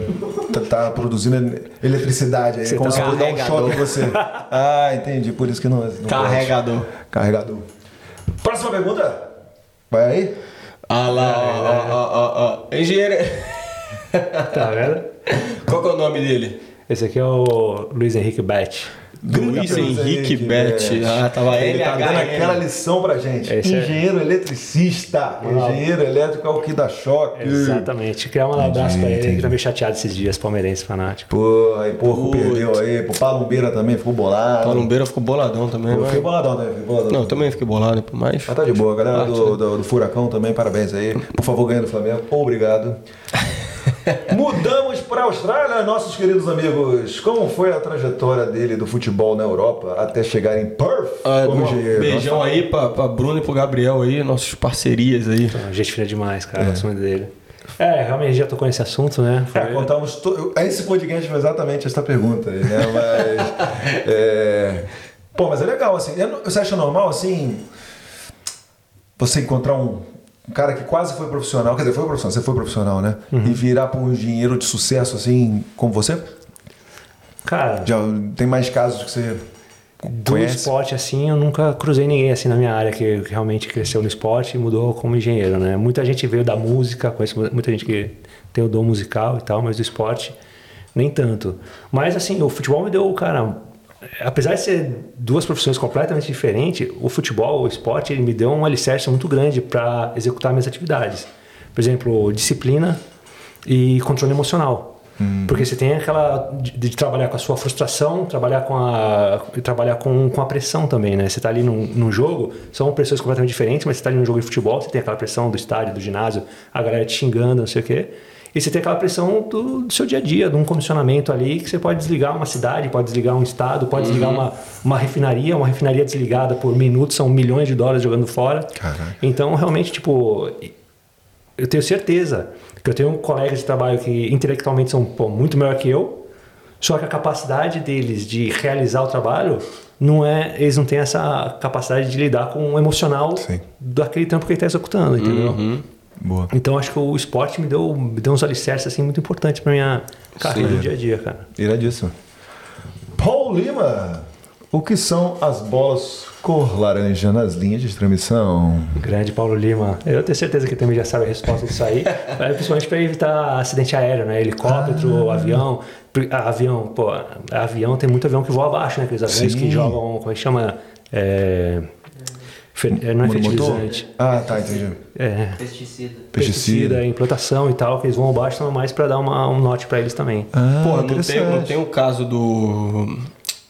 tá, tá produzindo eletricidade aí. Você como tá- se fosse dar um Carregador. choque em você. Ah, entendi. Por isso que não. não pode. Carregador. Carregador. Próxima pergunta. Vai aí? Ah lá, ó, ó, ó, ó, ó. Engenheiro. Tá vendo? Qual que é o nome dele? Esse aqui é o Luiz Henrique Bet. Luiz Henrique Bet. Ah, tava Ele tá dando aquela lição pra gente. Esse é- Engenheiro eletricista. Engenheiro elétrico é o que dá choque. Exatamente. Queria mandar um abraço pra ele, que tá meio chateado esses dias, palmeirense fanático. Pô, aí porco Putz. perdeu aí. Pô, Palumbeira também ficou bolado. Palumbeira ficou boladão também, Pô, né? fiquei boladão também. Fiquei boladão. Não, eu também fiquei bolado, mas. Mas tá de boa, galera do, do, do Furacão também, parabéns aí. Por favor, ganha do Flamengo. Obrigado. Mudamos para a Austrália, nossos queridos amigos. Como foi a trajetória dele do futebol na Europa até chegar em Perth Ah, bom, beijão aí pra, pra Bruno e pro Gabriel aí, nossos parcerias aí. Então, gente fina demais, cara. Gosto muito dele. É, realmente já tocou nesse assunto, né? É, Foi- contamos. To... Esse podcast foi exatamente essa pergunta aí, né? Mas. é... Pô, mas é legal, assim. Você acha normal, assim. Você encontrar um, um cara que quase foi profissional, quer dizer, foi profissional, você foi profissional, né? E virar para um engenheiro de sucesso, assim, como você? Cara, Já tem mais casos que você do conhece? esporte assim, eu nunca cruzei ninguém assim na minha área que realmente cresceu no esporte e mudou como engenheiro, né? Muita gente veio da música, conheço muita gente que tem o dom musical e tal, mas do esporte nem tanto. Mas assim, o futebol me deu, cara, apesar de ser duas profissões completamente diferentes, o futebol, o esporte, ele me deu um alicerce muito grande para executar minhas atividades. Por exemplo, disciplina e controle emocional. Porque você tem aquela de, de trabalhar com a sua frustração, trabalhar com a trabalhar com, com a pressão também, né? Você está ali num, num jogo, são pressões completamente diferentes, mas você está ali num jogo de futebol, você tem aquela pressão do estádio, do ginásio, a galera te xingando, não sei o quê. E você tem aquela pressão do, do seu dia a dia, de um comissionamento ali que você pode desligar uma cidade, pode desligar um estado, pode desligar uma, uma refinaria, uma refinaria desligada por minutos, são milhões de dólares jogando fora. Caraca. Então, realmente, tipo, eu tenho certeza que eu tenho colegas de trabalho que intelectualmente são pô, muito melhor que eu, só que a capacidade deles de realizar o trabalho não é, eles não têm essa capacidade de lidar com o emocional Sim. daquele trampo que ele está executando, entendeu? Boa. Então acho que o esporte me deu, me deu uns alicerces assim muito importantes para minha carreira do dia a dia, cara. Iradíssimo. Paul Lima, o que são as bolas cor laranja nas linhas de transmissão? Grande Paulo Lima. Eu tenho certeza que também já sabe a resposta disso aí. Principalmente para evitar acidente aéreo, né? Helicóptero, avião. Por- a- Avião, pô, avião tem muito avião que voa abaixo, né? Aqueles aviões Sim. que jogam, como é que chama? É, não é fertilizante. Ah, tá, entendi. É, Pesticida. pesticida, implantação e tal, que eles vão abaixo, então é mais pra dar uma, um note pra eles também. Ah, Porra, não tem, não tem o caso do,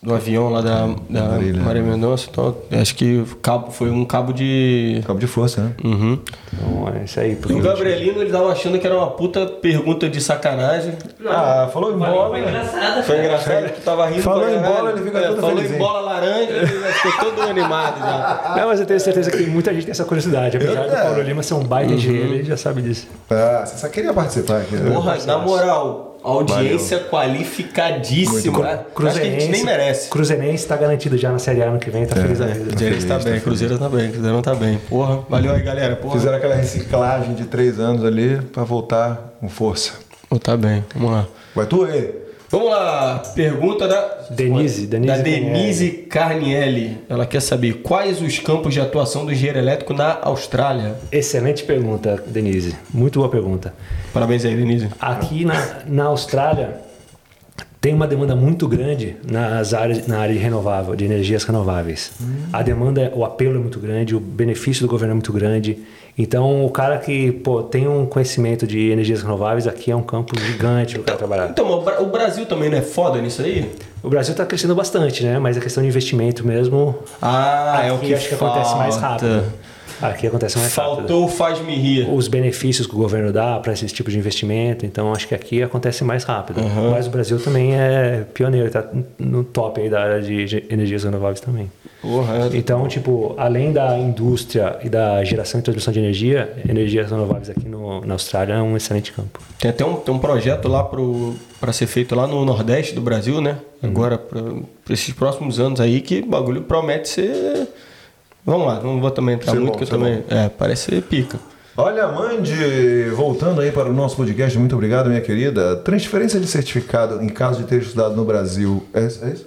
do avião lá da, da Marília. Maria Mendonça. Então, acho que cabo, foi um cabo de. Cabo de força, né? Uhum. Então é isso aí. E o Gabrielino, ele tava achando que era uma puta pergunta de sacanagem. Ah, falou em Foi, bola. foi engraçado. Foi engraçado que tava rindo. Falou em bola, ele fica É, todo Falou felizinho. em bola laranja, ele ficou todo animado já. Não, mas eu tenho certeza que muita gente tem essa curiosidade. Apesar Eu- do. Paulo Lima ser um baita Uhum. engenheiro, ele já sabe disso. Ah, você só queria participar aqui. né? Porra, na moral, audiência qualificadíssima. Acho que a gente nem merece. Cruzeirense tá garantido já na Série A ano que vem, tá feliz da vida. Cruzeiro tá bem, Cruzeiro tá bem, Cruzeiro tá bem. Porra, valeu aí, galera. Porra. Fizeram aquela reciclagem de três anos ali pra voltar com força. Oh, tá bem, vamos lá. Vai tu aí. Vamos lá, pergunta da Denise, Denise da Denise Carnielli. Ela quer saber quais os campos de atuação do engenheiro elétrico na Austrália. Excelente pergunta, Denise. Muito boa pergunta. Parabéns aí, Denise. Aqui na, na Austrália tem uma demanda muito grande nas áreas, na área de renovável, de energias renováveis. A demanda, é- o apelo é muito grande, o benefício do governo é muito grande. Então, o cara que pô, tem um conhecimento de energias renováveis aqui é um campo gigante para o cara trabalhar. Então, o Bra- o Brasil também não é foda nisso aí? O Brasil está crescendo bastante, né? Mas a questão de investimento mesmo, Ah, é o que acho que acontece mais falta. rápido. Aqui acontece mais rápido. Faltou o faz-me rir. Os benefícios que o governo dá para esse tipo de investimento, então acho que aqui acontece mais rápido. Mas o Brasil também é pioneiro, está no top aí da área de energias renováveis também. Porra, é. Então, tipo, além da indústria e da geração e transmissão de energia, energias renováveis aqui no, na Austrália é um excelente campo. Tem até um, tem um projeto lá para ser feito lá no Nordeste do Brasil, né? Agora, para esses próximos anos aí, que o bagulho promete ser. Vamos lá, não vou também entrar Ser muito, bom, que eu ser também. É, parece ser pica. Olha, Mandy, voltando aí para o nosso podcast, muito obrigado, minha querida. Transferência de certificado em caso de ter estudado no Brasil. É, isso- é isso?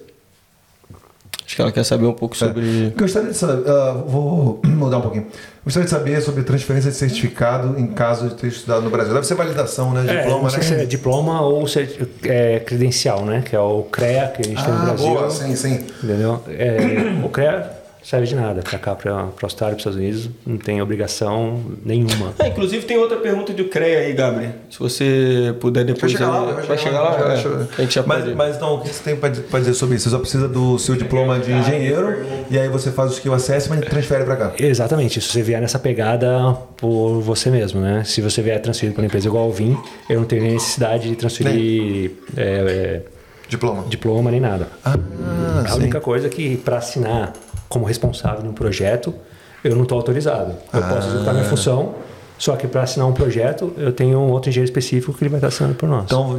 Acho que ela quer saber um pouco sobre. Gostaria de saber. ah, vou mudar um pouquinho. Gostaria de saber sobre transferência de certificado em caso de ter estudado no Brasil. Deve ser validação, né? É, Diploma, não sei né? se é diploma ou se é, credencial, né? Que é o CREA que a gente tem no Ah, Brasil. boa, sim, sim. Entendeu? É, o CREA serve de nada. Pra cá, pra, pra Austrália, pros Estados Unidos, não tem obrigação nenhuma. Ah, inclusive tem outra pergunta do CREA aí, Gabriel. Se você puder Vai depois. chegar lá, vai vai chegar lá? vai é. chegar. A gente já mas, pode- mas então, o que você tem para dizer sobre isso? Você só precisa do seu diploma de engenheiro e aí você faz o skill assessment e transfere para cá. Exatamente, se você vier nessa pegada por você mesmo, né? Se você vier transferido para uma empresa igual ao Vim, eu não tenho necessidade de transferir é, é, Diploma. diploma nem nada. Ah, a sim. única coisa é que para assinar como responsável de um projeto, eu não estou autorizado. Eu posso executar Ah. minha função, só que para assinar um projeto, eu tenho um outro engenheiro específico que ele vai estar assinando por nós. Então,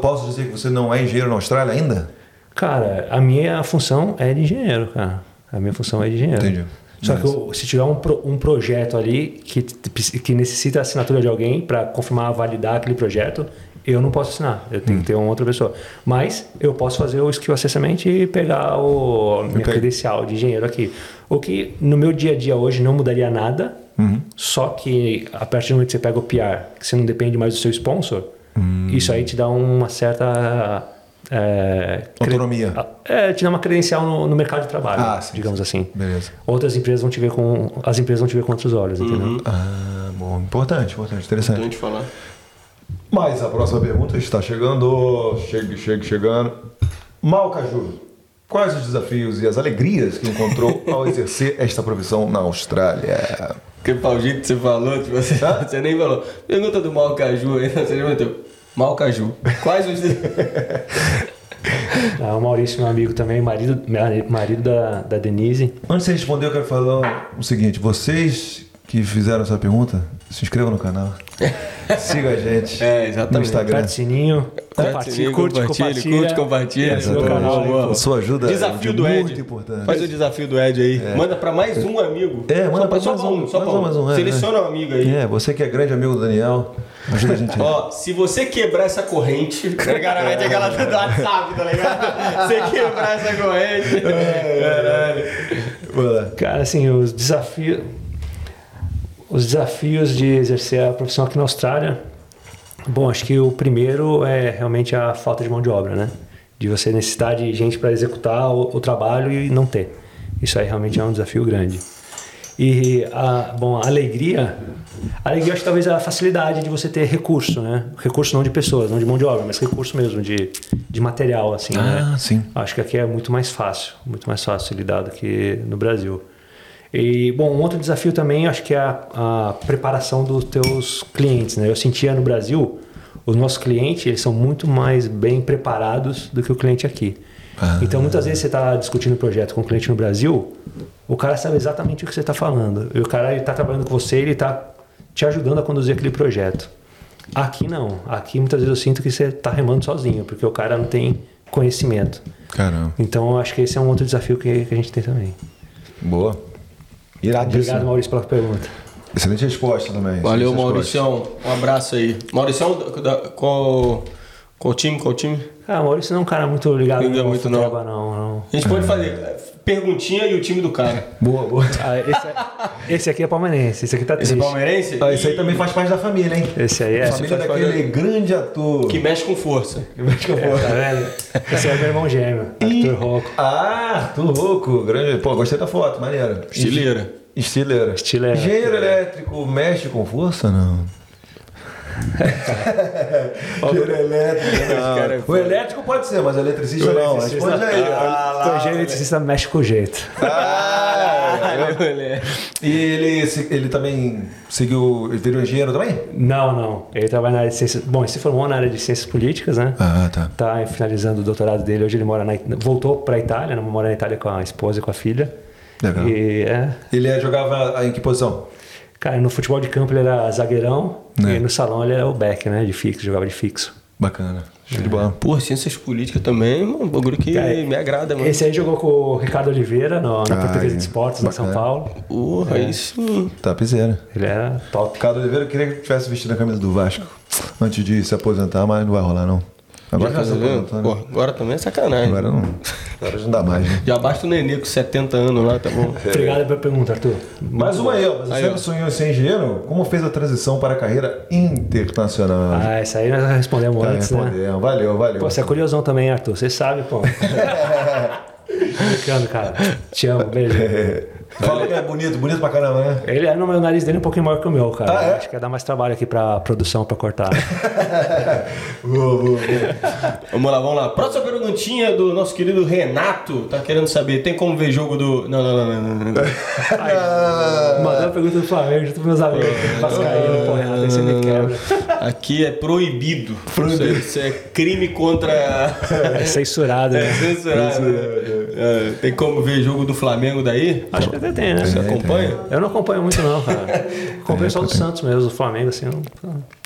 posso dizer que você não é engenheiro na Austrália ainda? Cara, a minha função é de engenheiro, cara. A minha função é de engenheiro. Entendi. Só que eu- se tiver um, pro- um projeto ali que, que necessita a assinatura de alguém para confirmar, validar aquele projeto, eu não posso assinar. Eu tenho que ter uma outra pessoa. Mas eu posso fazer o skill assessment e pegar o a minha Ok. credencial de engenheiro aqui. O que no meu dia a dia hoje não mudaria nada. Só que a partir do momento que você pega o PR, que você não depende mais do seu sponsor, isso aí te dá uma certa é, cre- Autonomia. É, te dá uma credencial no, no mercado de trabalho, Ah, sim, digamos assim. Beleza. Outras empresas vão te ver com. As empresas vão te ver com outros olhos, entendeu? Ah, bom. Importante, importante, interessante. Gente falar. Mas a próxima pergunta está chegando. Chega, chega, chegando. Malcaju, quais os desafios e as alegrias que encontrou ao exercer esta profissão na Austrália? Que pau jeito que você falou, tipo, você, você nem falou. Pergunta do Malcaju aí, você já meteu. Malcaju. Quais os. Ah, o Maurício, meu amigo também, marido, marido da, da Denise. Antes de você responder, eu quero falar o seguinte: vocês que fizeram essa pergunta, se inscrevam no canal. Siga a gente É, no exatamente. Instagram. Aperta sininho, compartilha, curte, compartilha. curte, compartilha. O Boa, canal boa. Sua ajuda Desafio é do muito Ed. importante. Faz o desafio do Ed aí. Manda pra mais um amigo. É, manda só mais um, só mais pra um, mais um, é, Seleciona um amigo aí. É, você que é grande amigo do Daniel, ajuda a gente aí. Ó, se você quebrar essa corrente, cara, mete aquela do WhatsApp, tá ligado? Você quebrar essa corrente. Caralho. Vai lá. Cara, assim, os desafios. Os desafios de exercer a profissão aqui na Austrália. Bom, acho que o primeiro é realmente a falta de mão de obra, né? De você necessitar de gente para executar o, o trabalho e não ter. Isso aí realmente é um desafio grande. E a, bom, a alegria, a alegria acho que talvez é a facilidade de você ter recurso, né? Recurso não de pessoas, não de mão de obra, mas recurso mesmo de, de material, assim, Ah, né? sim. Acho que aqui é muito mais fácil, muito mais fácil lidar do que no Brasil. E, bom, um outro desafio também acho que é a, a preparação dos teus clientes, né? Eu sentia no Brasil, os nossos clientes, eles são muito mais bem preparados do que o cliente aqui. Ah. Então, muitas vezes você está discutindo um projeto com o cliente no Brasil, o cara sabe exatamente o que você está falando. E o cara está trabalhando com você, ele está te ajudando a conduzir aquele projeto. Aqui não. Aqui muitas vezes eu sinto que você está remando sozinho, porque o cara não tem conhecimento. Caramba. Então, eu acho que esse é um outro desafio que, que a gente tem também. Boa. Iradíssimo. Obrigado, Maurício, pela pergunta. Excelente resposta também. Valeu. Mauricião. Um abraço aí. Mauricião, da- qual, qual time? Qual time? Ah, o Maurício não é um cara muito ligado Liga no muito, não. futebol, não. não. A gente pode fazer é, perguntinha e o time do cara. Boa, boa. Ah, esse, é- esse aqui é palmeirense, esse aqui tá Esse é triste. palmeirense? Ah, isso aí também faz parte da família, hein? Esse aí é. família faz daquele grande ator. Que mexe com força. Que eu vou. Tá vendo? Esse é meu irmão gêmeo, Arthur Rocco. Ah, Arthur Rouco, grande. Pô, gostei da foto, maneira. Estileira. Estileira. Estileira. Engenheiro elétrico mexe com força, não? Elétrico, não. cara é o elétrico pode ser, mas eletricista não. Responde aí. O engenheiro eletricista mexe com jeito. Ah, Lelé. e ele, ele também seguiu. Ele virou engenheiro também? Não, não. Ele trabalha na área de ciências. Bom, ele se formou na área de ciências políticas, né? Ah, tá. Tá finalizando o doutorado dele. Hoje ele mora na, voltou para Itália, né? mora na Itália com a esposa e com a filha. Legal. E é, Ele é- jogava em que posição? cara, no futebol de campo ele era zagueirão Né. e no salão ele era o back, né? De fixo, jogava de fixo. Bacana. Show de bola. Pô, ciências políticas também é um bagulho que Cara, me agrada, mano. Esse aí jogou com o Ricardo Oliveira no- na Ah, Portuguesa é. de Esportes, na São. Paulo. Porra, aí sim. Tá, piseira. Ele era top. Ricardo Oliveira eu queria que tivesse vestido a camisa do Vasco antes de se aposentar, mas não vai rolar, não. Agora aposentou, Pô, né? agora também é sacanagem. Agora não. Agora já não dá mais, né? Já basta o Nenê com 70 anos lá, tá bom? Obrigado pela pergunta, Arthur. Mais uma aí, ó. Você Aí, sempre ó. sonhou em ser engenheiro? Como fez a transição para a carreira internacional? Ah, essa aí nós respondemos Tá antes, né? respondendo. Valeu, valeu. Pô, você é curiosão também, Arthur. Você sabe, pô. Brincando, cara. Te amo, beijo. Fala que é bonito, bonito pra caramba, né? Ele é no meu nariz dele um pouquinho maior que o meu, cara. Ah, é? Acho que ia dar mais trabalho aqui pra produção pra cortar. Boa, boa, boa. Vamos lá, vamos lá. Próxima perguntinha do nosso querido Renato. Tá querendo saber, tem como ver jogo do... Não, não, não, não, não, não. Mandou a pergunta do Flamengo junto com meus amigos. Vascaíno, pô, Renato, aí você me quebra. Aqui é proibido. Proibido. Isso é crime contra... É censurado, né? Censurado. É, tem como ver jogo do Flamengo daí? Acho que até tem, né? Você acompanha? Eu não acompanho muito, não, cara. Acompanho só do Santos mesmo, do Flamengo, assim. Não...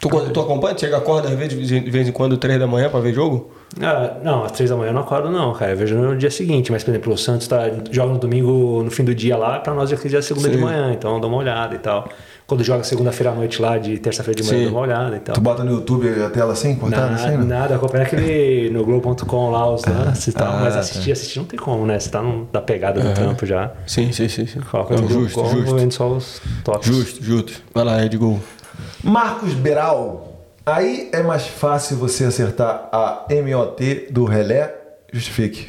Tu, tu acompanha? Tu chega acorda vezes, de vez em quando, três da manhã pra ver jogo? Ah, não, às três da manhã eu não acordo, não, cara. Eu vejo no dia seguinte. Mas, por exemplo, o Santos tá, joga no domingo, no fim do dia lá, pra nós já é segunda de Sim. manhã, então dou uma olhada e tal. Quando joga segunda-feira à noite lá, de terça-feira de manhã, dou uma olhada e tal. Tu bota no YouTube a tela assim, cortada Nada, assim, né? nada, acompanha aquele no Globo.com lá os lances e tal, ah, mas tá. assistir, assistir não tem como, né? Você tá no, da pegada do trampo já. Sim, sim, sim. sim. Coloca Não, no justo, Globo.com, justo. vendo só os toques. Justo, justo. Vai lá, Edgol. Marcos Beral. Aí é mais fácil você acertar a MOT do relé? Justifique.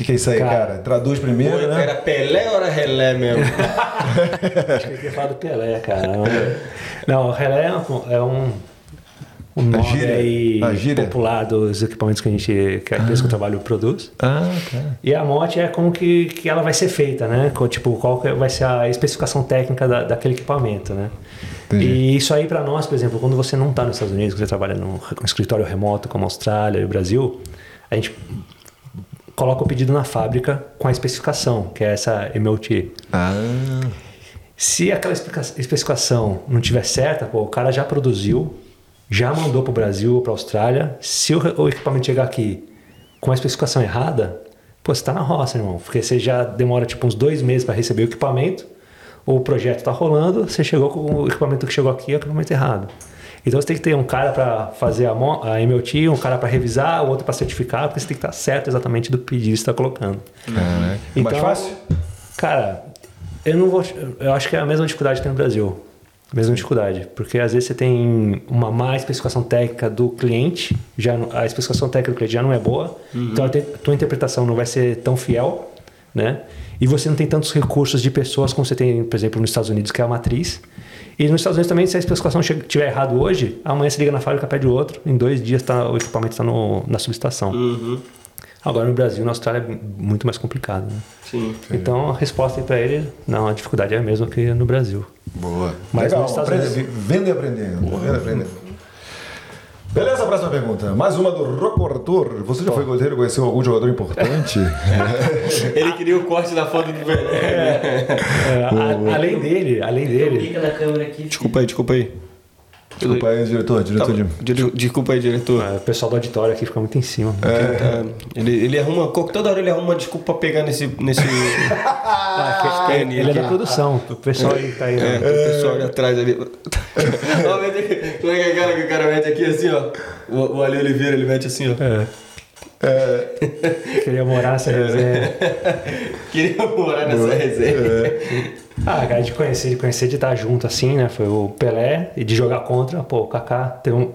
O que, que é isso aí, cara? Cara, Traduz primeiro, Oi, né? Era Pelé ou era Relé mesmo? Acho que eu falar do Pelé, cara. Não, o relé é um, é um, nome gíria. aí gíria. popular dos equipamentos que a gente, que a empresa que eu trabalho produz. Ah, cara. E a mote é como que, que ela vai ser feita, né? Tipo, qual vai ser a especificação técnica da, daquele equipamento, né? Entendi. E isso aí para nós, por exemplo, quando você não está nos Estados Unidos, que você trabalha num, num escritório remoto como a Austrália e o Brasil, a gente coloca o pedido na fábrica com a especificação, que é essa MOT. Ah. Se aquela especificação não tiver certa, pô, o cara já produziu, já mandou para o Brasil ou para a Austrália. Se o, o equipamento chegar aqui com a especificação errada, pô, você está na roça, irmão. Porque você já demora tipo uns dois meses para receber o equipamento, ou o projeto está rolando, você chegou com o equipamento que chegou aqui é o equipamento errado. Então você tem que ter um cara para fazer a, a MOT, um cara para revisar, o outro para certificar, porque você tem que estar certo exatamente do pedido que você está colocando. Caraca. Então, Mais fácil? Cara, eu não vou. Eu acho que é a mesma dificuldade que tem no Brasil. Mesma dificuldade, porque às vezes você tem uma má especificação técnica do cliente, já a especificação técnica do cliente já não é boa, então a te- a tua interpretação não vai ser tão fiel, né? E você não tem tantos recursos de pessoas como você tem, por exemplo, nos Estados Unidos, que é a matriz. E nos Estados Unidos também, se a especificação estiver errado hoje, amanhã se liga na fábrica, pede outro, em dois dias tá, o equipamento está na subestação. Agora no Brasil, na Austrália é muito mais complicado. Né? Sim. Então a resposta aí para ele, não, a dificuldade é a mesma que no Brasil. Boa. Mas Legal, nos Estados aprende- Unidos- vendo e aprendendo. Vendo e aprendendo. Beleza, próxima pergunta. Mais uma do Rocco Arthur. Você já foi goleiro e conheceu algum jogador importante? Ele queria o corte da foto do Pelé. É, a- além dele, além dele. Desculpa aí, desculpa aí. Desculpa aí, diretor. Diretor de... Dire- Desculpa aí, diretor. é, o pessoal do auditório aqui fica muito em cima. Tá, ele, ele arruma, toda hora ele arruma uma desculpa pra pegar nesse. nesse Ah, que- Scanner ele é da produção, o pessoal aí tá aí. É, né? o pessoal ali atrás ali. Como é que é a cara que o cara mete aqui assim, ó? O, o Ali Oliveira, ele mete assim, ó. Queria morar nessa resenha. Queria morar nessa resenha. Ah, cara, de conhecer, de conhecer, de estar junto assim, né? Foi o Pelé e de jogar contra, pô, o Kaká. Teve um...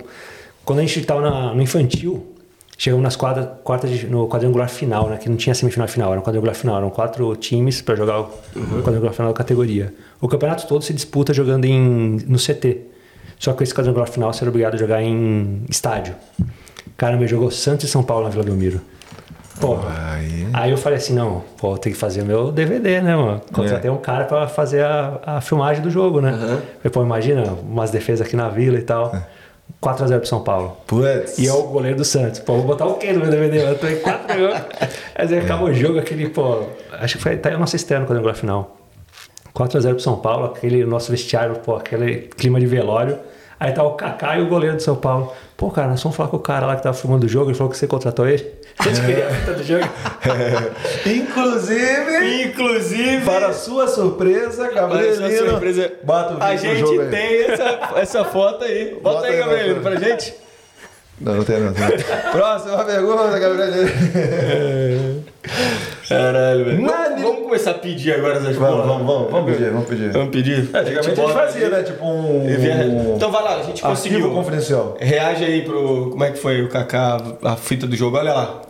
Quando a gente tava na- no infantil, chegamos nas quadras, quartas de- no quadrangular final, né? Que não tinha semifinal final, era um quadrangular final. Eram quatro times para jogar o quadrangular final da categoria. O campeonato todo se disputa jogando em, no CT. Só que esse quadrangular final você era obrigado a jogar em estádio. Caramba, jogou Santos e São Paulo na Vila Belmiro. Pô, Aí. Aí eu falei assim, não, pô, ter que fazer o meu DVD, né, mano? Contratei um cara pra fazer a, a filmagem do jogo, né? Falei, pô, imagina umas defesas aqui na vila e tal. 4x0 pro São Paulo. Putz. E eu, o goleiro do Santos. Pô, vou botar o quê no meu DVD? Eu tô em 4 jogos. Mas aí acabou o jogo, aquele, pô... Acho que foi até a nossa estreia no quadrangular final. 4x0 pro São Paulo, aquele nosso vestiário, pô, aquele clima de velório. Aí tá o Kaká e o goleiro do São Paulo. Pô, cara, nós fomos falar com o cara lá que tava filmando o jogo, ele falou que você contratou ele. A gente queria a fita do jogo. Inclusive, Inclusive, para sua surpresa, Gabrielino. Para sua surpresa, Bata o vídeo a gente jogo aí. tem essa, essa foto aí. Bota, Bota aí, aí, Gabrielino, bota pra aí. gente. Não, não tem, não tem. Próxima pergunta, Gabrielino. Caralho, velho. Vamos, vamos começar a pedir agora essas Vamos, vamos, vamos, vamos pedir, vamos pedir. Vamos pedir? É, antigamente a gente fazia, aí. né? Tipo um. Então vai lá, a gente arquivo conseguiu. confidencial. Reage aí pro. Como é que foi o Kaká, a fita do jogo? Olha lá.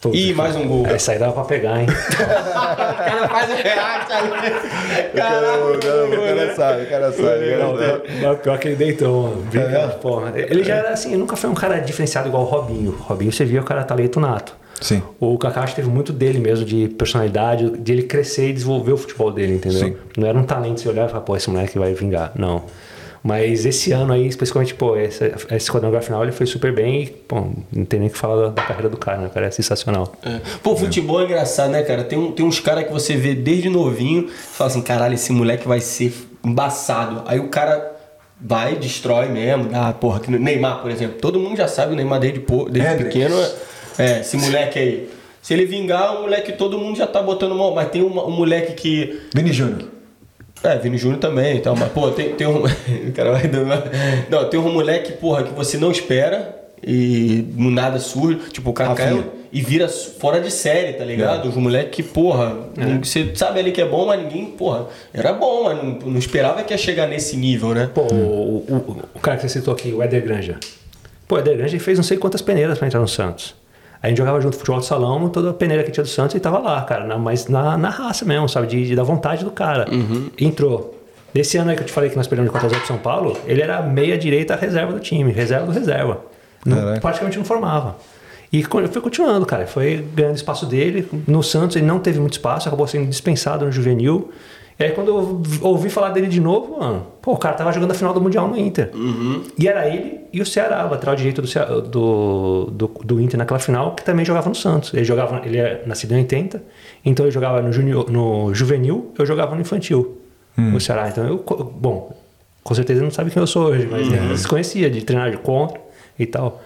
Pô, Ih, mais um gol. Essa aí dava pra pegar, hein? O cara faz o react ali. O cara, o cara sabe, o cara sabe. o Não, cara sabe. não, pior que ele deitou, mano. Brinca, É? porra. Ele já era assim, nunca foi um cara diferenciado igual o Robinho. O Robinho você via o cara talento nato. Sim. O que teve muito dele mesmo, de personalidade, de ele crescer e desenvolver o futebol dele, entendeu? Sim. Não era um talento você olhar e falar, pô, esse moleque vai vingar. Não. Mas esse ano aí, especificamente, pô, esse, esse quadrangular final ele foi super bem e, pô, não tem nem o que falar da, da carreira do cara, né? O cara é sensacional. É. Pô, futebol é engraçado, né, cara? Tem, um- tem uns caras que você vê desde novinho, fala assim, caralho, esse moleque vai ser embaçado. Aí o cara vai, destrói mesmo. Ah, porra, que Neymar, por exemplo. Todo mundo já sabe o Neymar desde, po- desde Hendrix. pequeno. é- É, esse moleque aí. Se ele vingar, o moleque todo mundo já tá botando mão. Mas tem uma- um moleque que Vini Júnior. é, Vini Júnior também, então, mas, pô, tem, tem um. o cara vai dando. uma- Não, tem um moleque, porra, que você não espera e no nada surge, tipo, o cara Rafinha. cai e vira fora de série, tá ligado? Os moleques que, porra, não- você sabe ali que é bom, mas ninguém, porra, era bom, mas não, não esperava que ia chegar nesse nível, né? Pô, o, o, o cara que você citou aqui, o Éder Granja. Pô, o Éder Granja ele fez não sei quantas peneiras pra entrar no Santos. A gente jogava junto futebol de salão, toda a peneira que tinha do Santos e tava lá, cara. na- mas na, na raça mesmo, sabe? De, de- da vontade do cara. Entrou. Nesse ano aí que eu te falei que nós perdemos de 4 x 0 pro São Paulo, ele era meia-direita reserva do time, reserva do reserva. Não- praticamente não formava. E foi continuando, cara. Foi ganhando espaço dele. No Santos ele não teve muito espaço, acabou sendo dispensado no juvenil. E aí quando eu ouvi falar dele de novo, mano, pô, o cara tava jogando a final do Mundial no Inter. E era ele e o Ceará, o lateral direito do, do, do, do Inter naquela final, que também jogava no Santos. Ele jogava, ele é nascido em 80, então ele jogava no, junior, no juvenil, eu jogava no infantil. O Ceará. Então eu, bom, com certeza ele não sabe quem eu sou hoje, mas né, se conhecia de treinar de contra e tal.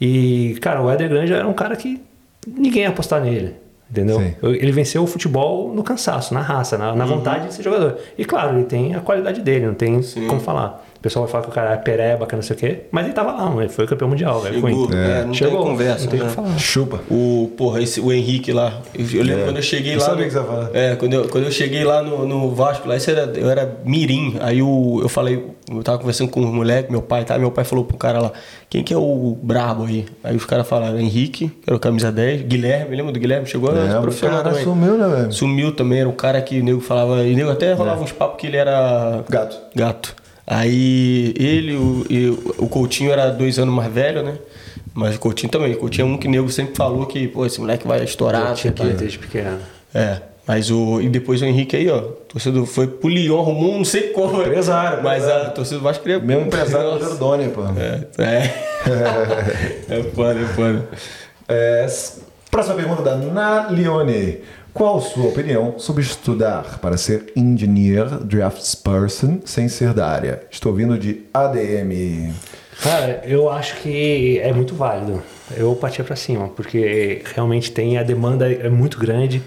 E, cara, o Éder Grande era um cara que ninguém ia apostar nele. Entendeu? Sim. Ele venceu o futebol no cansaço, na raça, na, na vontade de ser jogador. E claro, ele tem a qualidade dele, não tem como falar. O pessoal vai falar que o cara é pereba, que não sei o quê. Mas ele tava lá, mano. Ele foi campeão mundial, velho. o. É, não Chegou. tem conversa. Não tem o né? que falar. Chupa. O, porra, esse, o Henrique lá. Eu, lembro É. quando eu cheguei Eu lá. sabia no- que você ia falar. É, quando eu, quando eu cheguei lá no, no Vasco, lá, isso era, eu era mirim. Aí eu, eu falei, eu tava conversando com os moleques, meu pai, tá? Meu pai falou pro cara lá, quem que é o brabo aí? Aí os caras falaram, Henrique, que era o camisa 10, Guilherme, lembra do Guilherme? Chegou a Lembro, profissional cara, também. sumiu, né, velho? Sumiu também, era um cara que o nego falava, e o nego até rolava uns papos que ele era Gato. gato. Aí ele o, e o Coutinho era dois anos mais velho, né? Mas o Coutinho também. O Coutinho é um que o nego sempre falou que, pô, esse moleque vai estourar. Tinha o talento desde pequeno. É. Mas o. E depois o Henrique aí, ó. Torcedor foi pro Lyon, arrumou um não sei como. Empresário, Mas empresário. a torcida do Vasco queria. Mesmo empresário do Doni, pô. É. É. é foda, é foda. É, próxima pergunta da Nalione. Qual sua opinião sobre estudar para ser engineer draftsperson sem ser da área? Estou vindo de ADM. Cara, eu acho que é muito válido. Eu partia pra cima, porque realmente tem a demanda é muito grande.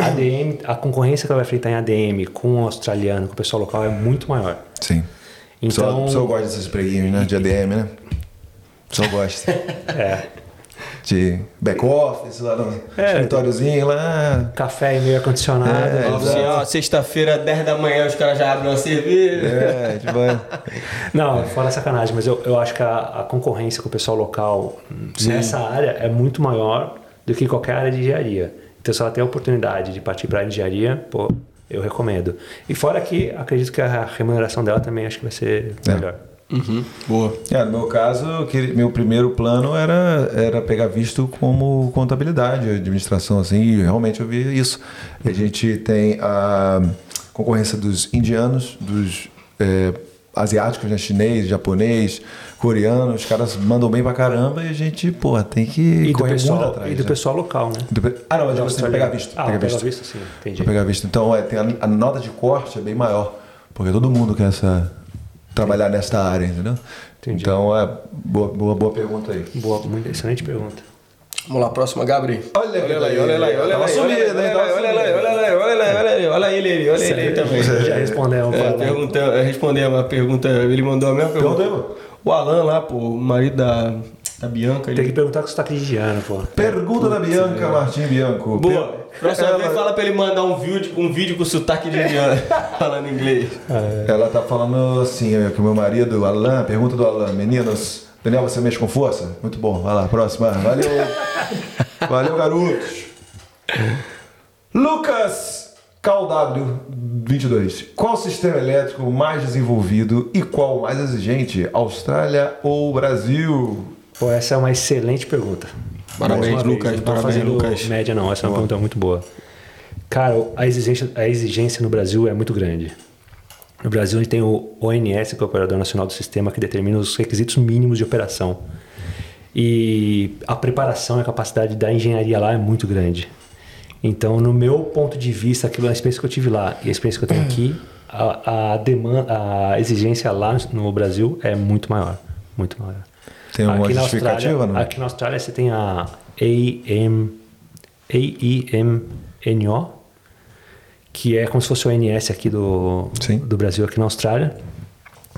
ADM, a concorrência que ela vai enfrentar em ADM com o australiano, com o pessoal local é muito maior. Sim. Então- O senhor gosta desses preguinhos, né? De ADM, né? O senhor gosta. É. De back-office, lá no É. escritóriozinho, lá. Café e meio acondicionado. É, Fala assim, sexta-feira, 10 da manhã, os caras já abrem uma cerveja. É, tipo, é. Não, fora sacanagem, mas eu, eu acho que a, a concorrência com o pessoal local nessa área é muito maior do que qualquer área de engenharia. Então, se ela tem a oportunidade de partir para a engenharia, pô, eu recomendo. E fora que acredito que a remuneração dela também acho que vai ser É. Uhum. Boa. É, no meu caso, meu primeiro plano era, era pegar visto como contabilidade, administração, assim, e realmente eu vi isso. A gente tem a concorrência dos indianos, dos é, asiáticos, né, chinês, japonês, coreano, os caras mandam bem pra caramba e a gente, porra, tem que E do, correr pessoal, atrás. e do né? pessoal local, né? Pe- Ah, não, mas Do você tem que pegar visto. Ah, pegar pegar visto. visto, sim, entendi. Pegar visto. Então, é, tem a, a nota de corte é bem maior, porque todo mundo quer essa, trabalhar nesta área, entendeu? Entendi. Então, é boa, boa, boa pergunta aí. Boa, muito excelente pergunta. Vamos lá, próxima, Gabri. Olha olha lá, aí, olha lá, aí, olha lá, sumido, olha Tava olha lá, olha lá, sumido. olha lá, olha lá, ele, ele, olha ele aí também. Já respondemos. É, pergunta, é, responder uma pergunta, ele mandou a mesma pergunta. Aí, O Alan lá, pô, o marido da, da Bianca. Tem Ele... que perguntar com sotaque de Giano, pô. Pergunta da Bianca Martim Bianco. Boa. Próxima ela, vez fala pra ele mandar um vídeo, um vídeo com sotaque de Bianca, falando inglês. ela tá falando assim, é, que o meu marido, Alan, pergunta do Alan, meninos, Daniel, você mexe com força? Muito bom, vai lá, próxima. Valeu. Valeu, garotos. Lucas Calw 22. Qual sistema elétrico mais desenvolvido e qual mais exigente? Austrália ou Brasil? Pô, essa é uma excelente pergunta. Parabéns, Lucas, Não parabéns, fazendo Lucas. média, não. Essa é uma pergunta muito boa. Cara, a exigência, a exigência no Brasil é muito grande. No Brasil, a gente tem o ONS, que é o Operador Nacional do Sistema, que determina os requisitos mínimos de operação. E a preparação e a capacidade da engenharia lá é muito grande. Então, no meu ponto de vista, aquilo, a experiência que eu tive lá e a experiência que eu tenho aqui, a, a demanda, a exigência lá no Brasil é muito maior. Muito maior. Tem uma Aqui na justificativa, Austrália- não? Aqui na Austrália você tem a AIM, AIMNO, que é como se fosse o ONS aqui do, Sim. do Brasil, aqui na Austrália,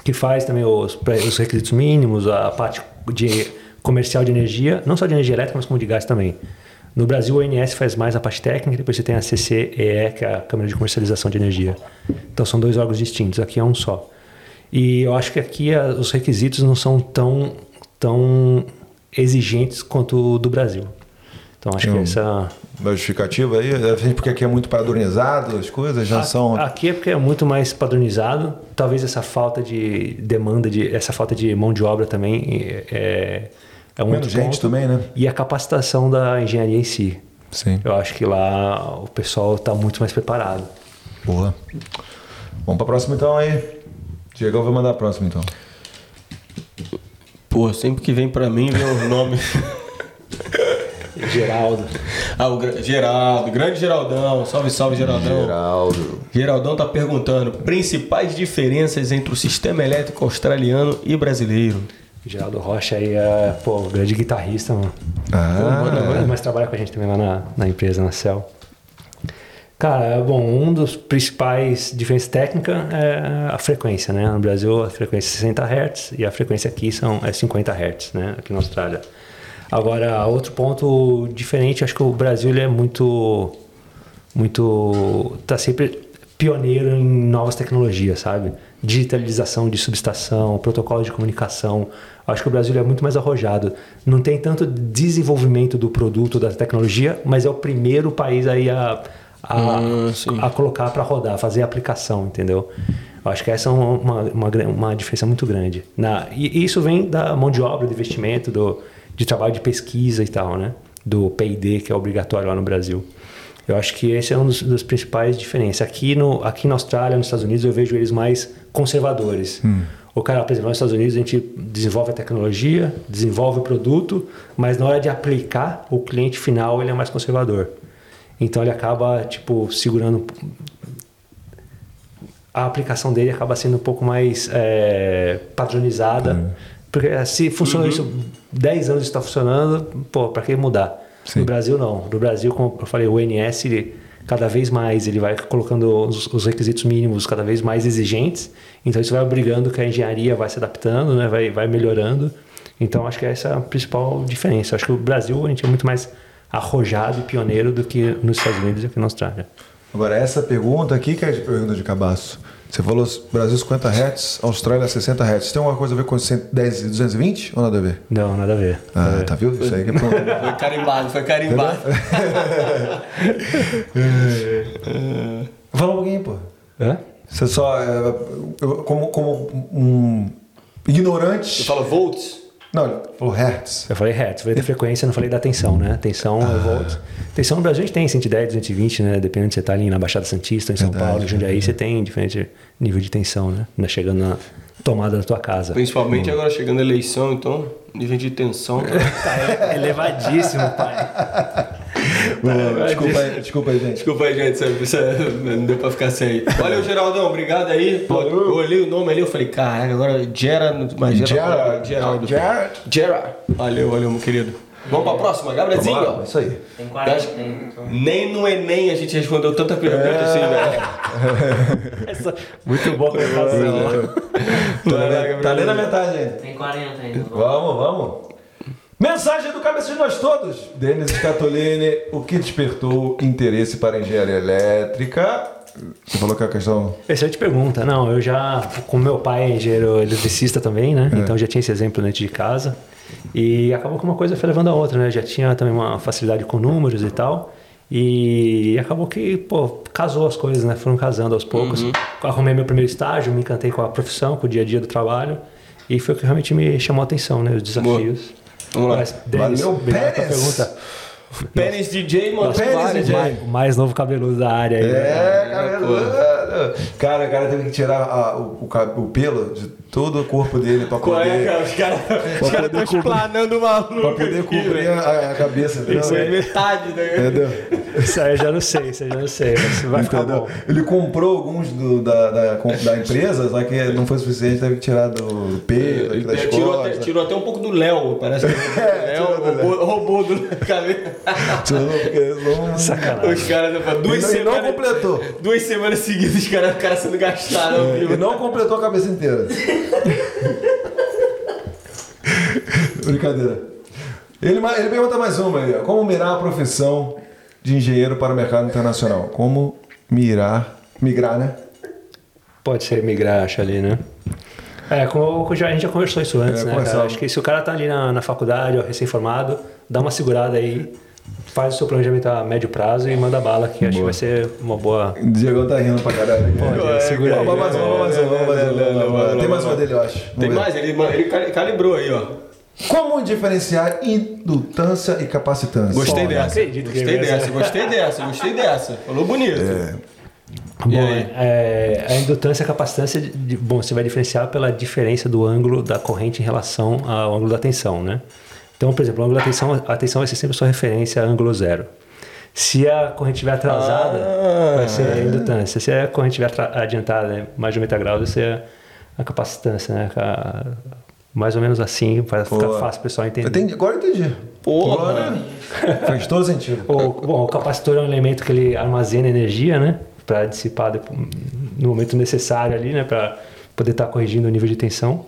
que faz também os, os requisitos mínimos, a parte de comercial de energia, não só de energia elétrica, mas como de gás também. No Brasil, o ONS faz mais a parte técnica, depois você tem a CCEE, que é a Câmara de Comercialização de Energia. Então são dois órgãos distintos, aqui é um só. E eu acho que aqui a- os requisitos não são tão, tão exigentes quanto o do Brasil. Então acho que essa. Uma justificativa aí? Deve ser porque aqui é muito padronizado, as coisas já são. Aqui é porque é muito mais padronizado. Talvez essa falta de demanda, de, essa falta de mão de obra também é, é um Menos gente ponto. também, né? E a capacitação da engenharia em si. Sim. Eu acho que lá o pessoal está muito mais preparado. Boa. Vamos pra próxima então aí. Diego vai mandar a próxima então. Pô, sempre que vem pra mim, vem os nomes. Geraldo. ah, o Gra- Geraldo, grande Geraldão. Salve, salve, Geraldão. Geraldo. Geraldão tá perguntando: principais diferenças entre o sistema elétrico australiano e brasileiro? Geraldo Rocha aí é, pô, grande guitarrista, mano. Ah, Mas- Mas trabalha com a gente também lá na, na empresa, na Cell. Cara, bom, um dos principais diferenças técnicas é a frequência, né? No Brasil a frequência é 60 Hz e a frequência aqui são, é 50 Hz, né? Aqui na Austrália. Agora, outro ponto diferente, acho que o Brasil é muito, muito, tá sempre pioneiro em novas tecnologias, sabe? Digitalização de subestação, protocolo de comunicação. Acho que o Brasil é muito mais arrojado. Não tem tanto desenvolvimento do produto, da tecnologia, mas é o primeiro país aí a a, Hum, sim. a colocar para rodar, fazer a aplicação, entendeu? Eu acho que essa é uma, uma, uma diferença muito grande. Na, e isso vem da mão de obra, do investimento, do, de trabalho de pesquisa e tal, né? Do P&D, que é obrigatório lá no Brasil. Eu acho que esse é um dos, dos principais diferenças. Aqui, no, aqui na Austrália, nos Estados Unidos, eu vejo eles mais conservadores. O cara, por exemplo, nos Estados Unidos a gente desenvolve a tecnologia, desenvolve o produto, mas na hora de aplicar, o cliente final ele é mais conservador. Então ele acaba tipo segurando a aplicação dele acaba sendo um pouco mais é, padronizada. Porque eh, se funcionou isso 10 anos está funcionando, pô, para que mudar? Sim. No Brasil não. No Brasil, como eu falei, o ONS ele, cada vez mais ele vai colocando os, os requisitos mínimos cada vez mais exigentes. Então isso vai obrigando que a engenharia vai se adaptando, né? vai, vai melhorando. Então acho que essa é a principal diferença. Acho que o Brasil a gente é muito mais arrojado e pioneiro do que nos Estados Unidos e aqui na Austrália. Agora, essa pergunta aqui, que é a pergunta de cabaço. Você falou Brasil 50 Hz, Austrália 60 Hz. Tem alguma coisa a ver com 110 e 220 ou nada a ver? Não, nada a ver. Ah, tá viu? Isso aí que é pronto. Foi carimbado, foi carimbado. Fala um pouquinho, pô. Hã? Você só. é, como, como um ignorante. Você fala volts? Não, falou Hertz. Eu falei hertz, falei da frequência, não falei da tensão, né? Tensão é volts. Tensão no Brasil a gente tem 110, 220, né? Dependendo de você estar ali na Baixada Santista, em São Verdade, Paulo, em Jundiaí, você tem diferente nível de tensão, né? Ainda Chegando na tomada da tua casa. Principalmente agora chegando a eleição, então, nível de tensão. Tá elevadíssimo, pai. desculpa aí, desculpa aí, gente. Desculpa aí, gente, é- não deu pra ficar sem aí. Valeu, Geraldão, obrigado aí. Pô, eu olhei o nome ali, eu falei, caraca, agora Gera, mas Gerard. Geraldo. Gerard. Gerard. Valeu, valeu, meu querido. Vamos pra próxima, Gabrielzinho, Vamos lá, ó. isso aí. Tem 40 tem. então. Nem no Enem a gente respondeu tanta pergunta É. assim, velho. Essa- Muito boa colocação. Tá lendo, tá lendo a metade ainda. Tem 40 ainda. Vamos, vamos. Mensagem do Cabeça de Nós Todos. Denis Scatolini, o que despertou interesse para a engenharia elétrica? Você falou que é a questão... Excelente pergunta. Não, eu já, como meu pai é engenheiro eletricista também, né? Então já tinha esse exemplo dentro de casa. E acabou que uma coisa foi levando a outra, né? Já tinha também uma facilidade com números e tal. E acabou que, pô, casou as coisas, né? Foram casando aos poucos. Arrumei meu primeiro estágio, me encantei com a profissão, com o dia a dia do trabalho. E foi o que realmente me chamou a atenção, né? Os desafios. Vamos lá. Mas, Denis, Valeu, Pérez. pergunta. Pérez DJ, mano. Pérez DJ. né? O mais novo cabeludo da área aí. né? É, cara, cara, o cara teve que tirar a- o, o pelo de todo o corpo dele pra Qual é, poder, cara? Os caras cara estão explanando o maluco. pra poder aqui, cobrir a, a cabeça, entendeu? Isso é metade, né? Entendeu? Isso aí eu já não sei, isso aí eu já não sei. Mas vai ficar bom. Ele comprou alguns do- da, da, da empresa, só que não foi suficiente, teve que tirar do peito, Ele das tirou, até, tirou até um pouco do Léo, parece que É, Léo roubou, do cabelo. Tirou, porque não- Sacanagem. Os caras, duas Ele não- semanas. completou. Duas semanas seguidas, os caras, o cara sendo gastado ao Ele vivo. não completou a cabeça inteira. Brincadeira. Ele, ele pergunta mais uma aí. ó. Como mirar a profissão de engenheiro para o mercado internacional? Como mirar... Migrar, né? Pode ser migrar, acho ali, né? É, como já, a gente já conversou isso antes, É, né? Acho que se o cara tá ali na, na faculdade, ó, recém-formado, dá uma segurada aí, faz o seu planejamento a médio prazo e manda bala, que acho que Boa. vai ser uma boa. O Diego tá rindo pra caralho. Pode, segura aí. Vamos mais uma, vamos mais uma. Tem mais uma dele, eu acho. Vamos Tem ver. mais? Ele, ele cali- calibrou aí, ó. Como diferenciar indutância e capacitância? Gostei dessa. acredito que Gostei dessa, gostei dessa, gostei dessa. Falou bonito. Bom, E aí? é, a indutância e a capacitância, de- de- bom, você vai diferenciar pela diferença do ângulo da corrente em relação ao ângulo da tensão, né? Então, por exemplo, o ângulo da tensão, a tensão vai ser sempre a sua referência a ângulo zero. Se a corrente estiver atrasada, Ah. vai ser a indutância. Se a corrente estiver adiantada, né, mais de 90 graus, vai ser a capacitância, né? A- mais ou menos assim, para ficar fácil o pessoal entender. Entendi, agora eu entendi. Porra. Faz todo sentido. O, bom, o capacitor é um elemento que ele armazena energia, né? Para dissipar no momento necessário ali, né? Para poder estar corrigindo o nível de tensão.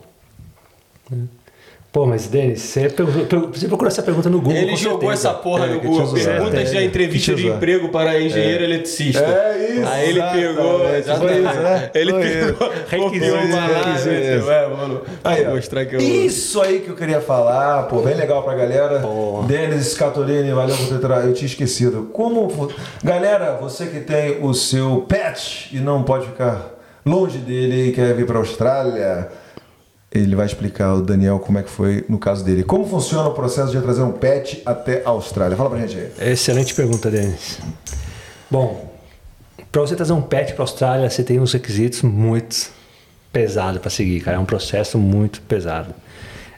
Pô, mas Denis, você, pergu- você procurou essa pergunta no Google. Ele com jogou certeza. essa porra É, no Google. Perguntas É, da entrevista de emprego para engenheiro eletricista. É isso, Aí ele pegou. exatamente. Né? Ele pegou. isso. Copiou uma lá. Requisito, né? requisito. É, mano. Aí, Vou ó. mostrar que eu. Isso aí que eu queria falar, pô, bem legal pra galera. Pô. Denis Scatolini, valeu por ter trazido. Eu tinha esquecido. Como. Galera, você que tem o seu pet e não pode ficar longe dele e quer vir pra Austrália, ele vai explicar o Daniel como é que foi no caso dele. Como funciona o processo de trazer um pet até a Austrália? Fala pra gente aí. Excelente pergunta, Denis. Bom, para você trazer um pet para a Austrália, você tem uns requisitos muito pesados para seguir, cara. É um processo muito pesado.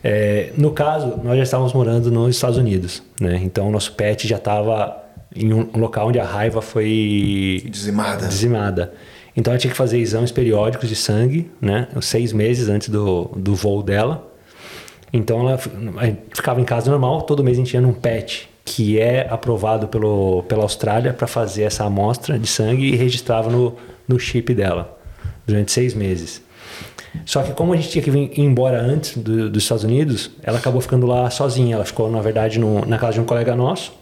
É, no caso, nós já estávamos morando nos Estados Unidos, né? Então, nosso pet já estava em um local onde a raiva foi Dizimada. dizimada. Então, ela tinha que fazer exames periódicos de sangue, né? Seis meses antes do, do voo dela. Então ela ficava em casa normal, todo mês a gente ia num PET, que é aprovado pelo, pela Austrália para fazer essa amostra de sangue e registrava no, no chip dela durante seis meses. Só que como a gente tinha que vir ir embora antes do- dos Estados Unidos, ela acabou ficando lá sozinha. Ela ficou, na verdade, no- na casa de um colega nosso.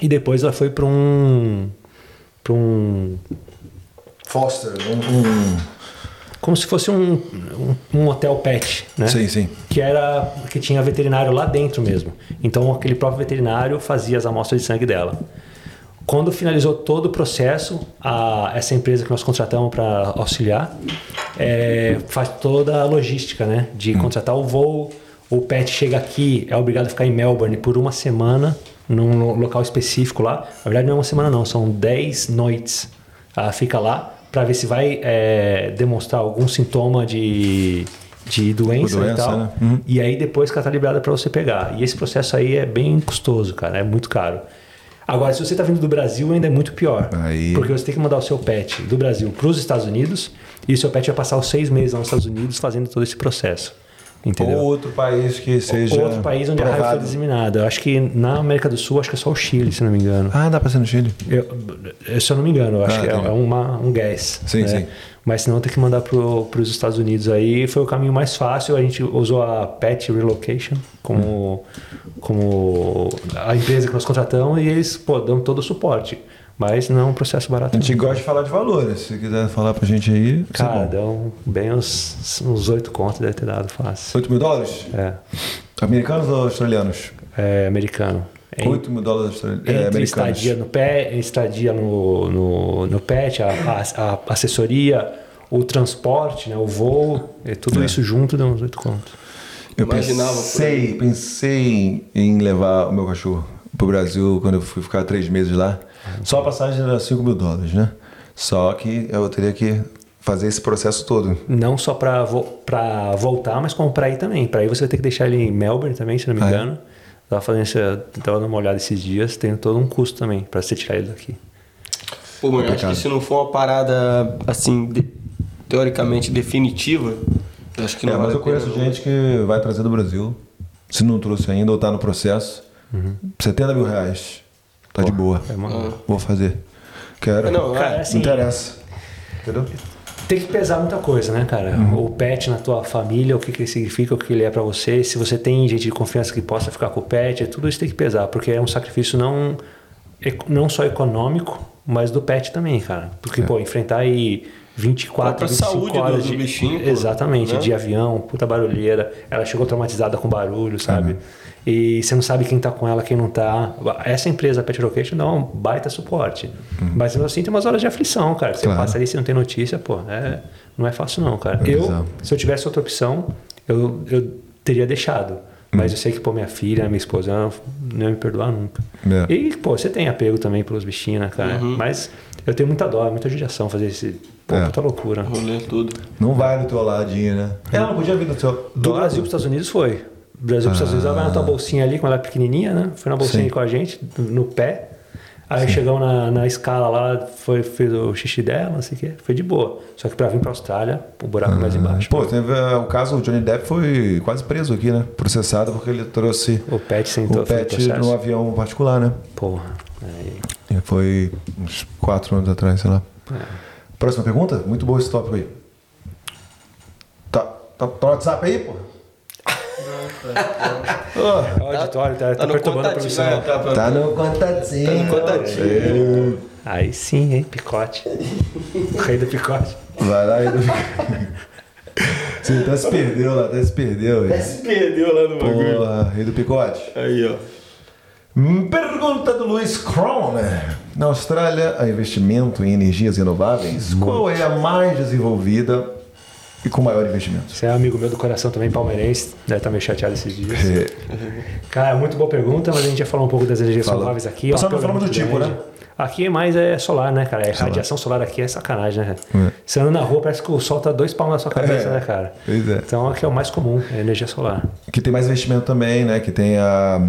E depois ela foi para um, para um Foster, um. como se fosse um, um, um hotel pet, né? Sim, sim. Que era que tinha veterinário lá dentro mesmo. Então aquele próprio veterinário fazia as amostras de sangue dela. Quando finalizou todo o processo, a, essa empresa que nós contratamos para auxiliar é, faz toda a logística, né? De contratar o voo, o pet chega aqui, é obrigado a ficar em Melbourne por uma semana, num lo- local específico lá. Na verdade, não é uma semana, não, são 10 noites. Ela fica lá para ver se vai é, demonstrar algum sintoma de, de doença, doença, e tal. né? Uhum. E aí depois que ela tá liberada para você pegar. E esse processo aí é bem custoso, cara, é muito caro. Agora, se você tá vindo do Brasil, ainda é muito pior. Aí. Porque você tem que mandar o seu pet do Brasil para os Estados Unidos e o seu pet vai passar os seis meses lá nos Estados Unidos fazendo todo esse processo. Entendeu? Ou outro país que seja. Outro país onde a raiva foi provado. disseminada. Eu acho que na América do Sul, acho que é só o Chile, se não me engano. Ah, dá pra ser no Chile. Eu, se eu não me engano, eu acho Ah, que é, é uma, um guess. Sim, né? sim. Mas senão tem que mandar para os Estados Unidos aí. Foi o caminho mais fácil. A gente usou a Pet Relocation como, como a empresa que nós contratamos e eles pô, dão todo o suporte. Mas não é um processo barato. A gente não. gosta de falar de valores. Se quiser falar pra gente aí, é Cara, bom. dão bem uns, uns 8 contos, deve ter dado fácil. 8 mil dólares? É, Americanos ou australianos? é americano. Em- 8 mil dólares australianos. É, americanos. estadia no pé, estadia no, no, no PET, a, a- a assessoria, o transporte, né, o voo, e tudo É. isso junto dá uns 8 contos. Eu Imaginava pensei, pensei em levar o meu cachorro pro Brasil quando eu fui ficar três meses lá. Só a passagem era 5 mil dólares, né? Só que eu teria que fazer esse processo todo. Não só para vo pra voltar, mas como para ir também. Para ir você vai ter que deixar ele em Melbourne também, se não me Ah, é? engano. Tava fazendo essa, tava dando uma olhada esses dias, tem todo um custo também para você tirar ele daqui. Pô, mano, acho que se não for uma parada, assim, de- teoricamente definitiva, eu acho que não É, mas eu conheço não. gente que vai trazer do Brasil. Se não trouxe ainda ou tá no processo, 70 mil reais. Tá de boa. É uma- Vou fazer. Quero. Não, Cara, é. assim, Interessa. Entendeu? Tem que pesar muita coisa, né, cara? Uhum. O pet na tua família, o que, que ele significa, o que ele é pra você. Se você tem gente de confiança que possa ficar com o pet, tudo isso tem que pesar, porque é um sacrifício não, não só econômico, mas do pet também, cara. Porque, É. pô, enfrentar aí 24, Própria 25 saúde do- horas do de, bichinho, pô, Exatamente, né? de avião, puta barulheira. Ela chegou traumatizada com barulho, sabe? E você não sabe quem tá com ela, quem não tá. Essa empresa, a Pet Location, dá um baita suporte. Mas mesmo assim tem umas horas de aflição, cara. Você Claro. passa ali, você não tem notícia, pô, é, não é fácil não, cara. É eu, bizarro. se eu tivesse outra opção, eu, eu teria deixado. Mas eu sei que, pô, minha filha, minha esposa, não ia me perdoar nunca. É. E, pô, você tem apego também pelos bichinhos, né, cara? Mas eu tenho muita dó, muita judiação fazer esse. Pô, É. puta loucura. Rolê tudo. Não vai do teu ladinho, né? Ela não podia vir do teu Do Brasil para os Estados Unidos foi. Brasil para os Estados Unidos, ela vai na tua bolsinha ali, quando ela é pequenininha, né? Foi na bolsinha Sim. com a gente, no pé. Aí chegamos na, na escala lá, foi, fez o xixi dela, não sei o quê, foi de boa. Só que pra vir pra Austrália, o buraco é mais embaixo. Pô, teve uh, o caso, o Johnny Depp foi quase preso aqui, né? Processado porque ele trouxe O pet sentou o pet no avião particular, né? Porra. Aí, Foi uns quatro anos atrás, sei lá. Próxima pergunta? Muito bom esse tópico aí. Tá, tá, tá no WhatsApp aí, pô? o auditório tá, tá, perturbando a produção. né? Tá, Tá no contatinho. no contatinho. Aí sim, hein? Picote. o rei do picote. Vai lá e... Você até se perdeu lá, até se perdeu. Se perdeu lá no bagulho. Porra, rei do picote. Aí, ó. Hum, Pergunta do Luiz Crown. Na Austrália, há investimento em energias renováveis? Qual é a mais desenvolvida e com maior investimento? Você é amigo meu do coração também, palmeirense. Deve estar meio chateado esses dias. É, Cara, muito boa pergunta, mas a gente já falou um pouco das energias Falou. renováveis aqui. Só é não falamos do tipo, grande. Aqui mais é solar, né, cara? É radiação solar aqui é sacanagem, né? É. Você anda na rua, parece que o sol tá dois palmos na sua cabeça, É. né, cara? Pois é. Então aqui é o mais comum, é energia solar. Que tem mais investimento também, né? Que tem a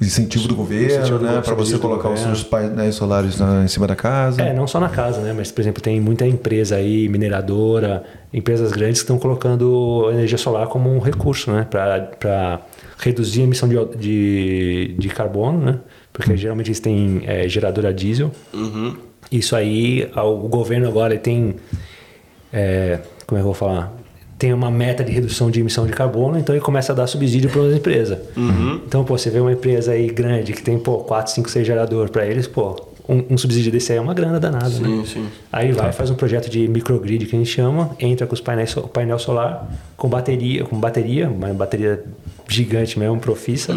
incentivo do governo, né? Para você colocar os seus painéis solares na- em cima da casa. É, não só na casa, né? Mas, por exemplo, tem muita empresa aí, mineradora, empresas grandes que estão colocando energia solar como um recurso, né? Para reduzir a emissão de, de, de carbono, né? Porque geralmente eles têm é, geradora diesel. Isso aí, o governo agora tem. é, como é que eu vou falar? Tem uma meta de redução de emissão de carbono, então ele começa a dar subsídio para as empresas. Então, pô, você vê uma empresa aí grande que tem, pô, 4, 5, 6 geradores para eles, pô, um, um subsídio desse aí é uma grana danada, né? Sim, sim. Aí vai, faz um projeto de microgrid que a gente chama, entra com os painéis, so- painel solar, com bateria, com bateria, uma bateria gigante mesmo, profissa,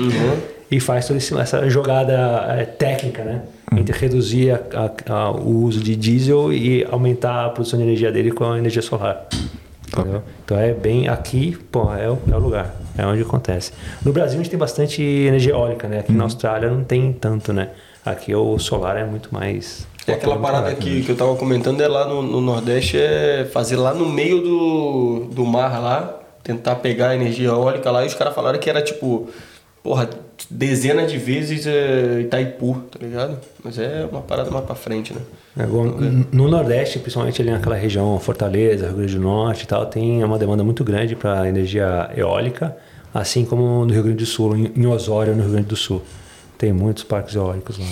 e faz toda essa jogada eh, técnica, né? Entre reduzir a- a- a- o uso de diesel e aumentar a produção de energia dele com a energia solar. Entendeu? Então é bem aqui, pô, é o, é o lugar, é onde acontece. No Brasil a gente tem bastante energia eólica, né? Aqui na Austrália não tem tanto, né? Aqui o solar é muito mais. É aquela parada que, que eu tava comentando é lá no, no Nordeste, é fazer lá no meio do, do mar lá, tentar pegar a energia eólica lá, e os caras falaram que era tipo, porra, dezenas de vezes é, Itaipu, tá ligado? Mas é uma parada mais pra frente, né? É, bom, no Nordeste, principalmente ali naquela região, Fortaleza, Rio Grande do Norte e tal, tem uma demanda muito grande para energia eólica, assim como no Rio Grande do Sul, em Osório, no Rio Grande do Sul. Tem muitos parques eólicos lá.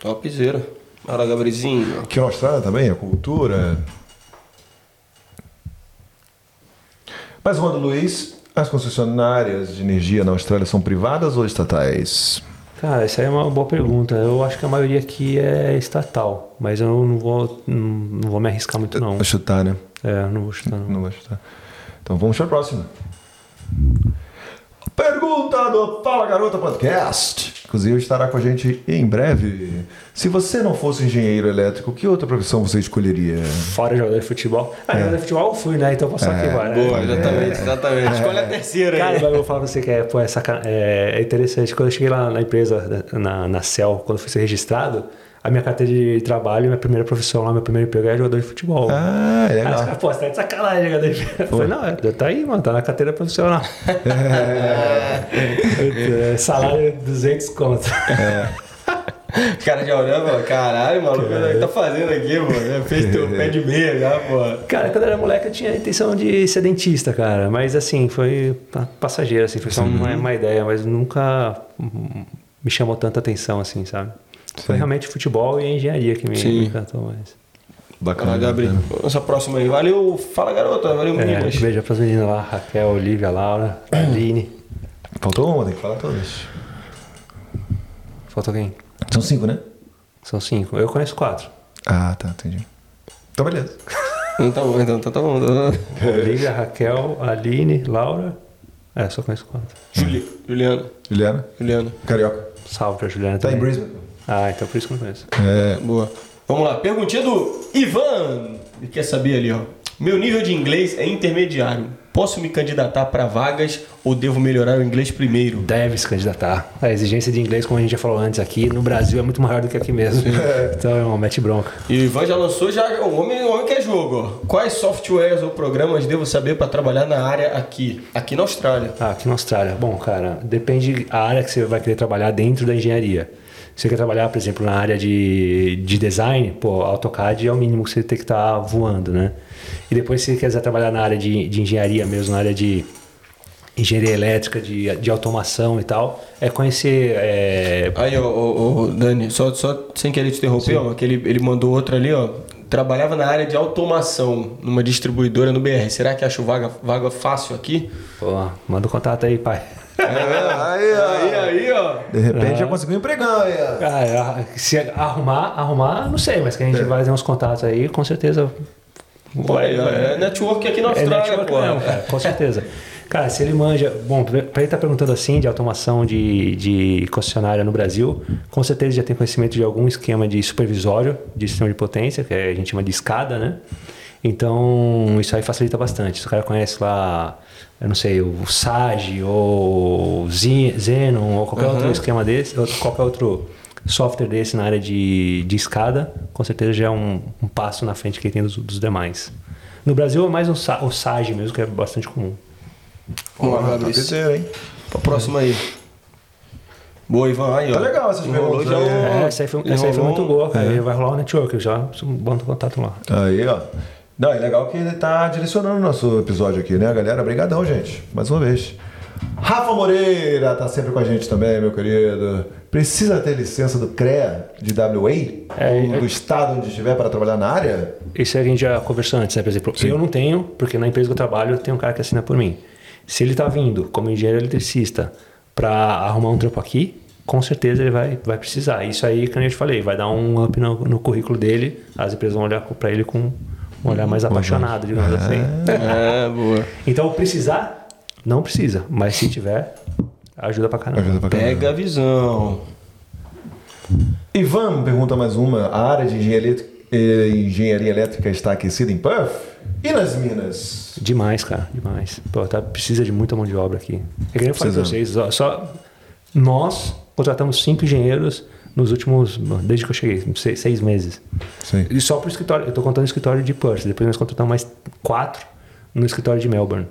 Topzera. Fala, Gabrielzinho. Aqui na Austrália também, a cultura. Mais uma do Luiz. As concessionárias de energia na Austrália são privadas ou estatais? Cara, essa é uma boa pergunta. Eu acho que a maioria aqui é estatal, mas eu não vou, não, não vou me arriscar muito não. Vou chutar, né? É, não vou chutar não. Não vou chutar. Então vamos para a próxima. Pergunta do Fala Garota Podcast. Inclusive estará com a gente em breve. Se você não fosse engenheiro elétrico, que outra profissão você escolheria? Fora jogador de futebol. Ah, jogador de futebol eu fui, né? Então eu posso falar aqui agora. Boa, É. exatamente, exatamente. Escolhe a terceira Cara, aí. mas eu vou falar pra você que é, pô, é, saca- é, é interessante. Quando eu cheguei lá na empresa, na, na CEL, quando fui ser registrado, a minha carteira de trabalho, minha primeira profissão lá, meu primeiro emprego era jogador de futebol. Ah, Aí os legal. caras, pô, você tá de sacanagem, jogador de futebol. Eu falei, não, é, tá aí, mano, tá na carteira profissional. É, Salário 200 conto. Os caras já olhando falam, caralho, maluco, o que tá fazendo aqui, pô? Fez teu pé de meia já, pô. Cara, quando eu era moleque eu tinha a intenção de ser dentista, cara. Mas assim, foi pa- passageiro, assim, foi só uma, uma ideia, mas nunca me chamou tanta atenção, assim, sabe? Foi realmente futebol e engenharia que me, Sim. me encantou mais. Bacana. Fala, Gabriel. Nossa próxima aí. Valeu, fala, garota. Valeu, É, meninas. beijo pras meninas lá, Raquel, Olivia, Laura, Aline. Faltou uma, tem que falar todas. Faltou quem? São cinco, né? São cinco. Eu conheço quatro. Ah, tá, entendi. Então, beleza. Então tá bom, então tá bom. Tá bom. Olivia, Raquel, Aline, Laura. É, só conheço quatro. Juli, Juliana. Juliana? Juliana. Carioca. Salve pra Juliana Tá em também. Brisbane. Ah, então por isso que eu não conheço. É, Boa. Vamos lá. Perguntinha do Ivan. Ele quer saber ali, ó. Meu nível de inglês é intermediário. Posso me candidatar para vagas ou devo melhorar o inglês primeiro? Deve se candidatar. A exigência de inglês, como a gente já falou antes aqui, no Brasil é muito maior do que aqui mesmo. Então é uma mete bronca. E o Ivan já lançou já o homem, o homem quer jogo, ó. Quais softwares ou programas devo saber para trabalhar na área aqui, aqui na Austrália? Ah, aqui na Austrália. Bom, cara, depende a área que você vai querer trabalhar dentro da engenharia. Você quer trabalhar, por exemplo, na área de, de design, pô, AutoCAD é o mínimo que você tem que estar voando, né? E depois, se você quiser trabalhar na área de, de engenharia mesmo, na área de engenharia elétrica, de, de automação e tal, é conhecer. é, Aí, ó, ó, ó, Dani, só, só sem querer te interromper, ó, que ele, ele mandou outra ali, ó. Trabalhava na área de automação numa distribuidora no BR. Será que acho vaga, vaga fácil aqui? pô, manda o contato aí, pai. Aí, Aí, aí, ó. De repente já conseguiu um empregão aí. ó. Ah, se arrumar, arrumar, não sei, mas que a gente vai ter uns contatos aí, com certeza. Pô, é, é network aqui na Austrália, network pô. mesmo, cara, com certeza. Cara, se ele manja. Bom, pra ele estar perguntando assim de automação de, de concessionária no Brasil, com certeza já tem conhecimento de algum esquema de supervisório de sistema de potência, que a gente chama de escada, né? Então, isso aí facilita bastante. Se o cara conhece lá, eu não sei, o SAG ou Ze- Xenon ou qualquer outro esquema desse, ou qualquer outro software desse na área de, de escada, com certeza já é um, um passo na frente que ele tem dos, dos demais. No Brasil é mais o, Sa- o SAG mesmo, que é bastante comum. Vamos lá, topzera, hein? Pra próxima aí. Boa, Ivan. Aí, ó. Tá legal essas Enrolou perguntas já um- É, essa aí foi, essa aí foi muito boa, cara. É. Vai rolar o network, já bota o contato lá. Aí, ó. Não, é legal que ele tá direcionando o nosso episódio aqui, né, galera? Obrigadão, gente. Mais uma vez. Rafa Moreira tá sempre com a gente também, meu querido. Precisa ter licença do CREA de WA? É, Ou do estado onde estiver para trabalhar na área? Isso aí a gente já conversou antes, né? Por exemplo, eu não tenho, porque na empresa que eu trabalho tem um cara que assina por mim. Se ele tá vindo como engenheiro eletricista para arrumar um trampo aqui, com certeza ele vai, vai precisar. Isso aí, que eu te falei, vai dar um up no, no currículo dele, as empresas vão olhar para ele com um olhar mais apaixonado, digamos assim. É, boa. Então, precisar, não precisa, mas se tiver, ajuda pra caramba. Ajuda pra caramba. Pega a visão. Ivan pergunta mais uma. A área de engenharia, eh, engenharia elétrica está aquecida em Perth? E nas Minas? Demais, cara, demais. Pô, tá, precisa de muita mão de obra aqui. É que nem eu falei pra vocês, ó, só nós contratamos cinco engenheiros nos últimos, desde que eu cheguei, seis, seis meses. Sim. E só pro escritório, eu tô contando o escritório de Perth, depois nós contratamos mais quatro no escritório de Melbourne.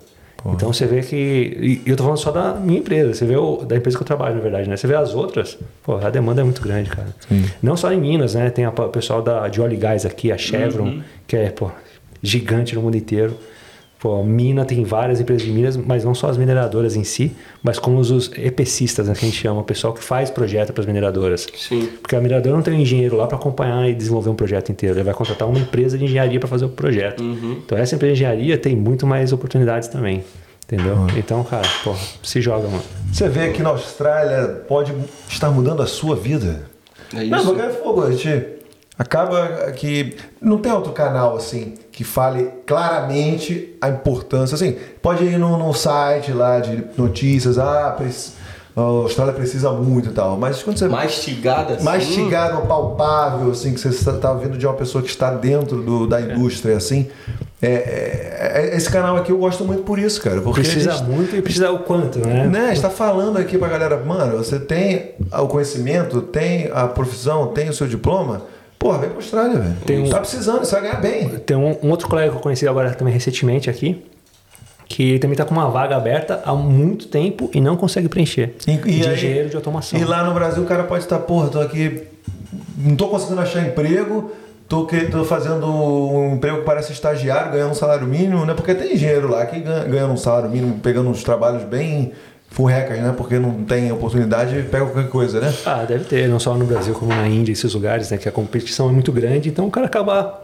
Então você vê que. E eu tô falando só da minha empresa, você vê o, da empresa que eu trabalho, na verdade, né? Você vê as outras, pô, a demanda é muito grande, cara. Não só em Minas, né? Tem o pessoal da, de óleo e gás aqui, a Chevron, que é, pô, gigante no mundo inteiro. Pô, mina tem várias empresas de minas, mas não só as mineradoras em si, mas como os, os EPCistas, né, que a gente chama, o pessoal que faz projeto para as mineradoras. Sim. Porque a mineradora não tem um engenheiro lá para acompanhar e desenvolver um projeto inteiro. Ele vai contratar uma empresa de engenharia para fazer o projeto. Então essa empresa de engenharia tem muito mais oportunidades também. Entendeu? Então, cara, pô, se joga, mano. Você vê que na Austrália pode estar mudando a sua vida. É Não, isso. porque é fogo, a gente acaba que não tem outro canal assim que fale claramente a importância. Assim, pode ir num, num site lá de notícias, ah, a Austrália precisa muito e tal. Mas quando você Mastigada assim. mastigado, palpável, assim, que você está ouvindo de uma pessoa que está dentro do- da indústria, assim. É, é- é- esse canal aqui eu gosto muito por isso, cara. Porque Precisa gente, muito e precisa o quanto, né? né, está falando aqui pra galera, mano, você tem o conhecimento, tem a profissão, tem o seu diploma, porra, vem pra Austrália, velho. Tem um- Tá precisando, você vai ganhar bem. Tem um, um outro colega que eu conheci agora também recentemente aqui, que também tá com uma vaga aberta há muito tempo e não consegue preencher. E- e de aí- engenheiro de automação. E lá no Brasil o cara pode estar, porra, tô aqui, não tô conseguindo achar emprego, tô, que, tô fazendo um emprego que parece estagiário, ganhando um salário mínimo, né? Porque tem engenheiro lá que ganha, ganhando um salário mínimo, pegando uns trabalhos bem furrecas, né? Porque não tem oportunidade, pega qualquer coisa, né? Ah, deve ter, não só no Brasil como na Índia, esses lugares, né? Que a competição é muito grande, então o cara acaba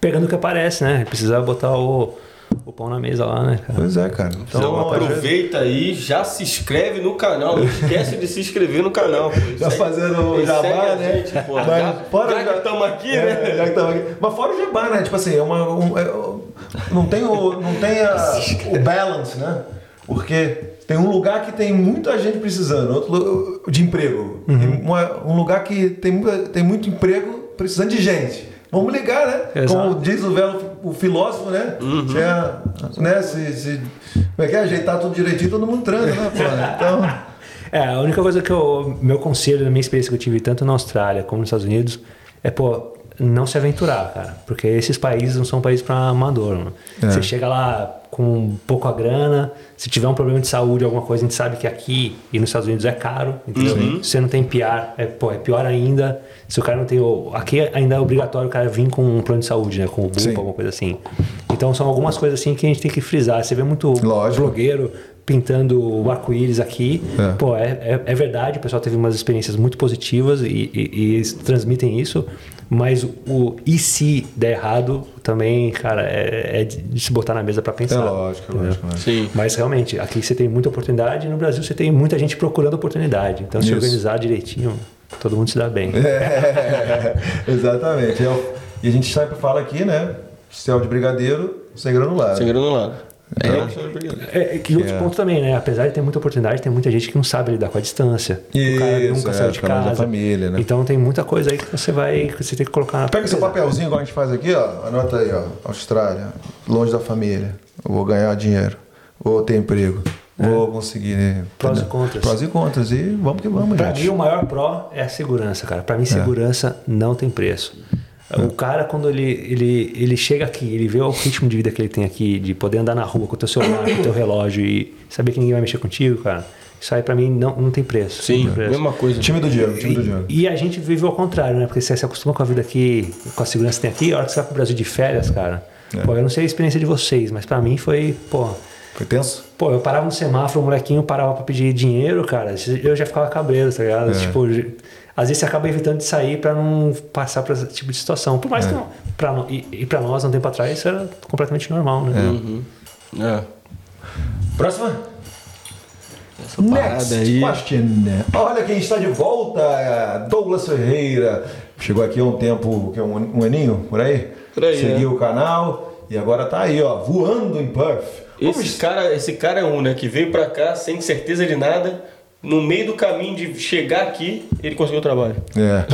pegando o que aparece, né? Precisa botar o, o pão na mesa lá, né, cara? Pois é, cara. Então, vezes- aproveita aí, já se inscreve no canal. Não esquece de se inscrever no canal. pô. Fazendo o jabá, a né? gente, pô. Mas já fora já já- que estamos aqui, É, né? já que tava aqui. Mas fora o jabá, né? Tipo assim, é uma. um- é- não tem, o, não tem a- o balance, né? Porque tem um lugar que tem muita gente precisando, outro de emprego. Uhum. Uma- um lugar que tem, tem muito emprego precisando de gente. Vamos ligar, né? Exato. Como diz o velho o filósofo, né? Uhum. É, né? Se, se- como é que é? Ajeitar tudo direitinho, todo mundo transa, né? pô? Então. É, a única coisa que eu. Meu conselho, da minha experiência que eu tive tanto na Austrália como nos Estados Unidos, é, pô, não se aventurar, cara. Porque esses países não são países para amador. Mano. É. Você chega lá com pouca grana, se tiver um problema de saúde, alguma coisa, a gente sabe que aqui e nos Estados Unidos é caro, entendeu? Se você não tem PR, é, pô, é pior ainda. Se o cara não tem. Aqui ainda é obrigatório o cara vir com um plano de saúde, né? Com o. BUPA, alguma coisa assim. Então são algumas coisas assim que a gente tem que frisar. Você vê muito Lógico. blogueiro pintando o arco-íris aqui. É. Pô, é, é, é verdade, o pessoal teve umas experiências muito positivas e, e- e transmitem isso, mas o e se der errado também, cara, é, é de se botar na mesa para É pensar. lógico, é entendeu? lógico. né? Sim. Mas realmente, aqui você tem muita oportunidade e no Brasil você tem muita gente procurando oportunidade. Então, se Isso. organizar direitinho, todo mundo se dá bem. É, exatamente. É E a gente sempre fala aqui, né? Céu de brigadeiro, sem granulado. Sem granulado. Então- É. É, é que outro é. ponto também, né? Apesar de ter muita oportunidade, tem muita gente que não sabe lidar com a distância. o cara Isso, nunca é, saiu de longe da casa. família, né? Então tem muita coisa aí que você vai. que você tem que colocar na Pega seu papelzinho, igual a gente faz aqui, ó. Anota aí, ó. Austrália, longe da família. Eu vou ganhar dinheiro. Vou ter emprego. Vou conseguir. né? Prós e contras. Prós e contras. E vamos que vamos, Pra gente. mim, o maior pró é a segurança, cara. Pra mim, segurança não tem preço. O cara, quando ele, ele, ele chega aqui, ele vê o ritmo de vida que ele tem aqui, de poder andar na rua com o teu celular, com o teu relógio e saber que ninguém vai mexer contigo, cara. Isso aí pra mim não, não tem preço. Sim, tem preço. mesma coisa. Time do Diego, time do Diego. E, e a gente vive ao contrário, né? Porque você se acostuma com a vida aqui, com a segurança que tem aqui, a hora que você vai pro Brasil de férias, cara. É. Pô, eu não sei a experiência de vocês, mas pra mim foi, pô, Foi tenso? Pô, eu parava no semáforo, o molequinho parava pra pedir dinheiro, cara. Eu já ficava cabreiro, tá ligado? É. Tipo, às vezes você acaba evitando de sair pra não passar por esse tipo de situação. Por mais É. que não, pra, e, e pra nós, um tempo atrás, isso era completamente normal, né? É. Próxima? Essa parada Next aí. question. Olha quem está de volta, é Douglas Ferreira. Chegou aqui há um tempo, que é um, um aninho, por aí? Por aí, Seguiu o canal e agora tá aí, ó, voando em Perth. Como Esse cara, esse cara é um, né? Que veio pra cá sem certeza de nada. No meio do caminho de chegar aqui, ele conseguiu o trabalho. É.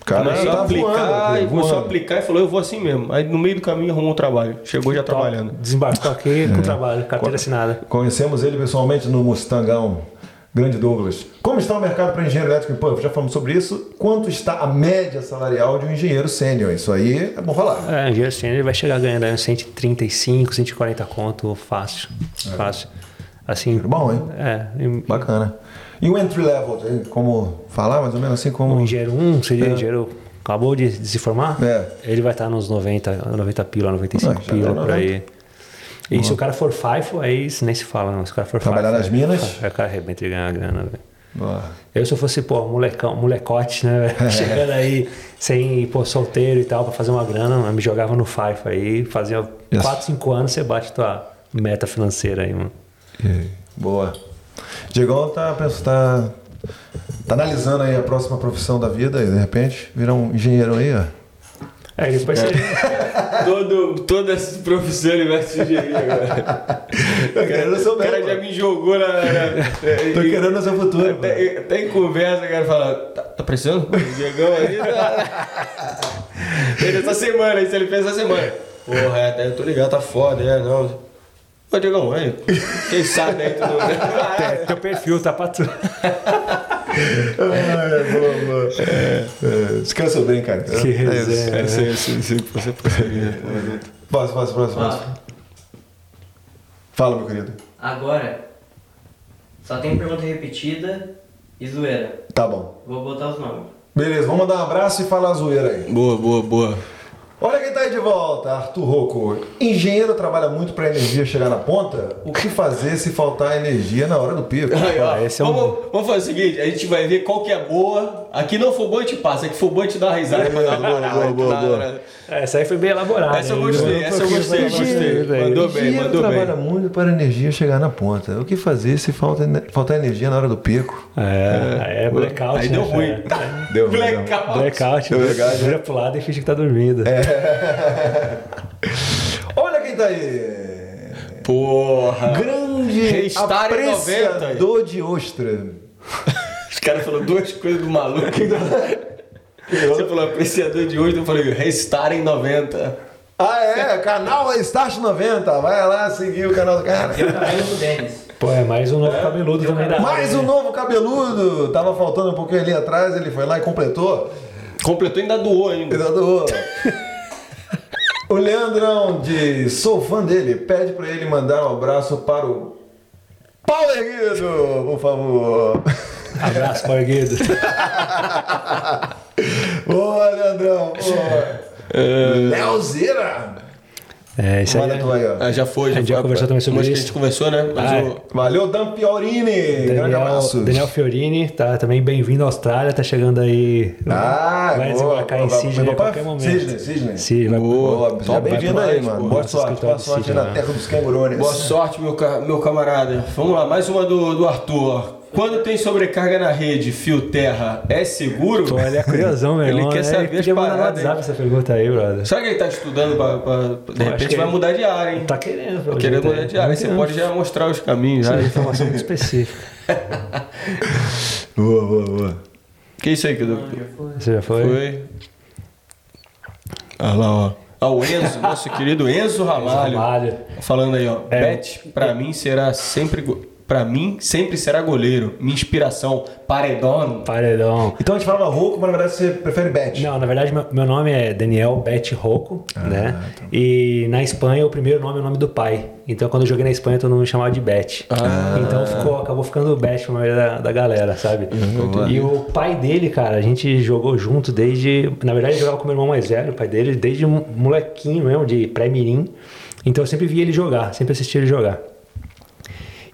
O cara começou tá a aplicar voando, e começou a voando. aplicar e falou, eu vou assim mesmo. Aí no meio do caminho arrumou o trabalho. Chegou já trabalhando. Desembarcou aqui É. com trabalho, carteira assinada. Conhecemos ele pessoalmente no Mustangão. Grande Douglas. Como está o mercado para engenheiro elétrico em Perth? Já falamos sobre isso. Quanto está a média salarial de um engenheiro sênior? Isso aí é bom falar. É, engenheiro sênior ele vai chegar ganhando aí uns 135, 140 conto fácil. Fácil. Assim. Bom, hein? É. Bacana. E o entry level, como falar mais ou menos assim como. Um engenheiro 1 seria engenheiro. Acabou de, de se formar? É. Ele vai estar nos 90, 90 pila, 95 Ah, já pila tá por 90. aí. E se o cara for FIFO, aí isso nem se fala, não. Se o cara for Trabalhar FIFO, nas é- minas? É, o cara arrebenta e ganha a grana, velho. Boa. Eu, se eu fosse, pô, molecão, molecote, né, velho? Chegando aí, sem, pô, solteiro e tal, pra fazer uma grana, me jogava no FIFO aí, fazia Yes. 4, 5 anos, você bate tua meta financeira aí, mano. E- Boa. Diegão tá, pensa- tá, tá analisando aí a próxima profissão da vida e de repente vira um engenheiro aí, ó. É, depois você... Todo, toda essa profissão ele vai se engenharia agora. Tô querendo ser O cara já me jogou na. na- Tô querendo o seu futuro. Até, até em conversa, o cara fala, tá, tá precisando? O Diegão aí tá... Ele essa semana, isso ele fez essa semana. Porra, é, até eu tô ligado, tá foda, é, não. Ô, Diegão, aí, quem sabe aí tudo. Teu- Teu perfil tá pra tudo. É, boa, boa. É, Descansa bem, cara. Que resenha. É isso. Sim, sim, sim, você Próximo, próximo, próximo. Ó, próximo. Fala, meu querido. agora, só tem pergunta repetida e zoeira. Tá bom. Vou botar os nomes. Beleza, vamos mandar um abraço e falar a zoeira aí. Boa, boa, boa. Olha quem tá aí de volta, Arthur Rocco. Engenheiro trabalha muito pra energia chegar na ponta? O que fazer se faltar energia na hora do pico? Aí, ó, esse é um- vamos, vamos fazer o seguinte, a gente vai ver qual que é boa. Aqui não for bom, a gente passa. Aqui for bom, a gente dá uma risada boa, boa, boa. É, Essa aí foi bem elaborada. Essa eu gostei, essa eu gostei, gostei. velho. Mandou bem, Engenheiro mandou bem. trabalha muito para a energia chegar na ponta. O que fazer se falta, faltar energia na hora do pico? É, é blackout. Aí né, deu ruim. cara? Deu ruim, Blackout. Blackout, Deu blackout, vira pro lado e finge que tá dormindo. Olha quem tá aí. Porra. Grande 90. apreciador de ostra. Os caras falaram duas coisas do maluco. Você falou apreciador de hoje, eu falei restar em 90. Ah, é? Canal Start 90. Vai lá seguir o canal do cara. Eu do Denis. Pô, é mais um novo cabeludo também da Mais um né? novo cabeludo. Tava faltando um pouquinho ali atrás, ele foi lá e completou. Completou e ainda doou ainda. Cuidado. O Leandrão diz: sou fã dele, pede pra ele mandar um abraço para o Paulo Erguido, por favor. Abraço, Paulo Guido. Boa, Leandrão, boa. Leozira. É, isso aí. Aí, ó. Ah, já foi, já A gente já foi. conversou também sobre Mas a gente conversou, né? Mas Ah, o- Valeu, Dan Piorini. Grande Daniel, abraço. Daniel Fiorini, tá também bem-vindo à Austrália, tá chegando aí. Ah, vai boa, desembarcar em. Sydney a qualquer momento. Sydney, Sydney. Sim, vai Boa, bem-vindo aí, mano. Boa sorte, boa sorte na né? terra dos cangurões. Boa sorte, meu, meu camarada. Vamos lá, mais uma do, do Arthur. Quando tem sobrecarga na rede, fio terra, é seguro? Pô, ele é curiosão, meu Ele quer né? saber as podia mandar no paradas, WhatsApp essa pergunta aí, brother. Será que ele tá estudando pra. pra- de repente vai ele- mudar de área, hein? Tá querendo, pelo Querendo mudar é. de área. Aí Você Não, pode já mostrar os caminhos. Já. é informação muito específica. Boa, boa, boa. Que isso aí que eu... Você já foi? Foi. Olha lá, ó. Ah, o Enzo, nosso querido Enzo Ramalho. Ramalho. Falando aí, ó. É. Bet, pra mim será sempre. Pra mim, sempre será goleiro. Minha inspiração, paredão. Paredão. Então a gente fala Rouco, mas na verdade você prefere Bet. Não, na verdade, meu, meu nome é Daniel Bet Rocco, Ah, né? tá E na Espanha, o primeiro nome é o nome do pai. Então, quando eu joguei na Espanha, todo mundo me chamava de Bet. Ah. Então, ficou, acabou ficando Bet pra maioria da, da galera, sabe? Uhum, e o pai dele, cara, a gente jogou junto desde... Na verdade, eu jogava com meu irmão mais velho, o pai dele, desde um molequinho mesmo, de pré-mirim. Então, eu sempre via ele jogar, sempre assistia ele jogar.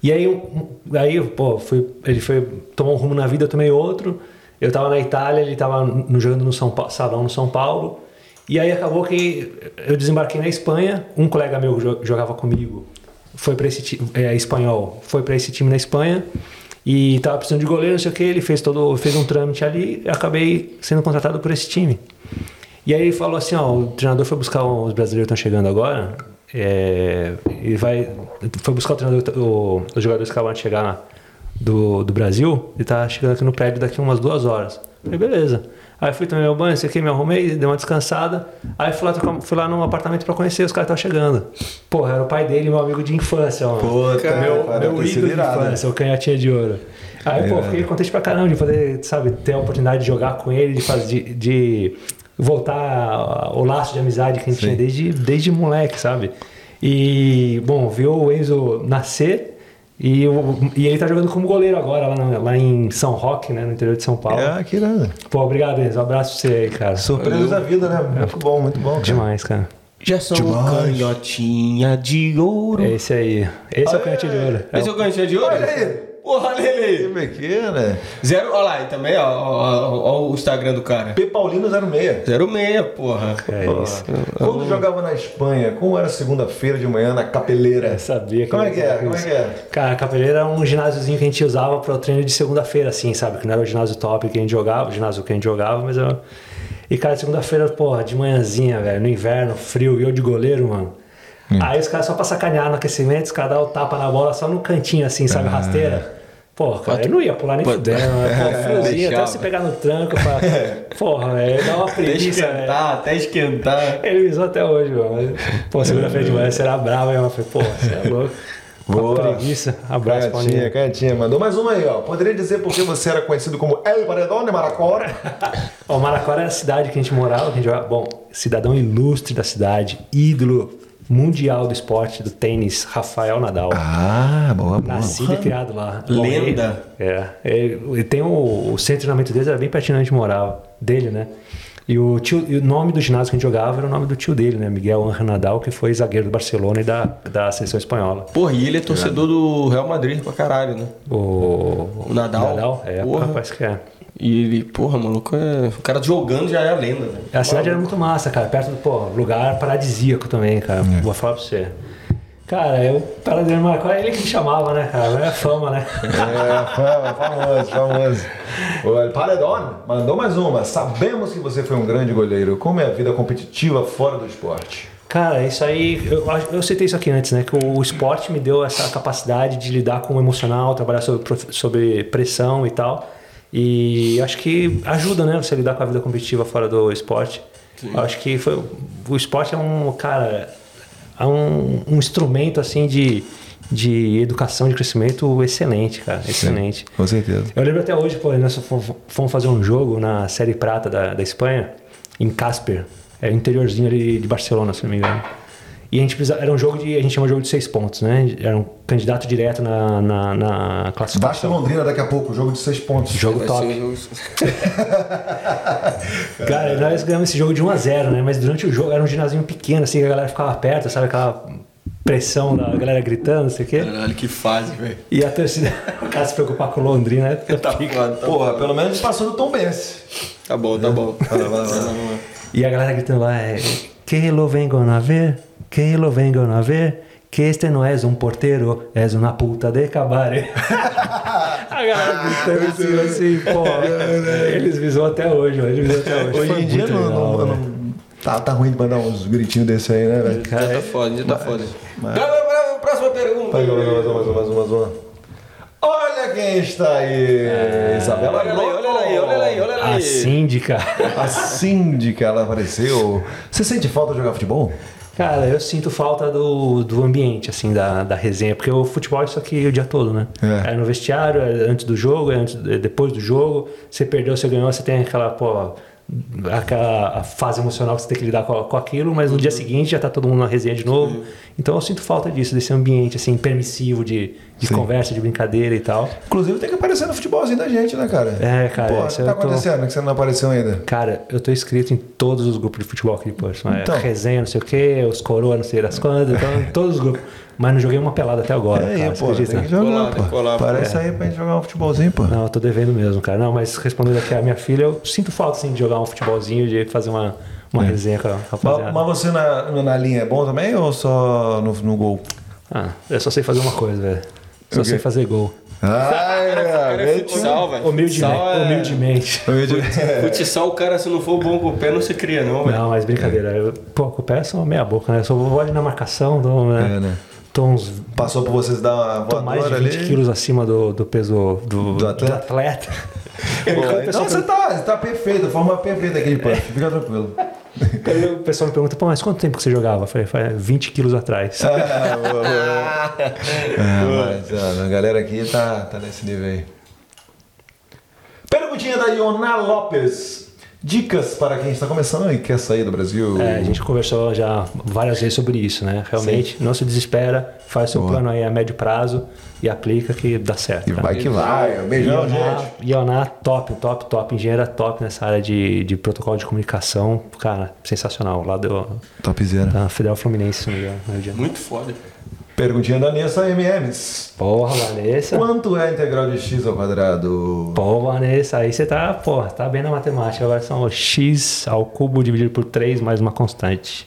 E aí, um- aí pô, fui, ele foi tomar um rumo na vida, eu tomei outro. Eu tava na Itália, ele tava no, jogando no São Paulo, salão no São Paulo. E aí acabou que eu desembarquei na Espanha, um colega meu jogava comigo, foi para esse time, é, espanhol, foi para esse time na Espanha e tava precisando de goleiro, não sei o que, ele fez todo, fez um trâmite ali e acabei sendo contratado por esse time. E aí ele falou assim, ó, o treinador foi buscar os brasileiros que estão chegando agora, é, e vai, foi buscar o treinador, o- os jogadores que acabaram de chegar do, do Brasil, e tá chegando aqui no prédio daqui umas duas horas. Falei, beleza. Aí fui tomar meu banho, isso aqui, me arrumei, dei uma descansada. Aí fui lá, fui lá num apartamento pra conhecer, os caras estavam chegando. Porra, era o pai dele, meu amigo de infância, mano. Pô, cara, meu cara, meu ídolo de infância, o canhotinha de ouro. Aí, pô, Irado. fiquei contente pra caramba de poder, sabe, ter a oportunidade de jogar com ele, de, fazer, de, de voltar o laço de amizade que a gente tinha desde, desde moleque, sabe? E, bom, viu o Enzo nascer e, o- e ele tá jogando como goleiro agora lá, na- lá em São Roque, né, no interior de São Paulo. É, que irado. Pô, obrigado, Enzo. Um abraço pra você aí, cara. Surpresas da vida, né? Muito bom, muito bom. cara. Demais, cara. Já são Demais. canhotinha de ouro. É esse aí. Esse é o canhotinho de ouro. É Esse é o canhotinha de ouro? Olha aí. Porra, olha ele Que aí. pequena. Zero, olha lá, e também, ó, ó, ó, ó o Instagram do cara. P. Paulino 06. 06, porra. É isso. Quando jogava na Espanha, como era segunda-feira de manhã na capeleira? Eu sabia que Como é que era? Como é que era? Cara, a Capeleira era um ginásiozinho que a gente usava para o treino de segunda-feira, assim, sabe? Que não era o ginásio top que a gente jogava, o ginásio que a gente jogava, mas eu... E, cara, segunda-feira, porra, de manhãzinha, velho, no inverno, frio, e eu de goleiro, mano. Aí os caras só pra sacanear no aquecimento, os caras dão o tapa na bola só no cantinho, assim, sabe? Rasteira. Porra, cara, eu não ia pular nem fudendo, né? Pô, friozinho, até deixava. você pegar no tranco, falava, porra, velho, dá uma Até preguiça, velho. esquentar, até esquentar. Ele usou até hoje, mano. Pô, segunda-feira de manhã será bravo, hein? Eu falei, pô, você é louco. Boa. Boa. preguiça. Abraço, Canhotinha, Paulinho. canhotinha. Mandou mais uma aí, ó. Poderia dizer porque você era conhecido como El Paredão de Maracora? Ó, Maracora era a cidade que a gente morava, que a gente. Bom, cidadão ilustre da cidade, ídolo mundial do esporte, do tênis, Rafael Nadal. Ah, boa, boa. Nascido e criado lá. Lenda. ele- é. Ele, tem o, o centro de treinamento deles, era bem pertinho onde a gente morava. Dele, né? E o, tio, e o nome do ginásio que a gente jogava era o nome do tio dele, né? Miguel Ángel Nadal, que foi zagueiro do Barcelona e da, da seleção espanhola. Porra, e ele é torcedor do Real Madrid pra caralho, né? O, O Nadal? Nadal? É, Porra. rapaz que é. E ele, porra, maluco, é... o cara jogando já é a lenda, velho. A cidade era muito massa, cara. Perto do, pô, lugar paradisíaco também, cara. Vou falar pra você. Cara, eu, Paradeiro Marco, é ele que me chamava, né, cara? É fama, né? É, fama, famoso, famoso. Olha, Paredão mandou mais uma. Sabemos que você foi um grande goleiro. Como é a vida competitiva fora do esporte? Cara, isso aí, eu, eu citei isso aqui antes, né? Que o, esporte me deu essa capacidade de lidar com o emocional, trabalhar sobre, sobre pressão e tal. E acho que ajuda, né? Você lidar com a vida competitiva fora do esporte. Eu acho que foi, o esporte é um, cara, é um, um instrumento assim de, de educação, de crescimento excelente, cara. Excelente. Com certeza. Eu lembro até hoje, pô, nós fomos fomos fazer um jogo na Série Prata da, da Espanha, em Casper. É o interiorzinho ali de Barcelona, se não me engano. E a gente precisava, era um jogo de. A gente chama de jogo de seis pontos, né? Era um candidato direto na, na, na Basta classificação. Londrina daqui a pouco, jogo de seis pontos. Jogo top. Cara, nós ganhamos esse jogo de 1 a 0 né? Mas durante o jogo era um ginásinho pequeno, assim, que a galera ficava perto, sabe? Aquela pressão da galera gritando, não sei o quê. Caralho, que fase, velho. E a torcida, o cara se preocupar com Londrina, né? Tá foda, tá Porra, pelo menos passou do Tom Benz. Tá bom, tá bom. Vai lá. E a galera gritando lá, é, que lo vengan a ver, que lo vengan a ver, que este não é um porteiro, é uma puta de cabare. a galera gritando assim, assim, pô. Eles visam até hoje, eles visam até hoje. Hoje em dia não, legal, não- tá, tá ruim de mandar uns gritinhos desse aí, né, velho? Já tá foda, já tá foda. Próxima pergunta. Mais uma, mais uma, mais uma, mais uma, mais uma. Olha quem está aí! Isabela Olha aí, olha aí, olha aí, olha A aí. síndica. A síndica, ela apareceu. Você sente falta de jogar futebol? Cara, eu sinto falta do, do ambiente, assim, da, da resenha, porque o futebol é isso aqui o dia todo, né? É. É, no vestiário, é antes do jogo, é antes, é depois do jogo. Você perdeu, você ganhou, você tem aquela, pô, aquela a fase emocional que você tem que lidar com, com aquilo, mas no dia seguinte já tá todo mundo na resenha de novo. Então eu sinto falta disso, desse ambiente, assim, permissivo de, de Sim. conversa, de brincadeira e tal. Inclusive tem que aparecer no futebolzinho da gente, né, cara? É, cara, Pô, o que tá eu tô- acontecendo que você não apareceu ainda? Cara, eu tô inscrito em todos os grupos de futebol aqui de Porto. É Então. resenha, não sei o quê, os coroa, não sei das quantas, então em todos os grupos. Mas não joguei uma pelada até agora. É aí, cara, pô, tem que jogar, Colar, pô. colar, pô. Aparece aí pra gente jogar um futebolzinho, pô. Não, eu tô devendo mesmo, cara. Não, mas respondendo aqui a minha filha, eu sinto falta, assim, de jogar um futebolzinho, de fazer uma, uma resenha com a Mas, rapaziada. mas você na, na linha é bom também ou só no, no gol? Ah, eu só sei fazer uma coisa, velho. Só sei fazer gol. Cara, é futsal, velho. Humildemente. Futsal é- humildemente. Futsal, o cara, se não for bom com o pé, não se cria, não, velho. Não, mas brincadeira. Eu, pô, com o pé é só meia boca, né? Eu só vou ali na marcação, dou, né? É, né? Uns Passou por vocês dar uma mais de voadora 20 ali. quilos acima do, do peso do, Do atleta? atleta. Pô, então pessoal você tá, tá perfeito, forma perfeita aqui de punch. Fica tranquilo. Aí o pessoal me pergunta, pô, mas quanto tempo que você jogava? Eu falei, "Faz 20 quilos atrás. Ah, boa, boa. É, mas ó, a galera aqui tá, tá nesse nível aí. Perguntinha da Iona Lopes. Dicas para quem está começando e quer sair do Brasil. É, a gente conversou já várias vezes sobre isso, né? Realmente, não se desespera, faz seu Boa. plano aí a médio prazo e aplica que dá certo. E cara. vai que vai. Beijão, Ioná, gente. Ioná, top, top, top. Engenheira top nessa área de, de protocolo de comunicação. Cara, sensacional. Lá do, Topzera. da Federal Fluminense, se não me engano, no Rio de Janeiro. Muito foda. Perguntinha da Nessa MMs. Porra, Vanessa. Quanto é a integral de x ao quadrado? Pô, Vanessa, aí você tá, pô, tá bem na matemática. Agora são x ao cubo dividido por 3 mais uma constante.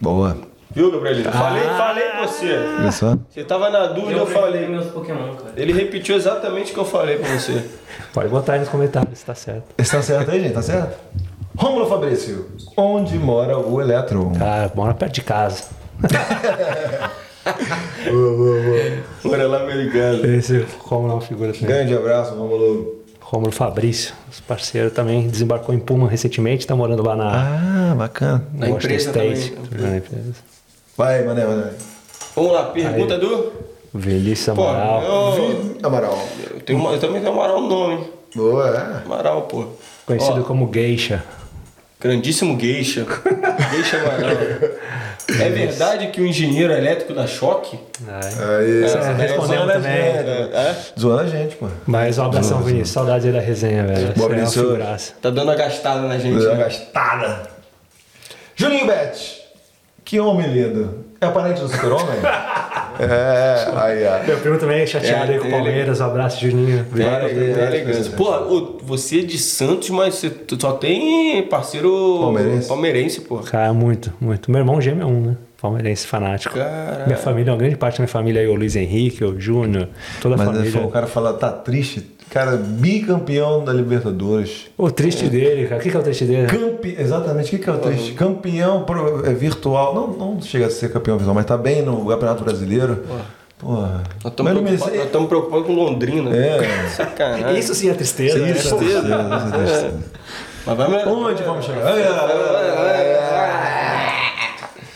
Boa. Viu, Gabrielino? Falei, Ah. falei pra você. Só. Você tava na dúvida, eu falei. meus Pokémon, cara. Ele repetiu exatamente o que eu falei pra você. Pode botar aí nos comentários se tá certo. Está certo aí, gente? Tá certo? Rômulo Fabrício. Onde mora o Eletron? Cara, mora perto de casa. Bora lá, americano. Esse Romulo é uma figura também. Grande abraço, Rômulo. Romulo Fabrício, nosso parceiro também, desembarcou em Puma recentemente, tá morando lá na Ah, bacana. Na Washington empresa State. também. Na empresa. Vai, mané, mané. Vamos lá, pergunta do. Velhice Pô, Amaral. eu, Amaral. eu, tenho uma- eu também tenho Amaral no nome. Boa, é. Amaral, pô. Conhecido Ó, como Geisha. Grandíssimo Geisha. Geisha Amaral. É verdade que o engenheiro elétrico dá choque? Aí, É, respondendo a também. gente. É? Zoando a gente, pô. Mas um abração, Vinícius. Saudades aí da resenha, velho. Você é Vinícius. Tá dando uma gastada na gente. Deu uma né? gastada. Juninho Bet. Que homem lindo. É parente do super-homem? é, aí, ó. Meu primo também é chateado É, aí com o Palmeiras. Um abraço, Juninho. Vezes, elegância. né? Pô, ô, você é de Santos, mas você só tem parceiro Palmeirense. palmeirense pô. Cara, muito, muito. Meu irmão gêmeo é um, né? Palmeirense fanático. Caralho. Minha família, uma grande parte da minha família aí, o Luiz Henrique, o Júnior, toda a Mas família. o cara fala, tá triste. Cara, bicampeão da Libertadores. O triste dele, cara. O que, que é o triste dele? Campe... Exatamente, o que, que é o triste? Campeão pro- é, virtual. Não, não chega a ser campeão virtual, mas tá bem no Campeonato Brasileiro. Porra. Nós estamos Mas preocupados, preocupados com Londrina. É. Sacanagem. Isso sim é tristeza. né? Isso, tristeza. tristeza, tristeza. Mas vai melhorar. Onde vamos chegar? Ai, ai, ai, ai.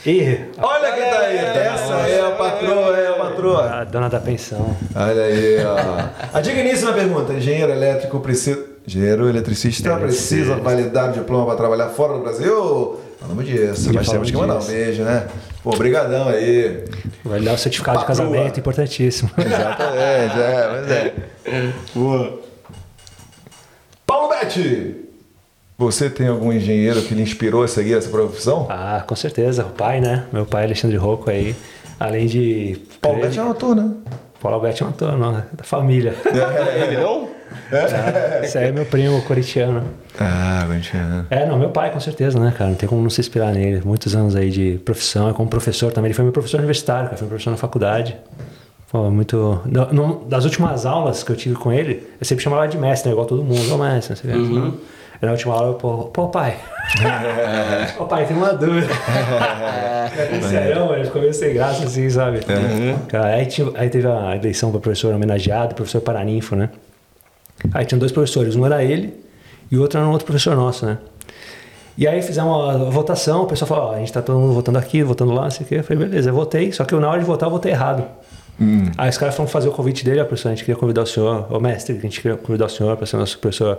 Ih, Olha quem tá aí. Essa é a patroa, é a patroa. A dona da pensão. Olha aí, ó. A digníssima pergunta: engenheiro elétrico precisa. Engenheiro eletricista precisa validar o diploma para trabalhar fora do Brasil? Falamos disso, mas temos que mandar um disso. beijo, né? Pô, brigadão aí. Vai dar o certificado de Patroa. casamento, importantíssimo. Exatamente, é, mas é. Boa. Paulo Betti! Você tem algum engenheiro que lhe inspirou a seguir essa profissão? Ah, com certeza. O pai, né? Meu pai, Alexandre Rocco aí. Além de. Paulo Betti é um ator, né? Paulo Alberto é um ator, não, é da família. Ele não? Esse aí é meu primo corintiano. Ah, Guantiano. É, não, meu pai, com certeza, né, cara? Não tem como não se inspirar nele. Muitos anos aí de profissão, é como professor também. Ele foi meu professor universitário, cara. Foi meu professor na faculdade. Pô, muito. das últimas aulas que eu tive com ele, eu sempre chamava de mestre, né? Igual todo mundo. Ô, mestre, não sei o que. Na última aula, eu, pô, pô pai. Ô, pai, tem uma dúvida. é sério, ele ficou meio sem graça, assim, sabe? Cara, aí, aí teve a eleição para professor homenageado, professor Paraninfo, né? Aí tinha dois professores, um era ele e o outro era um outro professor nosso, né? E aí fizemos uma votação, o pessoal falou, ó, a gente tá todo mundo votando aqui, votando lá, não sei o quê. Eu falei, beleza, eu votei, só que eu, na hora de votar eu votei errado. Aí os caras foram fazer o convite dele, ó, professor, a gente queria convidar o senhor, ô mestre, a gente queria convidar o senhor para ser nosso professor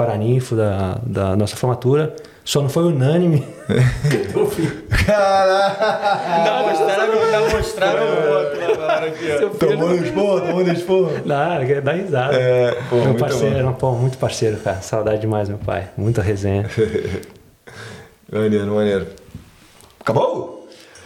paraninfo da, da nossa formatura. Só não foi unânime. Caraca! Não, mostraram, não mostraram o na hora aqui. Tomou no esporro, tomou no esporro. Dá, dá risada. É, pô, meu muito parceiro, um, pô, muito parceiro, cara. Saudade demais, meu pai. Muita resenha. Maneiro, maneiro. Acabou?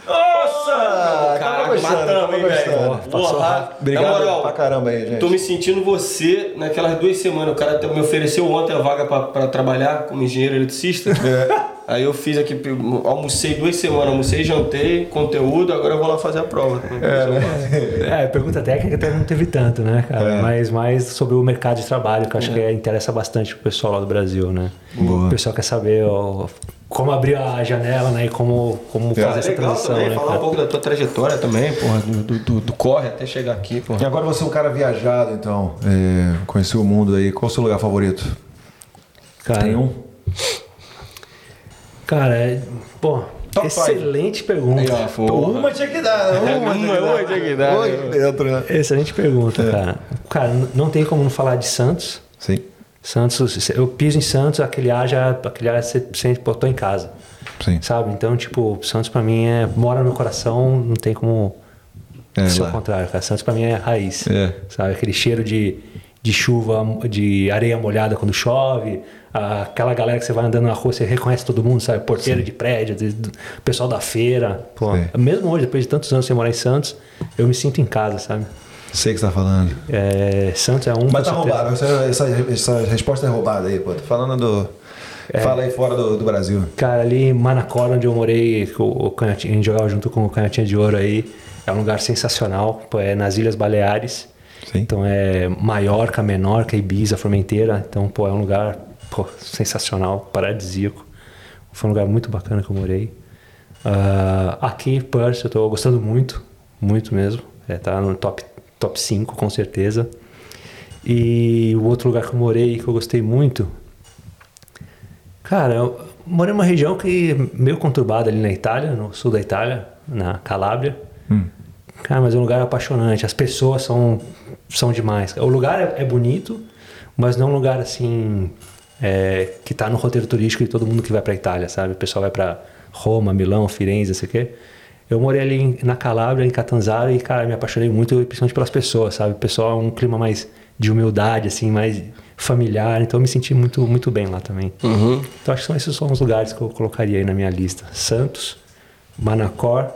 Nossa! Tava Caraca, gostando, matamos, hein, velho? Porra, Obrigado moral, pra caramba aí, gente. Tô me sentindo você naquelas duas semanas. O cara me ofereceu ontem a vaga pra, pra trabalhar como engenheiro eletricista. É. Aí eu fiz aqui, almocei duas semanas, almocei, jantei, conteúdo, agora eu vou lá fazer a prova. É, né? É, pergunta técnica até não teve tanto, né, cara? É. Mas mais sobre o mercado de trabalho, que eu acho que interessa bastante pro pessoal lá do Brasil, né? Boa. O pessoal quer saber ó, como abrir a janela, né? E como, como É. fazer essa transição, também, né, falar um cara? pouco da tua trajetória também, porra, do, do, do- do corre até chegar aqui, porra. E agora você é um cara viajado, então. É, conheceu o mundo aí. Qual o seu lugar favorito? Cara, Tem um? Cara, é, pô, Top excelente pergunta. Aí, ó. Uma tinha que dar, né? Uma, uma tinha que dar, Uma dentro, né? Excelente pergunta, cara. Cara, n- não tem como não falar de Santos. Sim. Santos, eu piso em Santos, aquele ar já, aquele ar você pô, tô em casa. Sim. Sabe? Então, tipo, Santos pra mim é. mora no meu coração, não tem como É, ser o contrário, cara. Santos pra mim é raiz. É. Sabe? Aquele cheiro de, de chuva, de areia molhada quando chove, aquela galera que você vai andando na rua, você reconhece todo mundo, sabe? Porteiro de prédio, de- do- pessoal da feira. Pô, Sim. mesmo hoje, depois de tantos anos sem morar em Santos, eu me sinto em casa, sabe? Sei o que você tá falando. É, Santos é um. Mas tá roubado. Essa, essa, essa resposta é roubada aí, pô. Tô falando do. Fala aí fora do, do Brasil. Cara, ali em Manacor, onde eu morei, com o Canhotinha, a gente jogava junto com o Canhotinha de Ouro aí, é um lugar sensacional, pô, é nas Ilhas Baleares. Sim. Então é Maiorca, Menorca, Ibiza, Formenteira. Então, pô, é um lugar pô, sensacional, paradisíaco. Foi um lugar muito bacana que eu morei. Ah, aqui, Perth, eu tô gostando muito, muito mesmo. É, tá no top, top 5, com certeza. E o outro lugar que eu morei, que eu gostei muito, Cara, eu morei numa região que meio conturbada ali na Itália, no sul da Itália, na Calábria. Cara, mas é um lugar apaixonante. As pessoas são, são demais. O lugar é, é bonito, mas não é um lugar assim é, que tá no roteiro turístico de todo mundo que vai pra Itália, sabe? O pessoal vai pra Roma, Milão, Firenze, não sei o quê. Eu morei ali em- na Calábria, em Catanzaro, e, cara, me apaixonei muito, principalmente pelas pessoas, sabe? O pessoal é um clima mais de humildade, assim, mais familiar. Então eu me senti muito, muito bem lá também. Então acho que são esses são os lugares que eu colocaria aí na minha lista. Santos, Manacor,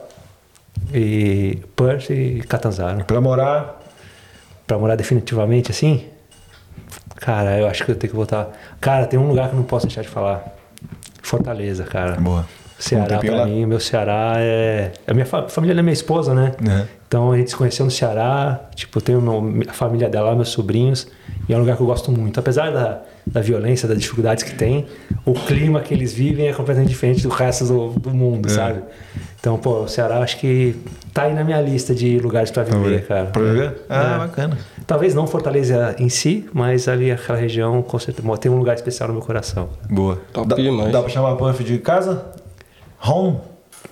e Perth e Catanzaro. Pra morar. Pra morar definitivamente assim? Cara, eu acho que eu tenho que voltar. Cara, tem um lugar que eu não posso deixar de falar. Fortaleza, cara. Boa. Ceará, Um pra lá? mim, meu Ceará é. A minha fa- família é minha esposa, né? Uhum. Então a gente se conheceu no Ceará, tipo, tenho meu- a família dela, meus sobrinhos, e é um lugar que eu gosto muito. Apesar da, da violência, das dificuldades que tem, o clima que eles vivem é completamente diferente do resto do, do mundo, É. sabe? Então, pô, o Ceará acho que tá aí na minha lista de lugares pra viver, cara. Pra viver? Ah, É. bacana. Talvez não Fortaleza em si, mas ali aquela região com certeza tem um lugar especial no meu coração. Boa. Top dá, demais. dá pra chamar a Puff de casa? Home?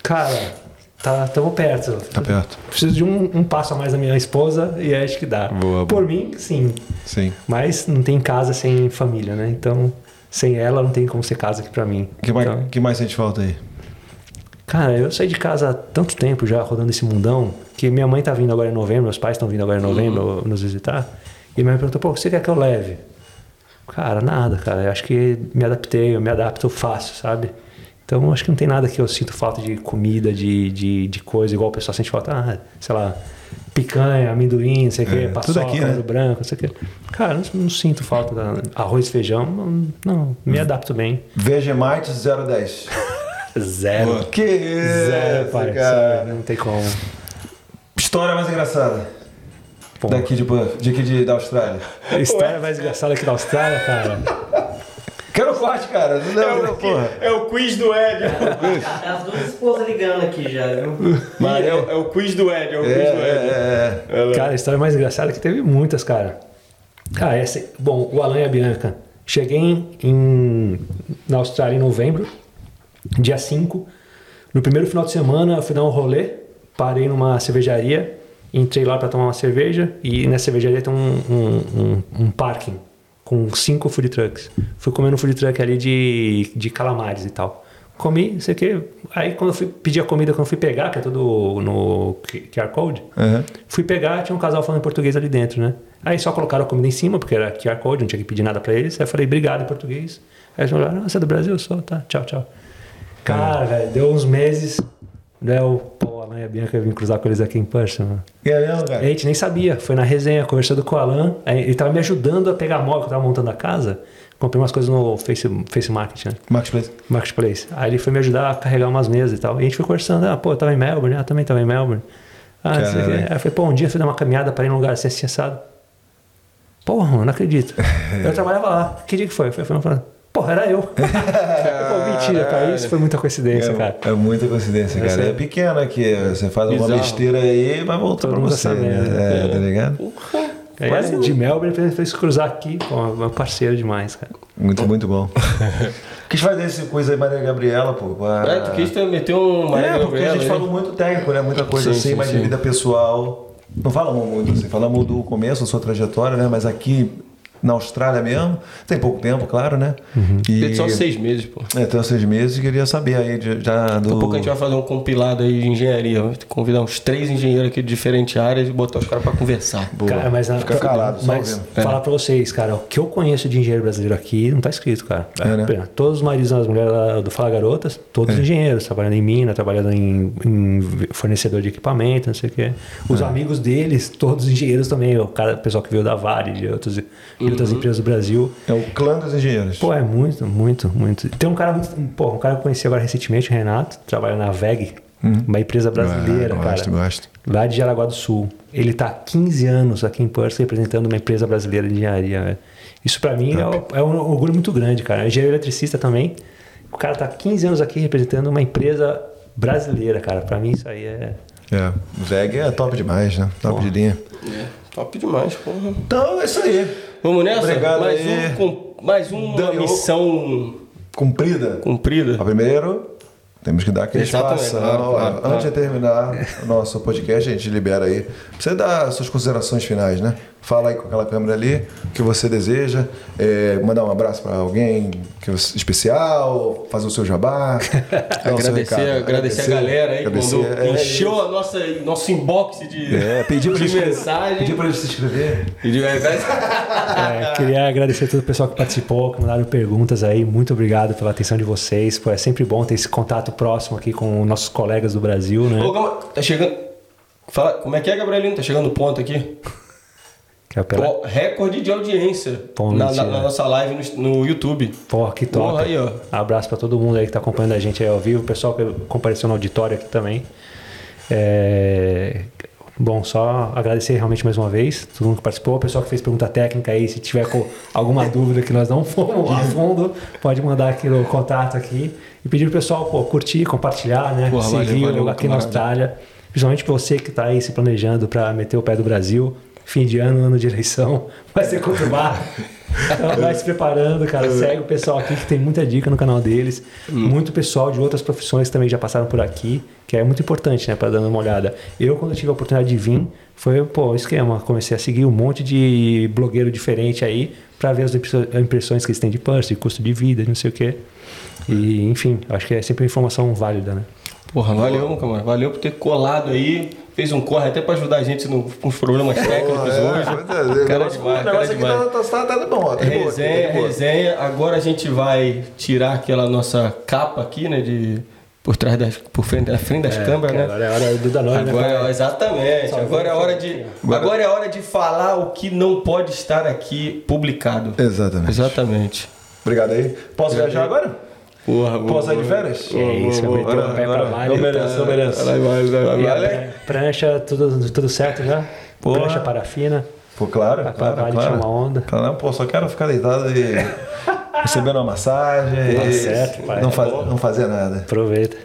Cara, tá, tamo perto. Tá perto. Preciso de um, um passo a mais da minha esposa e acho que dá. Boa, Por mim, sim. Sim. Mas não tem casa sem família, né? Então, sem ela não tem como ser casa aqui pra mim. O que mais, Então, que mais sente falta aí? Cara, eu saí de casa há tanto tempo já rodando esse mundão que minha mãe tá vindo agora em novembro, meus pais estão vindo agora em novembro nos visitar. E minha mãe perguntou: pô, o que você quer que eu leve? Cara, nada, cara. Eu acho que me adaptei, eu me adapto fácil, sabe? Então, acho que não tem nada que eu sinto falta de comida, de, de, de coisa, igual o pessoal sente falta, ah, sei lá, picanha, amendoim, não sei o É, quê, tudo paçoca, aqui, né? branco, não sei o quê. Cara, não, não sinto falta da arroz e feijão, não, não, me adapto bem. Vegemite 010. Zero. Que isso, Zero, pai. cara. Não tem como. História mais engraçada. Pô. Daqui de, de aqui de, da Austrália. A história mais engraçada aqui da Austrália, cara. Quero corte, cara. Não, É não, o, porra. é o quiz do Ed. Tá as duas esposas ligando aqui já, viu? Mas é, o- é o quiz do Ed, é o É, quiz do Ed. é, é. Cara, a história mais engraçada é que teve muitas, cara. Cara, essa, bom, o Alan e a Bianca. Cheguei em, em- na Austrália em novembro, dia 5. No primeiro final de semana, eu fui dar um rolê, parei numa cervejaria, entrei lá pra tomar uma cerveja e nessa cervejaria tem um, um, um- um parking com cinco food trucks. Fui comer no food truck ali de, de calamares e tal. Comi, não sei o que. Aí quando eu fui pedir a comida, quando eu fui pegar, que é tudo no QR Code, Uhum. Fui pegar, tinha um casal falando português ali dentro, né? Aí só colocaram a comida em cima, porque era QR Code, não tinha que pedir nada pra eles. Aí eu falei, obrigado em português. Aí eles falaram, ah, você é do Brasil? Eu sou, tá, tchau, tchau. Cara, velho, deu uns meses, né? O a Alan e a Bianca vim cruzar com eles aqui em Perth, mano. E aí, não, cara? A gente nem sabia, foi na resenha, conversando com o Alan. Ele tava me ajudando a pegar móvel, que eu tava montando a casa. Comprei umas coisas no Face, face Market, né? Marketplace. Marketplace. Aí ele foi me ajudar a carregar umas mesas e tal. E a gente foi conversando. Ah, pô, eu tava em Melbourne. Ah, também tava em Melbourne. Ah, não sei o quê. Caralho. Aí eu falei, pô, um dia eu fui dar uma caminhada para ir num lugar assim, assim, assado. Porra, mano, não acredito. eu trabalhava lá. Que dia que foi? Foi, foi, foi. Porra, era eu. mentira, cara. Isso foi muita coincidência, cara. É, é muita coincidência, cara. sério. É pequena aqui. Você faz uma Bizarro. besteira aí, vai voltar pra mundo você. Né? né? É, tá ligado? Aí, Mas- de Melbourne, fez, fez cruzar aqui. Pô, meu parceiro demais, cara. Muito, muito bom. Quis fazer esse coisa aí, Maria Gabriela, pô. com a- É, tu quis ter- meter um Maria É, porque a Gabriela gente aí. falou muito técnico, né? Muita coisa Sim, assim, sim, mas de sim. vida pessoal. Não falamos muito assim, falamos do começo, da sua trajetória, né? Mas aqui na Austrália mesmo, tem pouco tempo, claro, né? E... Tem só seis meses, pô. É, tem seis meses e queria saber aí de- já do. Daqui a pouco a gente vai fazer um compilado aí de engenharia. Convidar uns três engenheiros aqui de diferentes áreas e botar os caras pra conversar. Boa. Cara, mas na- Fica calado, só mas ouvindo. falar pra vocês, cara, o que eu conheço de engenheiro brasileiro aqui não tá escrito, cara. É, né? É. Todos os maridos das mulheres lá do Fala Garotas, todos engenheiros, trabalhando em mina, trabalhando em, em fornecedor de equipamento, não sei o quê. Os É. amigos deles, todos engenheiros também, o cara, o pessoal que veio da Vale, de, outros, outras Uhum. empresas do Brasil. É o clã dos engenheiros. Pô, é muito, muito, muito. Tem um cara muito. Pô, um cara que eu conheci agora recentemente, o Renato, trabalha na VEG, uma empresa brasileira, Ah, cara. gosto, gosto. Lá de Jaraguá do Sul. Ele tá há 15 anos aqui em Perth representando uma empresa brasileira de engenharia. velho. Isso pra mim é, é um orgulho muito grande, cara. É engenheiro eletricista também. O cara tá há 15 anos aqui representando uma empresa brasileira, cara. Pra mim isso aí é. É, o VEG é top demais, né? Top de linha. É, top demais, porra. Então é isso aí. Vamos nessa? Obrigado mais, aí. um, com- mais uma Daniel. missão Cumprida. cumprida. Ó, Primeiro, temos que dar aquele Exatamente, espaço. claro, claro, claro. Antes de terminar o nosso podcast, a gente libera aí. Pra Você dar suas considerações finais, né? Fala aí com aquela câmera ali, o que você deseja. É, mandar um abraço pra alguém que você- especial, fazer o seu jabá. O seu Agradecer, agradecer, a galera aí que agradecer, mandou, é, encheu a nossa, nosso inbox de, É, pedir pra de mensagem. pedir pra eles se inscrever. É, queria agradecer a todo o pessoal que participou, que mandaram perguntas aí. Muito obrigado pela atenção de vocês. Pô, é sempre bom ter esse contato próximo aqui com nossos colegas do Brasil, né? Ô, tá chegando. Fala, como é que é, Gabrielino? Tá chegando o ponto aqui? Que é pela... Pô, recorde de audiência Pô, na, na- na nossa live no, no YouTube. Pô, que top. Porra, aí, ó. Abraço pra todo mundo aí que tá acompanhando a gente aí ao vivo, o pessoal que compareceu no auditório aqui também. É, Bom, só agradecer realmente mais uma vez todo mundo que participou, o pessoal que fez pergunta técnica aí, se tiver alguma dúvida que nós não fomos a fundo, pode mandar aqui no contato aqui e pedir pro pessoal pô, curtir, compartilhar, né? Porra, valeu, Seguir valeu, aqui na. Austrália. Principalmente você que tá aí se planejando para meter o pé do Brasil. Fim de ano, ano de eleição, vai ser conturbado. Então vai se preparando, cara. Segue o pessoal aqui que tem muita dica no canal deles. Muito pessoal de outras profissões também já passaram por aqui, que é muito importante, né, para dar uma olhada. Eu, quando tive a oportunidade de vir, foi, pô, esquema. Comecei a seguir um monte de blogueiro diferente aí para ver as impressões que eles têm de pulse, de custo de vida, não sei o quê. E, enfim, acho que é sempre uma informação válida, né? Porra, valeu, mano. Valeu por ter colado aí. Fez um corre até pra ajudar a gente no, com os problemas técnicos É, hoje. o Cara negócio, demais, o cara negócio aqui tá, tá, tá, tá bom, tá boa tá Resenha, boa. resenha. Agora a gente vai tirar aquela nossa capa aqui, né? De, por trás das. Por frente, da frente das câmeras, né? Agora é hora do Danone, né? Agora, cara? exatamente. Só Agora é hora de. Agora é hora de falar o que não pode estar aqui publicado. Exatamente. Exatamente. Obrigado aí. Posso viajar agora? Porra, Posso sair de férias? Que isso, eu meto o pé pra baixo. Eu mereço, eu mereço. Vai, vai, vai, a vai. pran- prancha, tudo, tudo certo já? Porra. Prancha parafina. Pô, claro, Pra- claro, vale claro. uma onda. Claro, não, pô, só quero ficar deitado e recebendo uma massagem Tá certo, pai. não, faz, não fazer nada. Aproveita.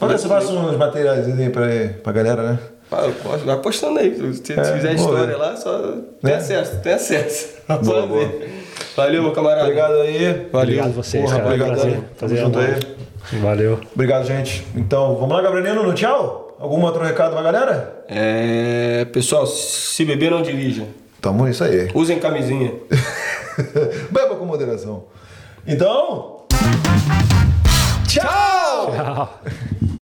Olha, você passa uns materiais aí pra, pra galera, né? Ah, eu posso- Vai postando aí. Se se É, fizer boa, história né? lá, só tem Né? acesso, tem acesso. Boa, Pode boa. Valeu, meu camarada. Obrigado aí. Valeu. Obrigado a vocês, Porra, cara. obrigado. Prazer Tamo fazer junto aí. Valeu. Obrigado, gente. Então, vamos lá, Gabrielino, no tchau? Algum outro recado pra galera? É, pessoal, se beber, não dirija. Tamo isso aí. Usem camisinha. Beba com moderação. Então. Tchau! Tchau.